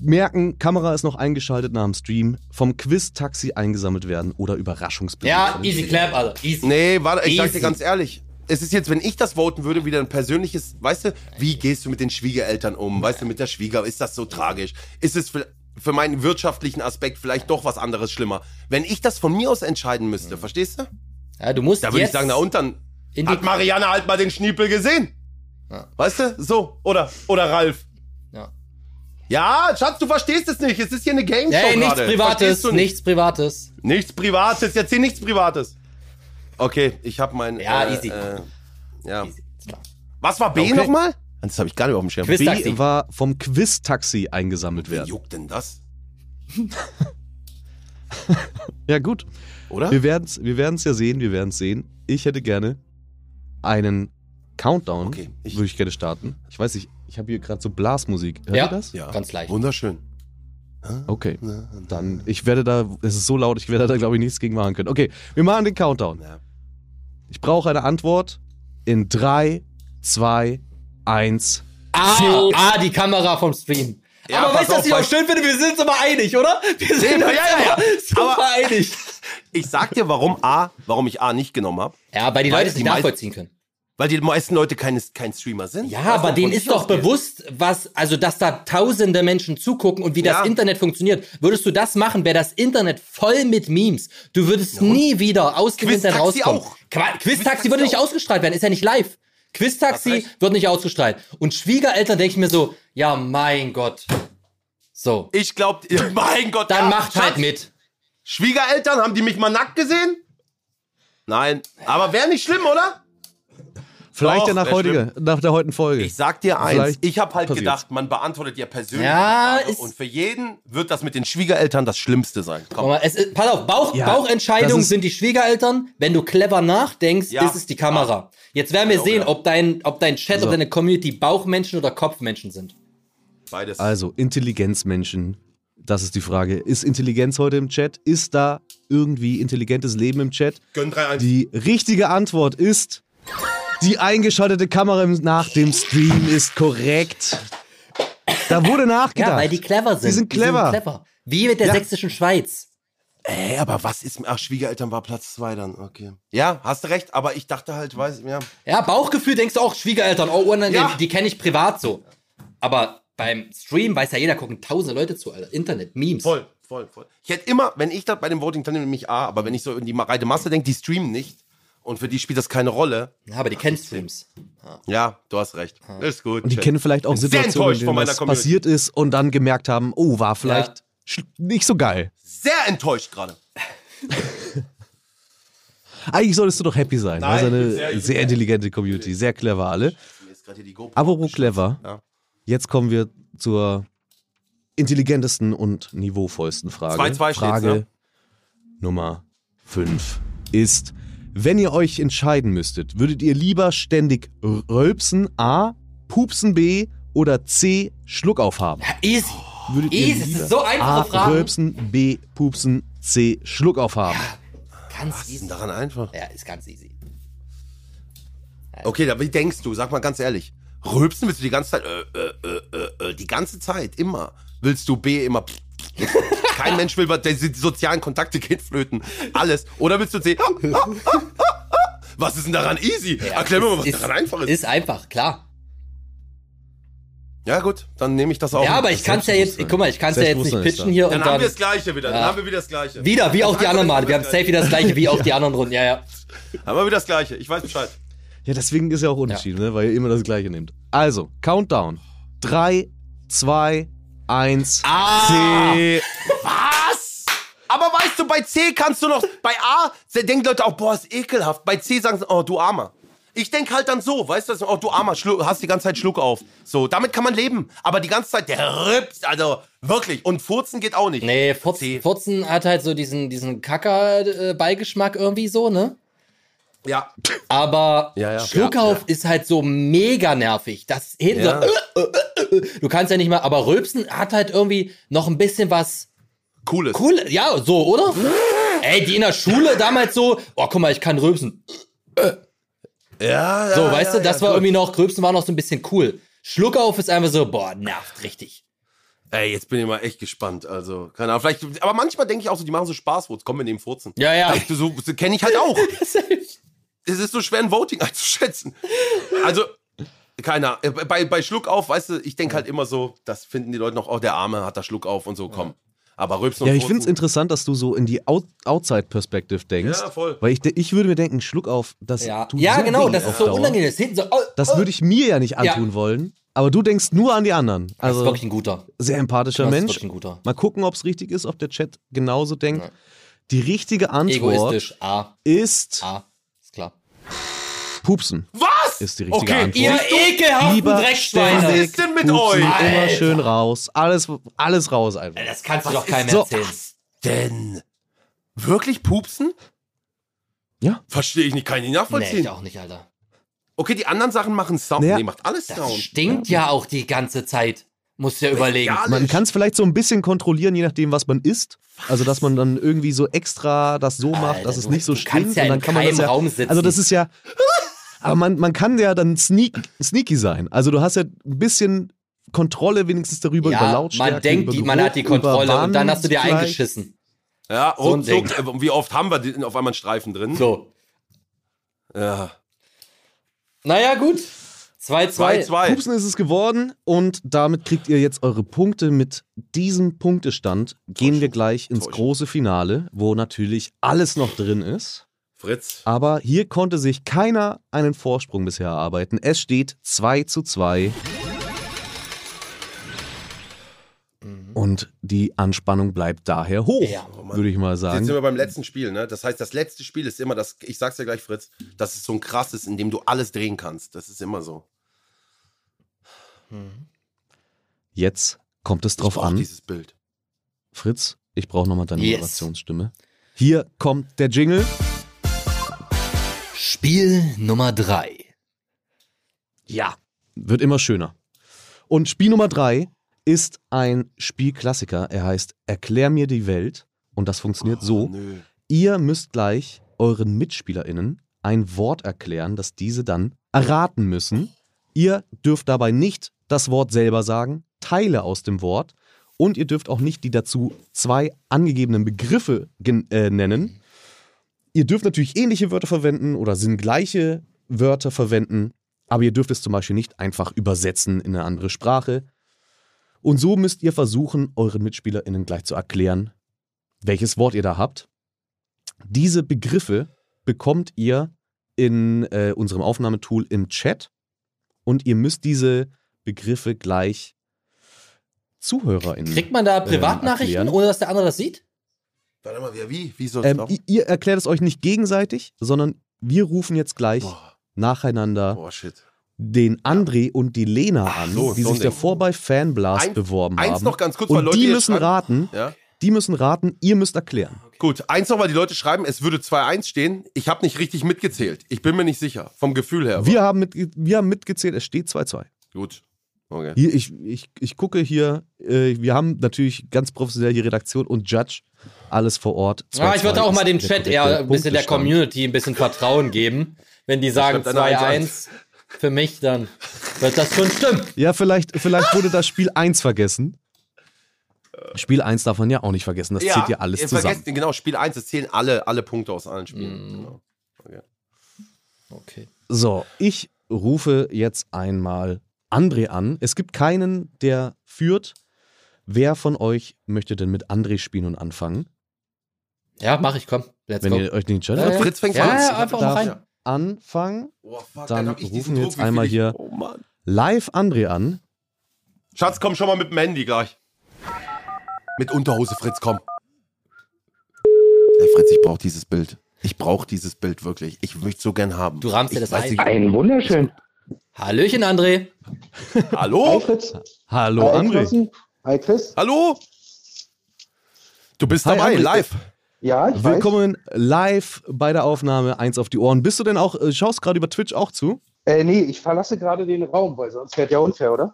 Speaker 5: Merken, Kamera ist noch eingeschaltet nach dem Stream, vom Quiz-Taxi eingesammelt werden oder Überraschungsbesuch
Speaker 4: Ja, easy clap, Alter. Easy.
Speaker 3: Nee, warte, ich sag dir
Speaker 4: Easy.
Speaker 3: ganz ehrlich. Es ist jetzt, wenn ich das voten würde, wieder ein persönliches, weißt du, wie gehst du mit den Schwiegereltern um? Weißt du, mit der Schwieger, ist das so tragisch? Ist es für, für meinen wirtschaftlichen Aspekt vielleicht doch was anderes schlimmer? Wenn ich das von mir aus entscheiden müsste, verstehst du?
Speaker 4: Ja, du musst
Speaker 3: Da würde ich sagen, na und dann hat Marianne halt mal den Schniepel gesehen.
Speaker 4: Ja.
Speaker 3: Weißt du? So. Oder, oder Ralf.
Speaker 4: Ja.
Speaker 3: Ja, Schatz, du verstehst es nicht. Es ist hier eine Game Show
Speaker 4: Hey, nichts
Speaker 3: gerade.
Speaker 4: Privates, nichts Privates.
Speaker 3: Nichts Privates, jetzt hier nichts Privates. Okay, ich habe mein.
Speaker 4: Ja,
Speaker 3: äh,
Speaker 4: easy.
Speaker 3: Äh, ja.
Speaker 4: Easy.
Speaker 3: Was war B
Speaker 5: Okay.
Speaker 3: nochmal? Das habe ich gar nicht auf dem Schirm.
Speaker 5: B war vom Quiz-Taxi eingesammelt
Speaker 3: Wie
Speaker 5: werden.
Speaker 3: juckt denn das?
Speaker 5: Ja, gut.
Speaker 3: Oder?
Speaker 5: Wir werden es wir werden's ja sehen, wir werden es sehen. Ich hätte gerne einen Countdown,
Speaker 3: Okay, ich-
Speaker 5: würde ich gerne starten. Ich weiß nicht, ich habe hier gerade so Blasmusik. Hört
Speaker 4: Ja.
Speaker 5: ihr das?
Speaker 3: Ja.
Speaker 4: Ganz leicht.
Speaker 3: Wunderschön.
Speaker 5: Okay. Dann, ich werde da, es ist so laut, ich werde da, glaube ich, nichts gegen machen können. Okay, wir machen den Countdown.
Speaker 3: Ja.
Speaker 5: Ich brauche eine Antwort in 3, 2, 1.
Speaker 4: Ah, ah, die Kamera vom Stream.
Speaker 3: Ja,
Speaker 4: Aber weißt du, was ich auch schön finde? Wir sind uns immer einig, oder? Wir sind
Speaker 3: ja,
Speaker 4: uns
Speaker 3: ja, ja.
Speaker 4: immer super
Speaker 3: Aber-
Speaker 4: einig.
Speaker 3: Ich sag dir, warum A, warum ich A nicht genommen habe.
Speaker 4: Ja, weil die
Speaker 3: Weil
Speaker 4: Leute es nicht nachvollziehen können.
Speaker 3: Weil die meisten Leute keine, kein Streamer sind.
Speaker 4: Ja,
Speaker 3: du,
Speaker 4: aber denen ist doch
Speaker 3: ausgehen.
Speaker 4: bewusst, was, also, dass da tausende Menschen zugucken und wie das
Speaker 3: Ja.
Speaker 4: Internet funktioniert. Würdest du das machen, wäre das Internet voll mit Memes. Du würdest nie wieder aus dem
Speaker 3: Quiz-Taxi
Speaker 4: Internet rauskommen.
Speaker 3: auch.
Speaker 4: Quiz-Taxi
Speaker 3: Quiz-Taxi
Speaker 4: würde nicht
Speaker 3: auch.
Speaker 4: ausgestrahlt werden, ist ja nicht live. Quiz-Taxi wird nicht ausgestrahlt. Und Schwiegereltern denke ich mir so, ja, mein Gott. So,
Speaker 3: Ich glaub, mein Gott.
Speaker 4: dann
Speaker 3: ja,
Speaker 4: macht halt
Speaker 3: Schatz,
Speaker 4: mit.
Speaker 3: Schwiegereltern, haben die mich mal nackt gesehen? Nein. Aber wäre nicht schlimm, oder?
Speaker 5: Vielleicht
Speaker 3: Doch,
Speaker 5: ja nach, heutige, nach der heutigen Folge.
Speaker 3: Ich sag dir eins,
Speaker 5: Vielleicht
Speaker 3: ich habe halt
Speaker 5: passiert's.
Speaker 3: gedacht, man beantwortet ja persönlich.
Speaker 4: Ja,
Speaker 3: und für jeden wird das mit den Schwiegereltern das Schlimmste sein. Komm.
Speaker 4: mal, es ist, pass auf, Bauch,
Speaker 5: Ja,
Speaker 4: Bauchentscheidung
Speaker 5: das ist-
Speaker 4: sind die Schwiegereltern. Wenn du clever nachdenkst,
Speaker 3: Ja.
Speaker 4: ist es die Kamera. Jetzt werden wir
Speaker 3: Ja,
Speaker 4: sehen,
Speaker 3: ja.
Speaker 4: ob dein, ob dein Chat,
Speaker 5: So.
Speaker 4: ob deine Community Bauchmenschen oder Kopfmenschen sind.
Speaker 3: Beides.
Speaker 5: Also, Intelligenzmenschen. Das ist die Frage. Ist Intelligenz heute im Chat? Ist da irgendwie intelligentes Leben im Chat?
Speaker 3: Gönn 3-1.
Speaker 5: Die richtige Antwort ist, die eingeschaltete Kamera nach dem Stream ist korrekt. Da wurde nachgedacht.
Speaker 4: Ja, weil die clever sind.
Speaker 5: Die sind clever.
Speaker 4: clever. Wie mit der
Speaker 3: Ja.
Speaker 4: sächsischen Schweiz.
Speaker 3: Ey, aber was ist. Ach, Schwiegereltern war Platz 2 dann. Okay. Ja, hast du recht, aber ich dachte halt, weiß. Ja.
Speaker 4: Ja, Bauchgefühl denkst du auch, Schwiegereltern, oh, oh nein,
Speaker 3: Ja.
Speaker 4: die, die kenne ich privat so. Aber beim Stream weiß ja jeder, gucken tausende Leute zu, Alter. Internet, Memes.
Speaker 3: Voll, voll, voll. Ich hätte immer, wenn ich da bei dem Voting, dann nehme ich A, aber wenn ich so in die breite Masse denke, die streamen nicht. Und für die spielt das keine Rolle.
Speaker 4: Ja, aber die kennen Streams.
Speaker 3: Ja, du hast recht. Ist gut.
Speaker 5: Und die kennen vielleicht auch Situationen, in
Speaker 3: enttäuscht
Speaker 5: denen was
Speaker 3: Community.
Speaker 5: passiert ist und dann gemerkt haben, oh, war vielleicht sch- nicht so geil.
Speaker 3: Sehr enttäuscht gerade.
Speaker 5: Eigentlich solltest du doch happy sein.
Speaker 3: Nein,
Speaker 5: also eine
Speaker 3: sehr-
Speaker 5: sehr, intelligente Community, sehr clever alle.
Speaker 3: Mir ist gerade hier die GoPro
Speaker 5: Apropos clever,
Speaker 3: Ja.
Speaker 5: jetzt kommen wir zur intelligentesten und niveauvollsten Frage.
Speaker 3: 2-2 steht's,
Speaker 5: Frage
Speaker 3: ne?
Speaker 5: Nummer 5 ist, wenn ihr euch entscheiden müsstet, würdet ihr lieber ständig rölpsen A, pupsen B oder C, Schluck aufhaben?
Speaker 4: Easy.
Speaker 5: Würdet ihr
Speaker 4: Easy, das
Speaker 5: lieber
Speaker 4: ist so einfache
Speaker 5: A,
Speaker 4: Fragen.
Speaker 5: rülpsen, B, pupsen, C, Schluck aufhaben?
Speaker 4: ganz
Speaker 3: Was ist
Speaker 4: easy.
Speaker 3: denn daran einfach?
Speaker 4: Ja, ist ganz easy.
Speaker 3: Okay, da, wie denkst du? Sag mal ganz ehrlich. Rülpsen willst du die ganze Zeit? Äh, äh, äh, äh, äh, die ganze Zeit, immer. Willst du B immer? Kein Mensch will, was- die sozialen Kontakte gehen flöten. Alles. Oder willst du C? Was ist denn daran easy? Erklär mir mal, was
Speaker 4: ist,
Speaker 3: daran einfach ist.
Speaker 4: Ist einfach, klar.
Speaker 3: Ja gut, dann nehme ich das auch.
Speaker 4: Ja, aber ich kann es ja jetzt, guck mal, ich kann es ja jetzt nicht pitchen
Speaker 5: da.
Speaker 4: hier
Speaker 3: Dann
Speaker 4: und
Speaker 3: haben
Speaker 4: dann
Speaker 3: wir das Gleiche wieder. Dann
Speaker 4: Ja.
Speaker 3: haben wir wieder das Gleiche.
Speaker 4: wieder, wie auch die anderen Male. Wir haben safe wieder das gleiche, wie auch die anderen Runden. Ja, ja.
Speaker 3: Haben wir wieder das Gleiche. Ich weiß Bescheid.
Speaker 5: Ja, deswegen ist ja auch Unterschied, ne? weil ihr immer das gleiche nehmt. Also, Countdown. 3, 2, 1,
Speaker 4: Ah!
Speaker 5: C.
Speaker 3: Was? Aber weißt du, bei C kannst du noch, bei A denken Leute auch, boah, ist ekelhaft. Bei C sagen sie, oh, du Armer. Ich denk halt dann so, weißt du, oh, du Armer, Schluck, hast die ganze Zeit Schluck auf. So, damit kann man leben. Aber die ganze Zeit, der rippt, also wirklich. Und Furzen geht auch nicht.
Speaker 4: Nee. Furzen, Furzen hat halt so diesen, diesen Kacker-Beigeschmack irgendwie so, ne?
Speaker 3: Ja.
Speaker 4: Aber
Speaker 3: Ja, ja.
Speaker 4: Schluckauf
Speaker 3: Ja,
Speaker 4: ist halt so mega nervig. Das hinten
Speaker 3: Ja.
Speaker 4: so, äh, äh, äh, du kannst ja nicht mal, aber Rülpsen hat halt irgendwie noch ein bisschen was
Speaker 3: Cooles.
Speaker 4: cool, ja, so, oder? Ey, die in der Schule damals so, oh, guck mal, ich kann rülpsen.
Speaker 3: Ja, ja.
Speaker 4: So,
Speaker 3: ja,
Speaker 4: weißt du,
Speaker 3: ja,
Speaker 4: das war
Speaker 3: gut.
Speaker 4: irgendwie noch, Rülpsen war noch so ein bisschen cool. Schluckauf ist einfach so, boah, nervt richtig.
Speaker 3: Ey, jetzt bin ich mal echt gespannt. Also, keine Ahnung. Vielleicht, aber manchmal denke ich auch so, die machen so Spaßwurz. Komm, wir nehmen Furzen.
Speaker 4: Ja, ja.
Speaker 3: Das, so, so kenne ich halt auch. es ist so schwer, ein Voting einzuschätzen. Also, keiner. Bei, bei Schluck auf, weißt du, ich denke halt immer so, das finden die Leute noch, oh, der Arme hat da Schluck auf und so, komm. Aber Rülpsen
Speaker 5: Ja, ich finde es interessant, dass du so in die Out Outside-Perspective denkst.
Speaker 3: Ja, voll.
Speaker 5: Weil ich, ich würde mir denken, Schluck auf, das
Speaker 4: Ja,
Speaker 5: tut
Speaker 4: ja
Speaker 5: so
Speaker 4: genau, das ist so
Speaker 5: Dauer.
Speaker 4: unangenehm. Das so, oh,
Speaker 5: Das
Speaker 4: oh.
Speaker 5: würde ich mir ja nicht
Speaker 4: Ja.
Speaker 5: antun wollen. Aber du denkst nur an die anderen.
Speaker 4: Das ist
Speaker 5: Also
Speaker 4: wirklich ein guter.
Speaker 5: sehr empathischer
Speaker 4: Das ist
Speaker 5: Mensch.
Speaker 4: wirklich ein guter.
Speaker 5: Mal gucken, ob es richtig ist, ob der Chat genauso denkt. Die richtige Antwort
Speaker 4: Egoistisch. A.
Speaker 5: ist
Speaker 4: A.
Speaker 5: Pupsen.
Speaker 3: Was?
Speaker 5: Ist die richtige
Speaker 3: Okay,
Speaker 5: Antwort.
Speaker 4: Ihr ekelhaften
Speaker 5: Lieber
Speaker 4: Dreckschweine.
Speaker 3: Was ist denn mit
Speaker 5: Pupsen
Speaker 3: euch?
Speaker 5: immer schön raus. Alles, alles raus einfach.
Speaker 4: Das kannst du doch keinem
Speaker 5: so?
Speaker 4: erzählen.
Speaker 3: Denn wirklich pupsen?
Speaker 5: Ja.
Speaker 3: Verstehe ich nicht, kann ich nicht
Speaker 4: Nee,
Speaker 3: nachvollziehen.
Speaker 4: ich auch nicht, Alter.
Speaker 3: okay, die anderen Sachen machen Sound.
Speaker 5: Naja.
Speaker 3: Nee, macht alles
Speaker 4: Das
Speaker 3: Sound.
Speaker 4: stinkt ja auch die ganze Zeit. Musst du ja überlegen.
Speaker 3: Ja,
Speaker 5: Man kann es vielleicht so ein bisschen kontrollieren, je nachdem, was man isst. Also, dass man dann irgendwie so extra das so macht,
Speaker 4: Alter,
Speaker 5: dass es nicht so stinkt.
Speaker 4: ja
Speaker 5: und dann
Speaker 4: in
Speaker 5: kann man das
Speaker 4: keinem
Speaker 5: ja,
Speaker 4: Raum sitzen.
Speaker 5: Also, das ist ja. Aber man, man kann ja dann sneak, sneaky sein. Also, du hast ja ein bisschen Kontrolle wenigstens darüber, über
Speaker 4: ja,
Speaker 5: Lautstärke.
Speaker 4: man denkt,
Speaker 5: über
Speaker 4: die, man
Speaker 5: Geruch,
Speaker 4: hat die Kontrolle
Speaker 5: über
Speaker 4: und dann hast du dir
Speaker 5: vielleicht.
Speaker 4: eingeschissen.
Speaker 3: Ja,
Speaker 4: So
Speaker 3: ruckzuck.
Speaker 4: Ding.
Speaker 3: äh, Wie oft haben wir auf einmal einen Streifen drin?
Speaker 4: So.
Speaker 3: Ja.
Speaker 4: Naja, gut. 2-2.
Speaker 3: 2-2.
Speaker 5: Pupsen ist es geworden und damit kriegt ihr jetzt eure Punkte. Mit diesem Punktestand gehen wir gleich ins große Finale, wo natürlich alles noch drin ist.
Speaker 3: Fritz.
Speaker 5: Aber hier konnte sich keiner einen Vorsprung bisher erarbeiten. Es steht 2 zu 2. Und die Anspannung bleibt daher hoch,
Speaker 4: Ja.
Speaker 5: würde ich mal
Speaker 3: Jetzt sind
Speaker 5: sagen.
Speaker 3: wir beim letzten Spiel, ne? Das heißt, das letzte Spiel ist immer das, ich sag's dir gleich, Fritz, das ist so ein krasses, in dem du alles drehen kannst. Das ist immer so.
Speaker 5: Jetzt kommt es
Speaker 3: Ich
Speaker 5: drauf
Speaker 3: brauch
Speaker 5: an.
Speaker 3: dieses Bild.
Speaker 5: Fritz, ich brauche nochmal deine
Speaker 4: Yes.
Speaker 5: Moderationsstimme. Hier kommt der Jingle.
Speaker 4: Spiel Nummer 3.
Speaker 5: Ja. Wird immer schöner. Und Spiel Nummer drei ist ein Spielklassiker. Er heißt Erklär mir die Welt. Und das funktioniert
Speaker 3: Oh,
Speaker 5: so.
Speaker 3: Nö.
Speaker 5: Ihr müsst gleich euren MitspielerInnen ein Wort erklären, das diese dann erraten müssen. Ihr dürft dabei nicht das Wort selber sagen, Teile aus dem Wort. Und ihr dürft auch nicht die dazu zwei angegebenen Begriffe äh, nennen. Ihr dürft natürlich ähnliche Wörter verwenden oder sinngleiche Wörter verwenden, aber ihr dürft es zum Beispiel nicht einfach übersetzen in eine andere Sprache. Und so müsst ihr versuchen, euren MitspielerInnen gleich zu erklären, welches Wort ihr da habt. Diese Begriffe bekommt ihr in äh, unserem Aufnahmetool im Chat und ihr müsst diese Begriffe gleich ZuhörerInnen.
Speaker 4: Kriegt man da
Speaker 5: ähm,
Speaker 4: Privatnachrichten,
Speaker 5: erklären.
Speaker 4: ohne dass der andere das sieht?
Speaker 3: Warte mal, wie? Wie, wie soll es
Speaker 5: Ähm,
Speaker 3: laufen?
Speaker 5: ihr, erklärt es euch nicht gegenseitig, sondern wir rufen jetzt gleich
Speaker 3: Boah,
Speaker 5: nacheinander
Speaker 3: boah, shit.
Speaker 5: den André und die Lena
Speaker 3: Ach
Speaker 5: an,
Speaker 3: so,
Speaker 5: die
Speaker 3: so
Speaker 5: sich davor bei Fanblast
Speaker 3: Ein-
Speaker 5: beworben
Speaker 3: Eins
Speaker 5: haben.
Speaker 3: noch ganz kurz, weil
Speaker 5: und
Speaker 3: Leute
Speaker 5: die müssen
Speaker 3: schreiben-
Speaker 5: raten,
Speaker 3: Ja?
Speaker 5: die müssen raten, ihr müsst erklären.
Speaker 3: Gut, eins noch, weil die Leute schreiben, es würde 2-1 stehen. Ich habe nicht richtig mitgezählt. Ich bin mir nicht sicher. Vom Gefühl her.
Speaker 5: Wir haben, mit, wir haben mitgezählt, es steht 2-2.
Speaker 3: Gut. Okay.
Speaker 5: Hier, ich, ich, ich gucke hier, äh, wir haben natürlich ganz professionell die Redaktion und Judge, alles vor Ort.
Speaker 4: Ah, ich würde
Speaker 5: 2-2
Speaker 4: auch mal dem Chat eher ein bisschen der. Community ein bisschen Vertrauen geben. Wenn die sagen
Speaker 3: schreibt einer
Speaker 4: 2-1 für mich, dann wird das schon stimmen.
Speaker 5: Ja, vielleicht, vielleicht wurde das Spiel 1 vergessen. Spiel 1 darf man ja auch nicht vergessen, das zählt ja alles zusammen.
Speaker 3: Vergesst, genau, Spiel 1, es zählen alle, alle Punkte aus allen Spielen.
Speaker 5: Mm.
Speaker 3: Genau. Okay.
Speaker 4: Okay.
Speaker 5: So, ich rufe jetzt einmal André an. Es gibt keinen, der führt. Wer von euch möchte denn mit André spielen und anfangen?
Speaker 4: Ja, mach ich, komm. Let's
Speaker 5: Wenn
Speaker 4: go.
Speaker 5: ihr euch den Chat
Speaker 4: Ja, ja.
Speaker 3: Fritz fängt
Speaker 4: Ja,
Speaker 3: an.
Speaker 4: ja, einfach mal rein.
Speaker 5: anfangen.
Speaker 3: Oh, fuck,
Speaker 5: Dann
Speaker 3: ich
Speaker 5: rufen
Speaker 3: diesen
Speaker 5: wir
Speaker 3: Druck,
Speaker 5: jetzt
Speaker 3: viel
Speaker 5: einmal hier-
Speaker 3: Oh.
Speaker 5: Live André an.
Speaker 3: Schatz, komm schon mal mit dem Handy gleich. Mit Unterhose, Fritz, komm. Ey, Fritz, ich brauche dieses Bild. Ich brauche dieses Bild wirklich. Ich möchte so gern haben.
Speaker 4: Du rahmst dir das
Speaker 3: weiß
Speaker 4: ein.
Speaker 3: nicht-
Speaker 8: Ein wunderschön.
Speaker 4: Hallöchen, André.
Speaker 8: Hi
Speaker 3: Hallo?
Speaker 8: Fritz.
Speaker 5: Hallo
Speaker 8: Hi
Speaker 5: André.
Speaker 8: Knossi. Hi Chris.
Speaker 3: Hallo? Du bist
Speaker 5: Hi,
Speaker 3: dabei,
Speaker 5: André.
Speaker 3: live.
Speaker 8: Ja, ich weiß.
Speaker 5: Willkommen live bei der Aufnahme 1 auf die Ohren. Bist du denn auch, äh, schaust gerade über Twitch auch zu?
Speaker 8: Äh, nee, ich verlasse gerade den Raum, weil sonst wäre ja unfair, oder?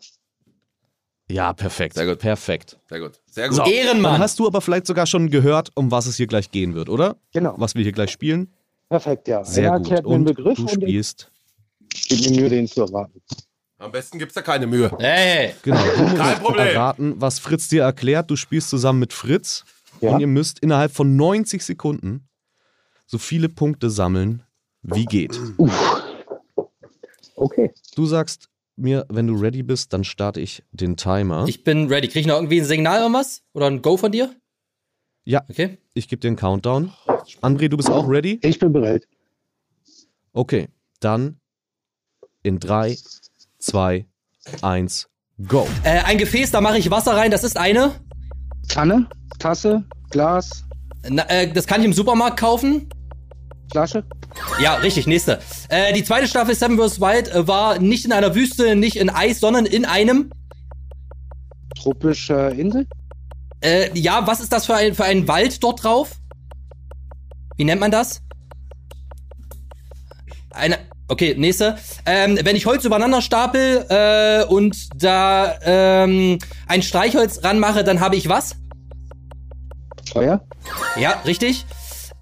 Speaker 5: Ja, perfekt.
Speaker 3: Sehr gut.
Speaker 5: Perfekt.
Speaker 3: Sehr gut. Sehr gut.
Speaker 5: So,
Speaker 4: Ehrenmann.
Speaker 5: Dann hast du aber vielleicht sogar schon gehört, um was es hier gleich gehen wird, oder?
Speaker 8: Genau.
Speaker 5: Was wir hier gleich spielen.
Speaker 8: Perfekt, ja.
Speaker 5: Sehr
Speaker 8: Er
Speaker 5: gut.
Speaker 8: erklärt mir einen
Speaker 5: Und
Speaker 8: Begriff
Speaker 5: du
Speaker 8: und ich
Speaker 5: spielst.
Speaker 8: Gebe mir Mühe, den zu erraten.
Speaker 3: Am besten gibt's da keine Mühe.
Speaker 4: Hey,
Speaker 5: Genau. Du musst
Speaker 3: Kein Problem.
Speaker 5: erraten, was Fritz dir erklärt. Du spielst zusammen mit Fritz
Speaker 8: Ja.
Speaker 5: und ihr müsst innerhalb von 90 Sekunden so viele Punkte sammeln, wie geht.
Speaker 8: Uff. Okay.
Speaker 5: Du sagst mir, wenn du ready bist, dann starte ich den Timer.
Speaker 4: ich bin ready. Krieg ich noch irgendwie ein Signal oder was? Oder ein Go von dir?
Speaker 5: Ja.
Speaker 4: Okay.
Speaker 5: Ich gebe dir einen Countdown. André, du bist auch ready?
Speaker 8: Ich bin bereit.
Speaker 5: Okay, dann in 3, 2, 1, go.
Speaker 4: Äh, ein Gefäß, da mache ich Wasser rein. Das ist eine.
Speaker 8: Kanne, Tasse, Glas,
Speaker 4: Na, äh, das kann ich im Supermarkt kaufen.
Speaker 8: Flasche.
Speaker 4: Ja, richtig, nächste. Äh, die zweite Staffel Seven vs. Wild äh, war nicht in einer Wüste, nicht in Eis, sondern in einem.
Speaker 8: Tropische Insel.
Speaker 4: Äh, ja, was ist das für ein, für ein Wald dort drauf? Wie nennt man das? Eine. Okay, nächste. Ähm, wenn ich Holz übereinander stapel äh, und da ähm, ein Streichholz ranmache, dann habe ich was?
Speaker 8: Feuer.
Speaker 4: Ja, richtig.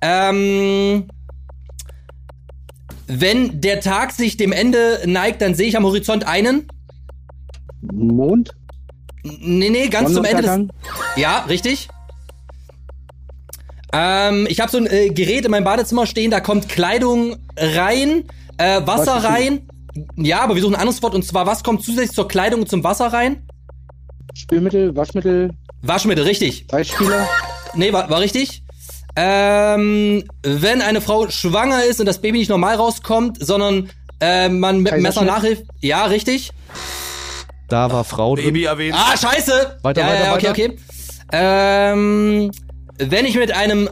Speaker 4: Ähm, wenn der Tag sich dem Ende neigt, dann sehe ich am Horizont einen.
Speaker 8: Mond.
Speaker 4: Nee, nee, ganz zum Ende des. Ja, richtig. Ähm, ich habe so ein äh, Gerät in meinem Badezimmer stehen, da kommt Kleidung rein, äh, Wasser rein. Ja, aber wir suchen ein anderes Wort und zwar, was kommt zusätzlich zur Kleidung und zum Wasser rein?
Speaker 8: Spülmittel, Waschmittel,
Speaker 4: Waschmittel, richtig.
Speaker 8: Beispieler.
Speaker 4: Nee, war, war richtig. Ähm, wenn eine Frau schwanger ist und das Baby nicht normal rauskommt, sondern äh, man mit dem Messer nachhilft. Ja, richtig.
Speaker 5: Da war Frau drin.
Speaker 3: Baby erwähnt.
Speaker 4: Ah, scheiße!
Speaker 5: Weiter,
Speaker 4: ja,
Speaker 5: weiter,
Speaker 4: ja, okay,
Speaker 5: weiter.
Speaker 4: okay. Ähm, wenn ich mit einem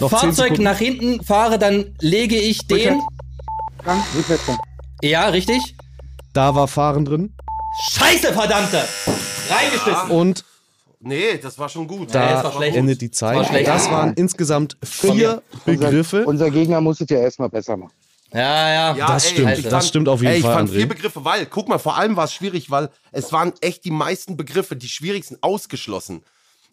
Speaker 5: Noch
Speaker 4: Fahrzeug nach hinten fahre, dann lege ich den.
Speaker 8: Rückwärts. Gang, Rückwärtsgang.
Speaker 4: Ja, richtig.
Speaker 5: Da war Fahren drin.
Speaker 4: Scheiße, verdammte! Reingeschissen.
Speaker 5: Und
Speaker 3: Nee, das war schon gut.
Speaker 4: Ja,
Speaker 5: da
Speaker 4: das war schlecht.
Speaker 5: endet die Zeit.
Speaker 4: Das war.
Speaker 5: Das waren insgesamt vier Begriffe.
Speaker 8: Unser, unser Gegner muss es ja erstmal besser machen.
Speaker 4: Ja, ja.
Speaker 3: Ja,
Speaker 5: Das
Speaker 3: ey,
Speaker 5: stimmt,
Speaker 3: ich
Speaker 5: das stimmt auf jeden
Speaker 3: ey, ich
Speaker 5: Fall,
Speaker 3: fand
Speaker 5: André.
Speaker 3: vier Begriffe, weil, guck mal, vor allem war es schwierig, weil es waren echt die meisten Begriffe, die schwierigsten ausgeschlossen.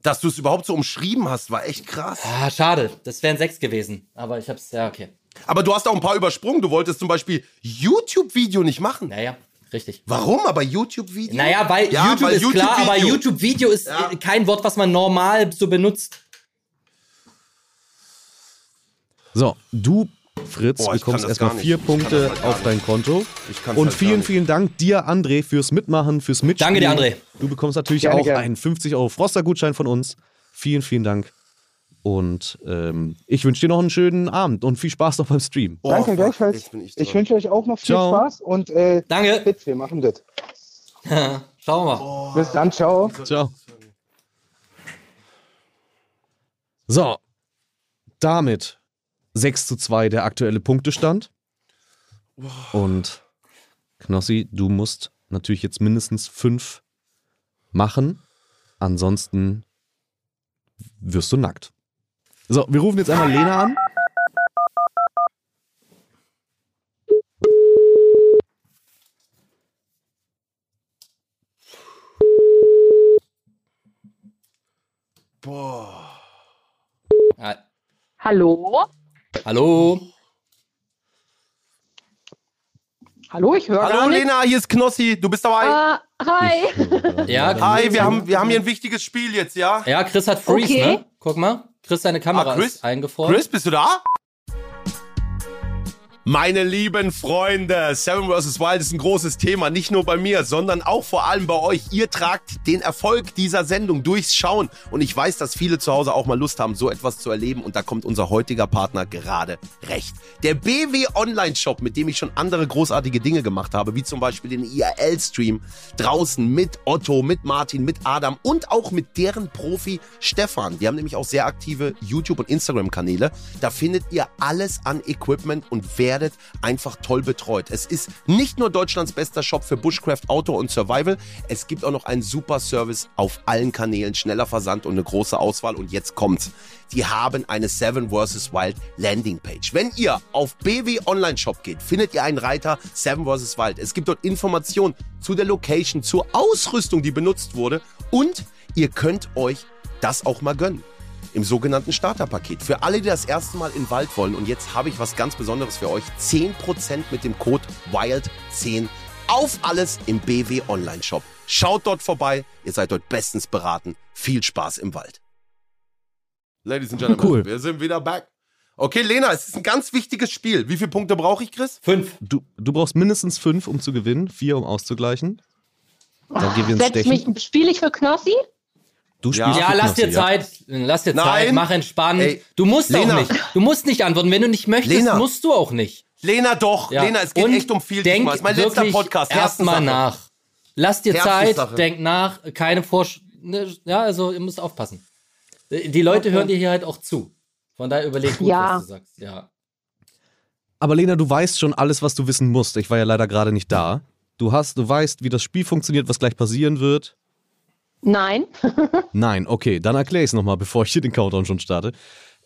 Speaker 3: Dass du es überhaupt so umschrieben hast, war echt krass.
Speaker 4: Ah, schade. Das wären sechs gewesen. Aber ich hab's, ja, okay.
Speaker 3: Aber du hast auch ein paar übersprungen. Du wolltest zum Beispiel YouTube-Video nicht machen.
Speaker 4: Naja, richtig.
Speaker 3: Warum aber YouTube-Video?
Speaker 4: Naja, weil
Speaker 3: Ja,
Speaker 4: YouTube
Speaker 3: weil
Speaker 4: ist klar, aber
Speaker 3: YouTube-Video.
Speaker 4: Ist
Speaker 3: Ja.
Speaker 4: äh, kein Wort, was man normal so benutzt.
Speaker 5: So, du, Fritz,
Speaker 3: Boah, ich
Speaker 5: bekommst erstmal vier Punkte
Speaker 3: halt
Speaker 5: auf dein. Konto.
Speaker 3: Ich
Speaker 5: Und
Speaker 3: halt
Speaker 5: vielen, vielen Dank dir, André, fürs Mitmachen, fürs Mitspielen.
Speaker 4: Danke dir, André.
Speaker 5: Du bekommst natürlich
Speaker 8: Gerne,
Speaker 5: auch
Speaker 8: gerne.
Speaker 5: einen 50 Euro Froster-Gutschein von uns. Vielen, vielen Dank. Und ähm, ich wünsche dir noch einen schönen Abend und viel Spaß noch beim Stream.
Speaker 3: Oh,
Speaker 8: Danke,
Speaker 3: fuck,
Speaker 8: gleichfalls.
Speaker 3: ich
Speaker 8: Ich wünsche euch auch noch viel
Speaker 5: Ciao.
Speaker 8: Spaß und äh,
Speaker 4: Danke.
Speaker 8: Fritz, wir machen das.
Speaker 4: Schauen wir mal.
Speaker 8: Bis dann, ciao.
Speaker 5: Ciao. So, damit 6 zu 2 der aktuelle Punktestand. Und Knossi, du musst natürlich jetzt mindestens fünf machen. Ansonsten wirst du nackt. So, wir rufen jetzt einmal Lena an.
Speaker 3: Boah.
Speaker 9: Hallo?
Speaker 4: Hallo?
Speaker 9: Hallo, ich höre
Speaker 3: Hallo Lena, hier ist Knossi, du bist dabei.
Speaker 9: Ah, hi.
Speaker 4: ja,
Speaker 3: hi, wir haben, wir haben hier ein wichtiges Spiel jetzt, ja?
Speaker 4: Ja, Chris hat Freeze,
Speaker 9: okay.
Speaker 4: ne? Guck mal. Chris, seine Kamera
Speaker 3: Ah, Chris?
Speaker 4: ist eingefroren.
Speaker 3: Chris, bist du da? Meine lieben Freunde, Seven vs. Wild ist ein großes Thema, nicht nur bei mir, sondern auch vor allem bei euch. Ihr tragt den Erfolg dieser Sendung durchs Schauen und ich weiß, dass viele zu Hause auch mal Lust haben, so etwas zu erleben und da kommt unser heutiger Partner gerade recht. Der BW Online Shop, mit dem ich schon andere großartige Dinge gemacht habe, wie zum Beispiel den IRL-Stream draußen mit Otto, mit Martin, mit Adam und auch mit deren Profi Stefan. Die haben nämlich auch sehr aktive YouTube- und Instagram-Kanäle. Da findet ihr alles an Equipment und werdet einfach toll betreut. Es ist nicht nur Deutschlands bester Shop für Bushcraft, Outdoor und Survival. Es gibt auch noch einen super Service auf allen Kanälen, schneller Versand und eine große Auswahl. Und jetzt kommt's. Die haben eine Seven vs. Wild Landingpage. Wenn ihr auf BW Online Shop geht, findet ihr einen Reiter Seven vs. Wild. Es gibt dort Informationen zu der Location, zur Ausrüstung, die benutzt wurde. Und ihr könnt euch das auch mal gönnen im sogenannten Starterpaket. Für alle, die das erste Mal in den Wald wollen, und jetzt habe ich was ganz Besonderes für euch, 10% mit dem Code WILD10 auf alles im BW Online Shop. Schaut dort vorbei, ihr seid dort bestens beraten. Viel Spaß im Wald. Ladies and Gentlemen,
Speaker 5: Cool.
Speaker 3: wir sind wieder back. Okay, Lena, es ist ein ganz wichtiges Spiel. Wie viele Punkte brauche ich, Chris?
Speaker 4: Fünf.
Speaker 5: Du, du brauchst mindestens fünf, um zu gewinnen, vier, um auszugleichen. Dann gehen wir ins
Speaker 9: Setz
Speaker 5: Stechen.
Speaker 9: mich, spiele ich für Knossi?
Speaker 5: Du
Speaker 3: Ja.
Speaker 5: spielst
Speaker 4: Ja, lass dir Zeit. Lass dir Zeit.
Speaker 3: Nein.
Speaker 4: Mach entspannt.
Speaker 3: Ey,
Speaker 4: du musst
Speaker 3: Lena.
Speaker 4: auch nicht. Du musst nicht antworten. Wenn du nicht möchtest,
Speaker 3: Lena.
Speaker 4: musst du auch nicht.
Speaker 3: Lena, doch.
Speaker 4: Ja.
Speaker 3: Lena, es geht
Speaker 4: Und
Speaker 3: echt um viel.
Speaker 4: Denk
Speaker 3: diesmal. Es ist mein letzter Podcast.
Speaker 4: Erstmal nach. Lass dir. Zeit, denk nach, keine Vorsch... Ne, ja, also ihr müsst aufpassen. Die Leute
Speaker 9: Okay.
Speaker 4: hören dir hier halt auch zu. Von daher überleg gut,
Speaker 9: Ja.
Speaker 4: was du sagst. Ja.
Speaker 5: Aber Lena, du weißt schon alles, was du wissen musst. Ich war ja leider gerade nicht da. Du hast, du weißt, wie das Spiel funktioniert, was gleich passieren wird.
Speaker 9: Nein.
Speaker 5: Nein, okay, dann erkläre ich es nochmal, bevor ich hier den Countdown schon starte.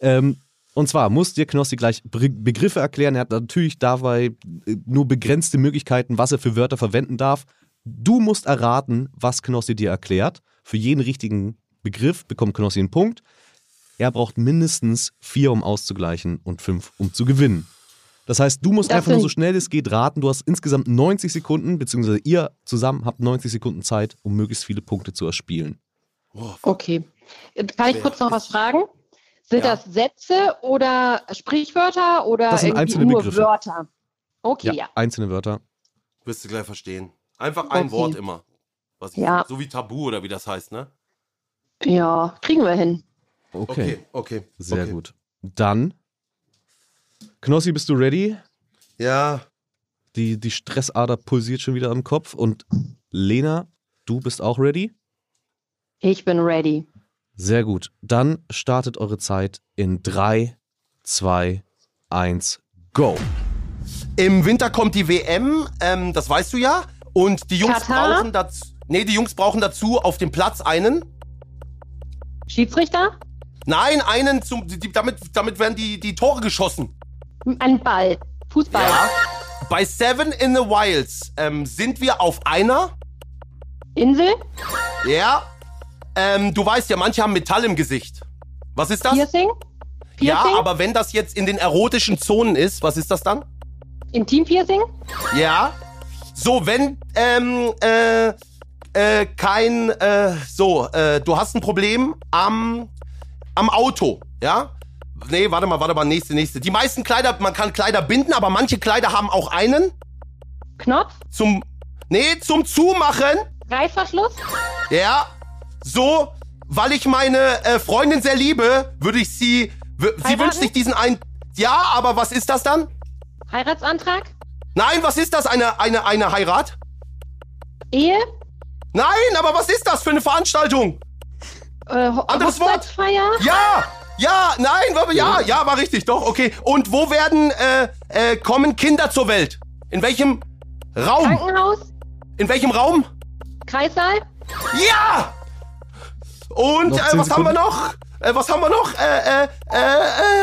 Speaker 5: Ähm, und zwar muss dir Knossi gleich Be Begriffe erklären. Er hat natürlich dabei äh, nur begrenzte Möglichkeiten, was er für Wörter verwenden darf. Du musst erraten, was Knossi dir erklärt. Für jeden richtigen Begriff bekommt Knossi einen Punkt. Er braucht mindestens vier, um auszugleichen und fünf, um zu gewinnen. Das heißt, du musst
Speaker 9: Das
Speaker 5: einfach nur so schnell es geht raten. Du hast insgesamt 90 Sekunden, beziehungsweise ihr zusammen habt 90 Sekunden Zeit, um möglichst viele Punkte zu erspielen.
Speaker 9: Okay. Kann ich kurz noch was fragen? Sind
Speaker 3: Ja.
Speaker 9: das Sätze oder Sprichwörter oder
Speaker 5: Das sind einzelne
Speaker 9: nur
Speaker 5: Begriffe.
Speaker 9: Wörter? Okay, ja.
Speaker 5: einzelne Wörter.
Speaker 3: Wirst du gleich verstehen. Einfach ein
Speaker 9: Okay.
Speaker 3: Wort immer. Was ich,
Speaker 9: Ja.
Speaker 3: So wie Tabu oder wie das heißt, ne?
Speaker 9: Ja, kriegen wir hin.
Speaker 5: Okay,
Speaker 3: Okay, okay.
Speaker 5: sehr
Speaker 3: okay.
Speaker 5: gut. Dann, Knossi, bist du ready?
Speaker 3: Ja,
Speaker 5: Die, die Stressader pulsiert schon wieder im Kopf. Und Lena, du bist auch ready?
Speaker 9: Ich bin ready.
Speaker 5: Sehr gut. Dann startet eure Zeit in 3, 2, 1, go.
Speaker 3: Im Winter kommt die WM, ähm, das weißt du ja. Und die Jungs
Speaker 9: Katar?
Speaker 3: brauchen dazu. Nee, die Jungs brauchen dazu auf dem Platz einen.
Speaker 9: Schiedsrichter?
Speaker 3: Nein, einen zum. Die, damit, damit werden die, die Tore geschossen.
Speaker 9: Ein Ball. Fußball.
Speaker 3: Ja. Bei Seven in the Wilds ähm, sind wir auf einer.
Speaker 9: Insel?
Speaker 3: Ja. Ähm, du weißt ja, manche haben Metall im Gesicht. Was ist das?
Speaker 9: Piercing?
Speaker 3: Ja,
Speaker 9: Piercing?
Speaker 3: aber wenn das jetzt in den erotischen Zonen ist, was ist das dann?
Speaker 9: Intimpiercing?
Speaker 3: Ja. So, wenn ähm, äh, äh, kein äh, so, äh, du hast ein Problem am am Auto, ja? Nee, warte mal, warte mal, nächste, nächste. Die meisten Kleider, man kann Kleider binden, aber manche Kleider haben auch einen
Speaker 9: Knopf?
Speaker 3: zum Nee, zum Zumachen.
Speaker 9: Reißverschluss?
Speaker 3: Ja. So, weil ich meine äh, Freundin sehr liebe, würde ich sie sie wünscht sich diesen ein Ja, aber was ist das dann?
Speaker 9: Heiratsantrag?
Speaker 3: Nein, was ist das? Eine eine eine Heirat?
Speaker 9: Ehe?
Speaker 3: Nein, aber was ist das für eine Veranstaltung?
Speaker 9: Äh,
Speaker 3: Anderes Wort. Ja! Ja, nein, war, ja, ja, war richtig, doch, okay. Und wo werden, äh, äh, kommen Kinder zur Welt? In welchem Raum?
Speaker 9: Krankenhaus?
Speaker 3: In welchem Raum?
Speaker 9: Kreissaal?
Speaker 3: Ja! Und, äh, was haben wir
Speaker 5: Sekunden.
Speaker 3: noch? Äh, was haben wir noch? Äh, äh, äh,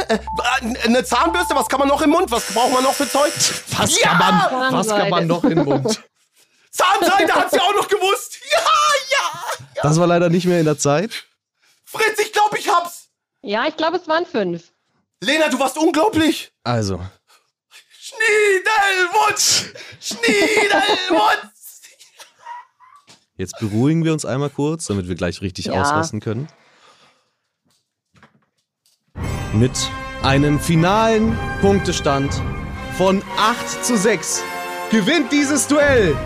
Speaker 3: äh, äh, eine Zahnbürste, was kann man noch im Mund? Was braucht man noch für Zeug?
Speaker 2: Was
Speaker 3: Ja!
Speaker 2: kann man, was kann man noch den Mund?
Speaker 3: Zahnseide hat sie auch noch gewusst. Ja, ja!
Speaker 5: Das war leider nicht mehr in der Zeit.
Speaker 3: Fritz, ich glaube, ich hab's.
Speaker 9: Ja, ich glaube, es waren fünf.
Speaker 3: Lena, du warst unglaublich.
Speaker 2: Also,
Speaker 3: Schniedelwutz! Schniedelwutz!
Speaker 5: Jetzt beruhigen wir uns einmal kurz, damit wir gleich richtig
Speaker 9: Ja.
Speaker 5: ausrasten können. Mit einem finalen Punktestand von 8 zu 6 gewinnt dieses Duell,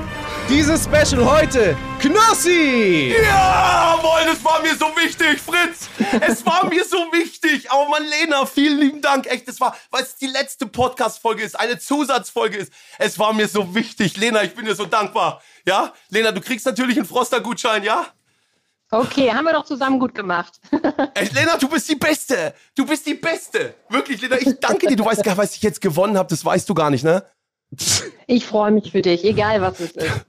Speaker 5: dieses Special heute, Knossi!
Speaker 3: Jawohl, das war mir so wichtig, Fritz. Es war mir so wichtig. Aber Mann, Lena, vielen lieben Dank. Echt, das war, weil es die letzte Podcast-Folge ist, eine Zusatzfolge ist. Es war mir so wichtig. Lena, ich bin dir so dankbar. Ja? Lena, du kriegst natürlich einen Froster-Gutschein, ja?
Speaker 9: Okay, haben wir doch zusammen gut gemacht.
Speaker 3: Echt, Lena, du bist die Beste. Du bist die Beste. Wirklich, Lena, ich danke dir. Du weißt gar nicht, was ich jetzt gewonnen habe. Das weißt du gar nicht, ne?
Speaker 9: Ich freue mich für dich, egal was es ist.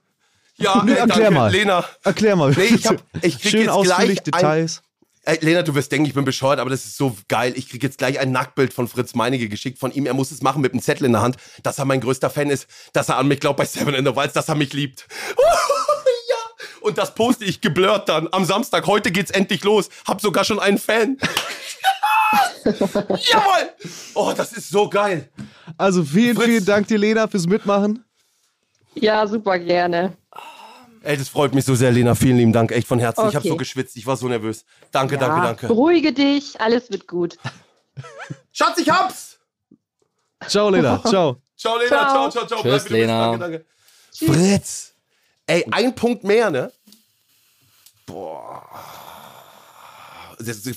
Speaker 3: Ja,
Speaker 5: Nö,
Speaker 3: ey,
Speaker 5: erklär
Speaker 3: danke,
Speaker 5: mal.
Speaker 3: Lena.
Speaker 5: Erklär mal.
Speaker 3: Nee, ich hab, ich krieg
Speaker 5: Schön
Speaker 3: jetzt
Speaker 5: ausführlich
Speaker 3: gleich ein,
Speaker 5: Details.
Speaker 3: Ey, Lena, du wirst denken, ich bin bescheuert, aber das ist so geil. Ich krieg jetzt gleich ein Nacktbild von Fritz Meinige geschickt von ihm. Er muss es machen mit einem Zettel in der Hand, dass er mein größter Fan ist, dass er an mich glaubt bei Seven in the Wilds, dass er mich liebt. ja. Und das poste ich geblurrt dann am Samstag. Heute geht's endlich los. Hab sogar schon einen Fan. Jawohl! Oh, das ist so geil.
Speaker 5: Also vielen,
Speaker 3: Fritz.
Speaker 5: vielen Dank dir, Lena, fürs Mitmachen.
Speaker 9: Ja, super gerne.
Speaker 3: Ey, das freut mich so sehr, Lena. Vielen lieben Dank. Echt von Herzen. Ich habe
Speaker 9: Okay.
Speaker 3: so geschwitzt. Ich war so nervös. Danke,
Speaker 9: Ja,
Speaker 3: danke, danke.
Speaker 9: Beruhige dich, alles wird gut.
Speaker 3: Schatz, ich hab's!
Speaker 5: Ciao, Lena. Ciao.
Speaker 3: Ciao, Lena. Ciao,
Speaker 9: Ciao.
Speaker 3: ciao, ciao.
Speaker 4: Tschüss. Lena.
Speaker 3: Danke, danke. Fritz. Ey, ein Punkt mehr, ne? Boah.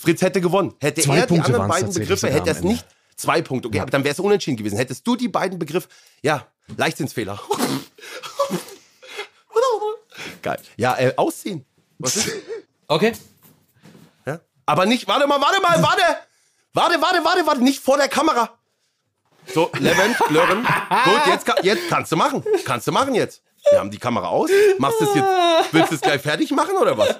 Speaker 3: Fritz hätte gewonnen. Hätte
Speaker 2: Zwei
Speaker 3: er die
Speaker 2: Punkte
Speaker 3: anderen
Speaker 2: waren's
Speaker 3: beiden Begriffe, hätte er es nicht. Zwei Punkte, okay, aber dann wäre es unentschieden gewesen. Hättest du die beiden Begriffe, ja, Leichtsinnsfehler. Geil. Ja, äh, ausziehen. Was ist?
Speaker 4: Okay.
Speaker 3: Ja? Aber nicht, warte mal, warte mal, warte! Warte, warte, warte, warte, nicht vor der Kamera. So, Levent, Lören. Gut, jetzt, jetzt kannst du machen. Kannst du machen jetzt. Wir haben die Kamera aus. Machst du es jetzt? Willst du es gleich fertig machen oder was?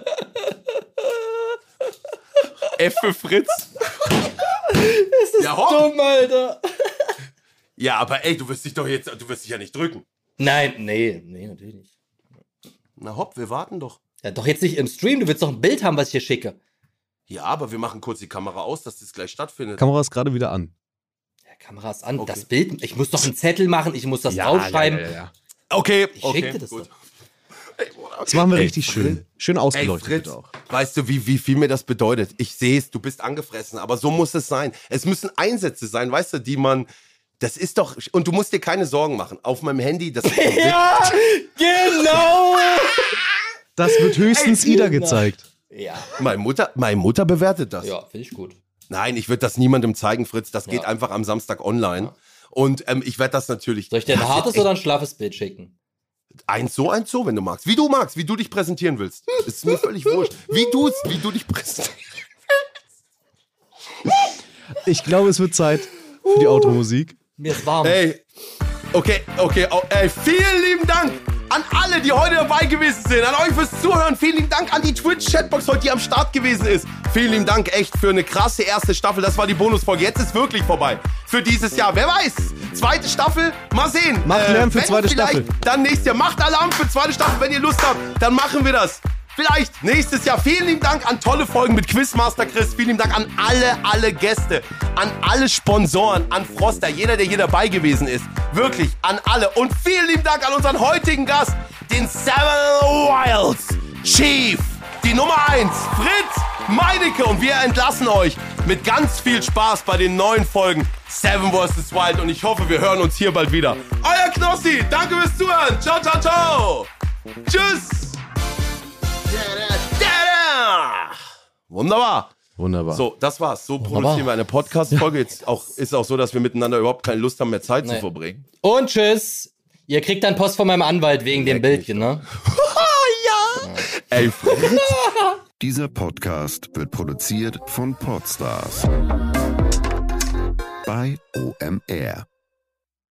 Speaker 3: F für Fritz. Das ist ja, hopp.
Speaker 4: Dumm, Alter.
Speaker 3: Ja, aber ey, du wirst dich doch jetzt, du wirst dich ja nicht drücken.
Speaker 4: Nein, nee, nee, natürlich nicht.
Speaker 3: Na hopp, wir warten doch.
Speaker 4: Ja, doch jetzt nicht im Stream, du willst doch ein Bild haben, was ich hier schicke.
Speaker 3: Ja, aber wir machen kurz die Kamera aus, dass das gleich stattfindet.
Speaker 5: Kamera ist gerade wieder an.
Speaker 4: Ja, Kamera ist an,
Speaker 3: Okay.
Speaker 4: das Bild, ich muss doch einen Zettel machen, ich muss das
Speaker 2: ja,
Speaker 4: draufschreiben.
Speaker 2: Ja, ja, ja.
Speaker 3: Okay,
Speaker 4: Ich
Speaker 3: okay,
Speaker 4: schick dir das
Speaker 3: gut.
Speaker 4: doch.
Speaker 5: Das machen wir
Speaker 3: Ey,
Speaker 5: richtig
Speaker 3: Fritz.
Speaker 5: schön. Schön
Speaker 3: Ey,
Speaker 5: ausgeleuchtet
Speaker 3: Fritz,
Speaker 5: bitte auch.
Speaker 3: weißt du, wie, wie viel mir das bedeutet? Ich sehe es, du bist angefressen, aber so muss es sein. Es müssen Einsätze sein, weißt du, die man. Das ist doch. Und du musst dir keine Sorgen machen. Auf meinem Handy, das.
Speaker 4: Ja, genau.
Speaker 5: Das wird höchstens
Speaker 3: Ey,
Speaker 5: Ida gezeigt.
Speaker 4: Ja,
Speaker 3: meine, Mutter, meine Mutter bewertet das.
Speaker 4: ja, finde ich gut.
Speaker 3: Nein, ich würde das niemandem zeigen, Fritz. Das geht
Speaker 4: Ja.
Speaker 3: einfach am Samstag online. Und ähm, ich werde das natürlich.
Speaker 4: Soll ich dir ein hartes oder ein schlaffes Bild schicken?
Speaker 3: Eins so, eins so, wenn du magst. Wie du magst, wie du dich präsentieren willst. Das ist mir völlig wurscht. Wie du es, wie du dich präsentierst.
Speaker 5: Ich glaube, es wird Zeit für die Outro-Musik.
Speaker 4: Mir ist warm.
Speaker 3: Ey, okay, okay, oh, ey, vielen lieben Dank an alle, die heute dabei gewesen sind, an euch fürs Zuhören. Vielen lieben Dank an die Twitch-Chatbox heute, die am Start gewesen ist. Vielen lieben Dank echt für eine krasse erste Staffel. Das war die Bonusfolge. Jetzt ist wirklich vorbei für dieses Jahr. Wer weiß? Zweite Staffel, mal sehen. Äh,
Speaker 5: Macht Lärm für
Speaker 3: wenn
Speaker 5: zweite
Speaker 3: vielleicht
Speaker 5: Staffel.
Speaker 3: Dann nächstes Jahr. Macht Alarm für zweite Staffel, wenn ihr Lust habt. Dann machen wir das. Vielleicht nächstes Jahr. Vielen lieben Dank an tolle Folgen mit Quizmaster Chris. Vielen lieben Dank an alle, alle Gäste, an alle Sponsoren, an Froster, jeder, der hier dabei gewesen ist. Wirklich an alle. Und vielen lieben Dank an unseren heutigen Gast, den Seven Wilds Chief, die Nummer 1, Fritz Meinecke. Und wir entlassen euch mit ganz viel Spaß bei den neuen Folgen Seven vs. Wild. Und ich hoffe, wir hören uns hier bald wieder. Euer Knossi, danke fürs Zuhören. Ciao, ciao, ciao. Tschüss. Wunderbar.
Speaker 5: Wunderbar.
Speaker 3: So, das war's. So produzieren wir eine Podcast-Folge. Jetzt auch, ist auch so, dass wir miteinander überhaupt keine Lust haben, mehr Zeit zu
Speaker 4: Nee.
Speaker 3: verbringen.
Speaker 4: Und tschüss. Ihr kriegt dann Post von meinem Anwalt wegen dem Bildchen, ne?
Speaker 3: Ey, Fritz.
Speaker 10: Dieser Podcast wird produziert von Podstars bei OMR.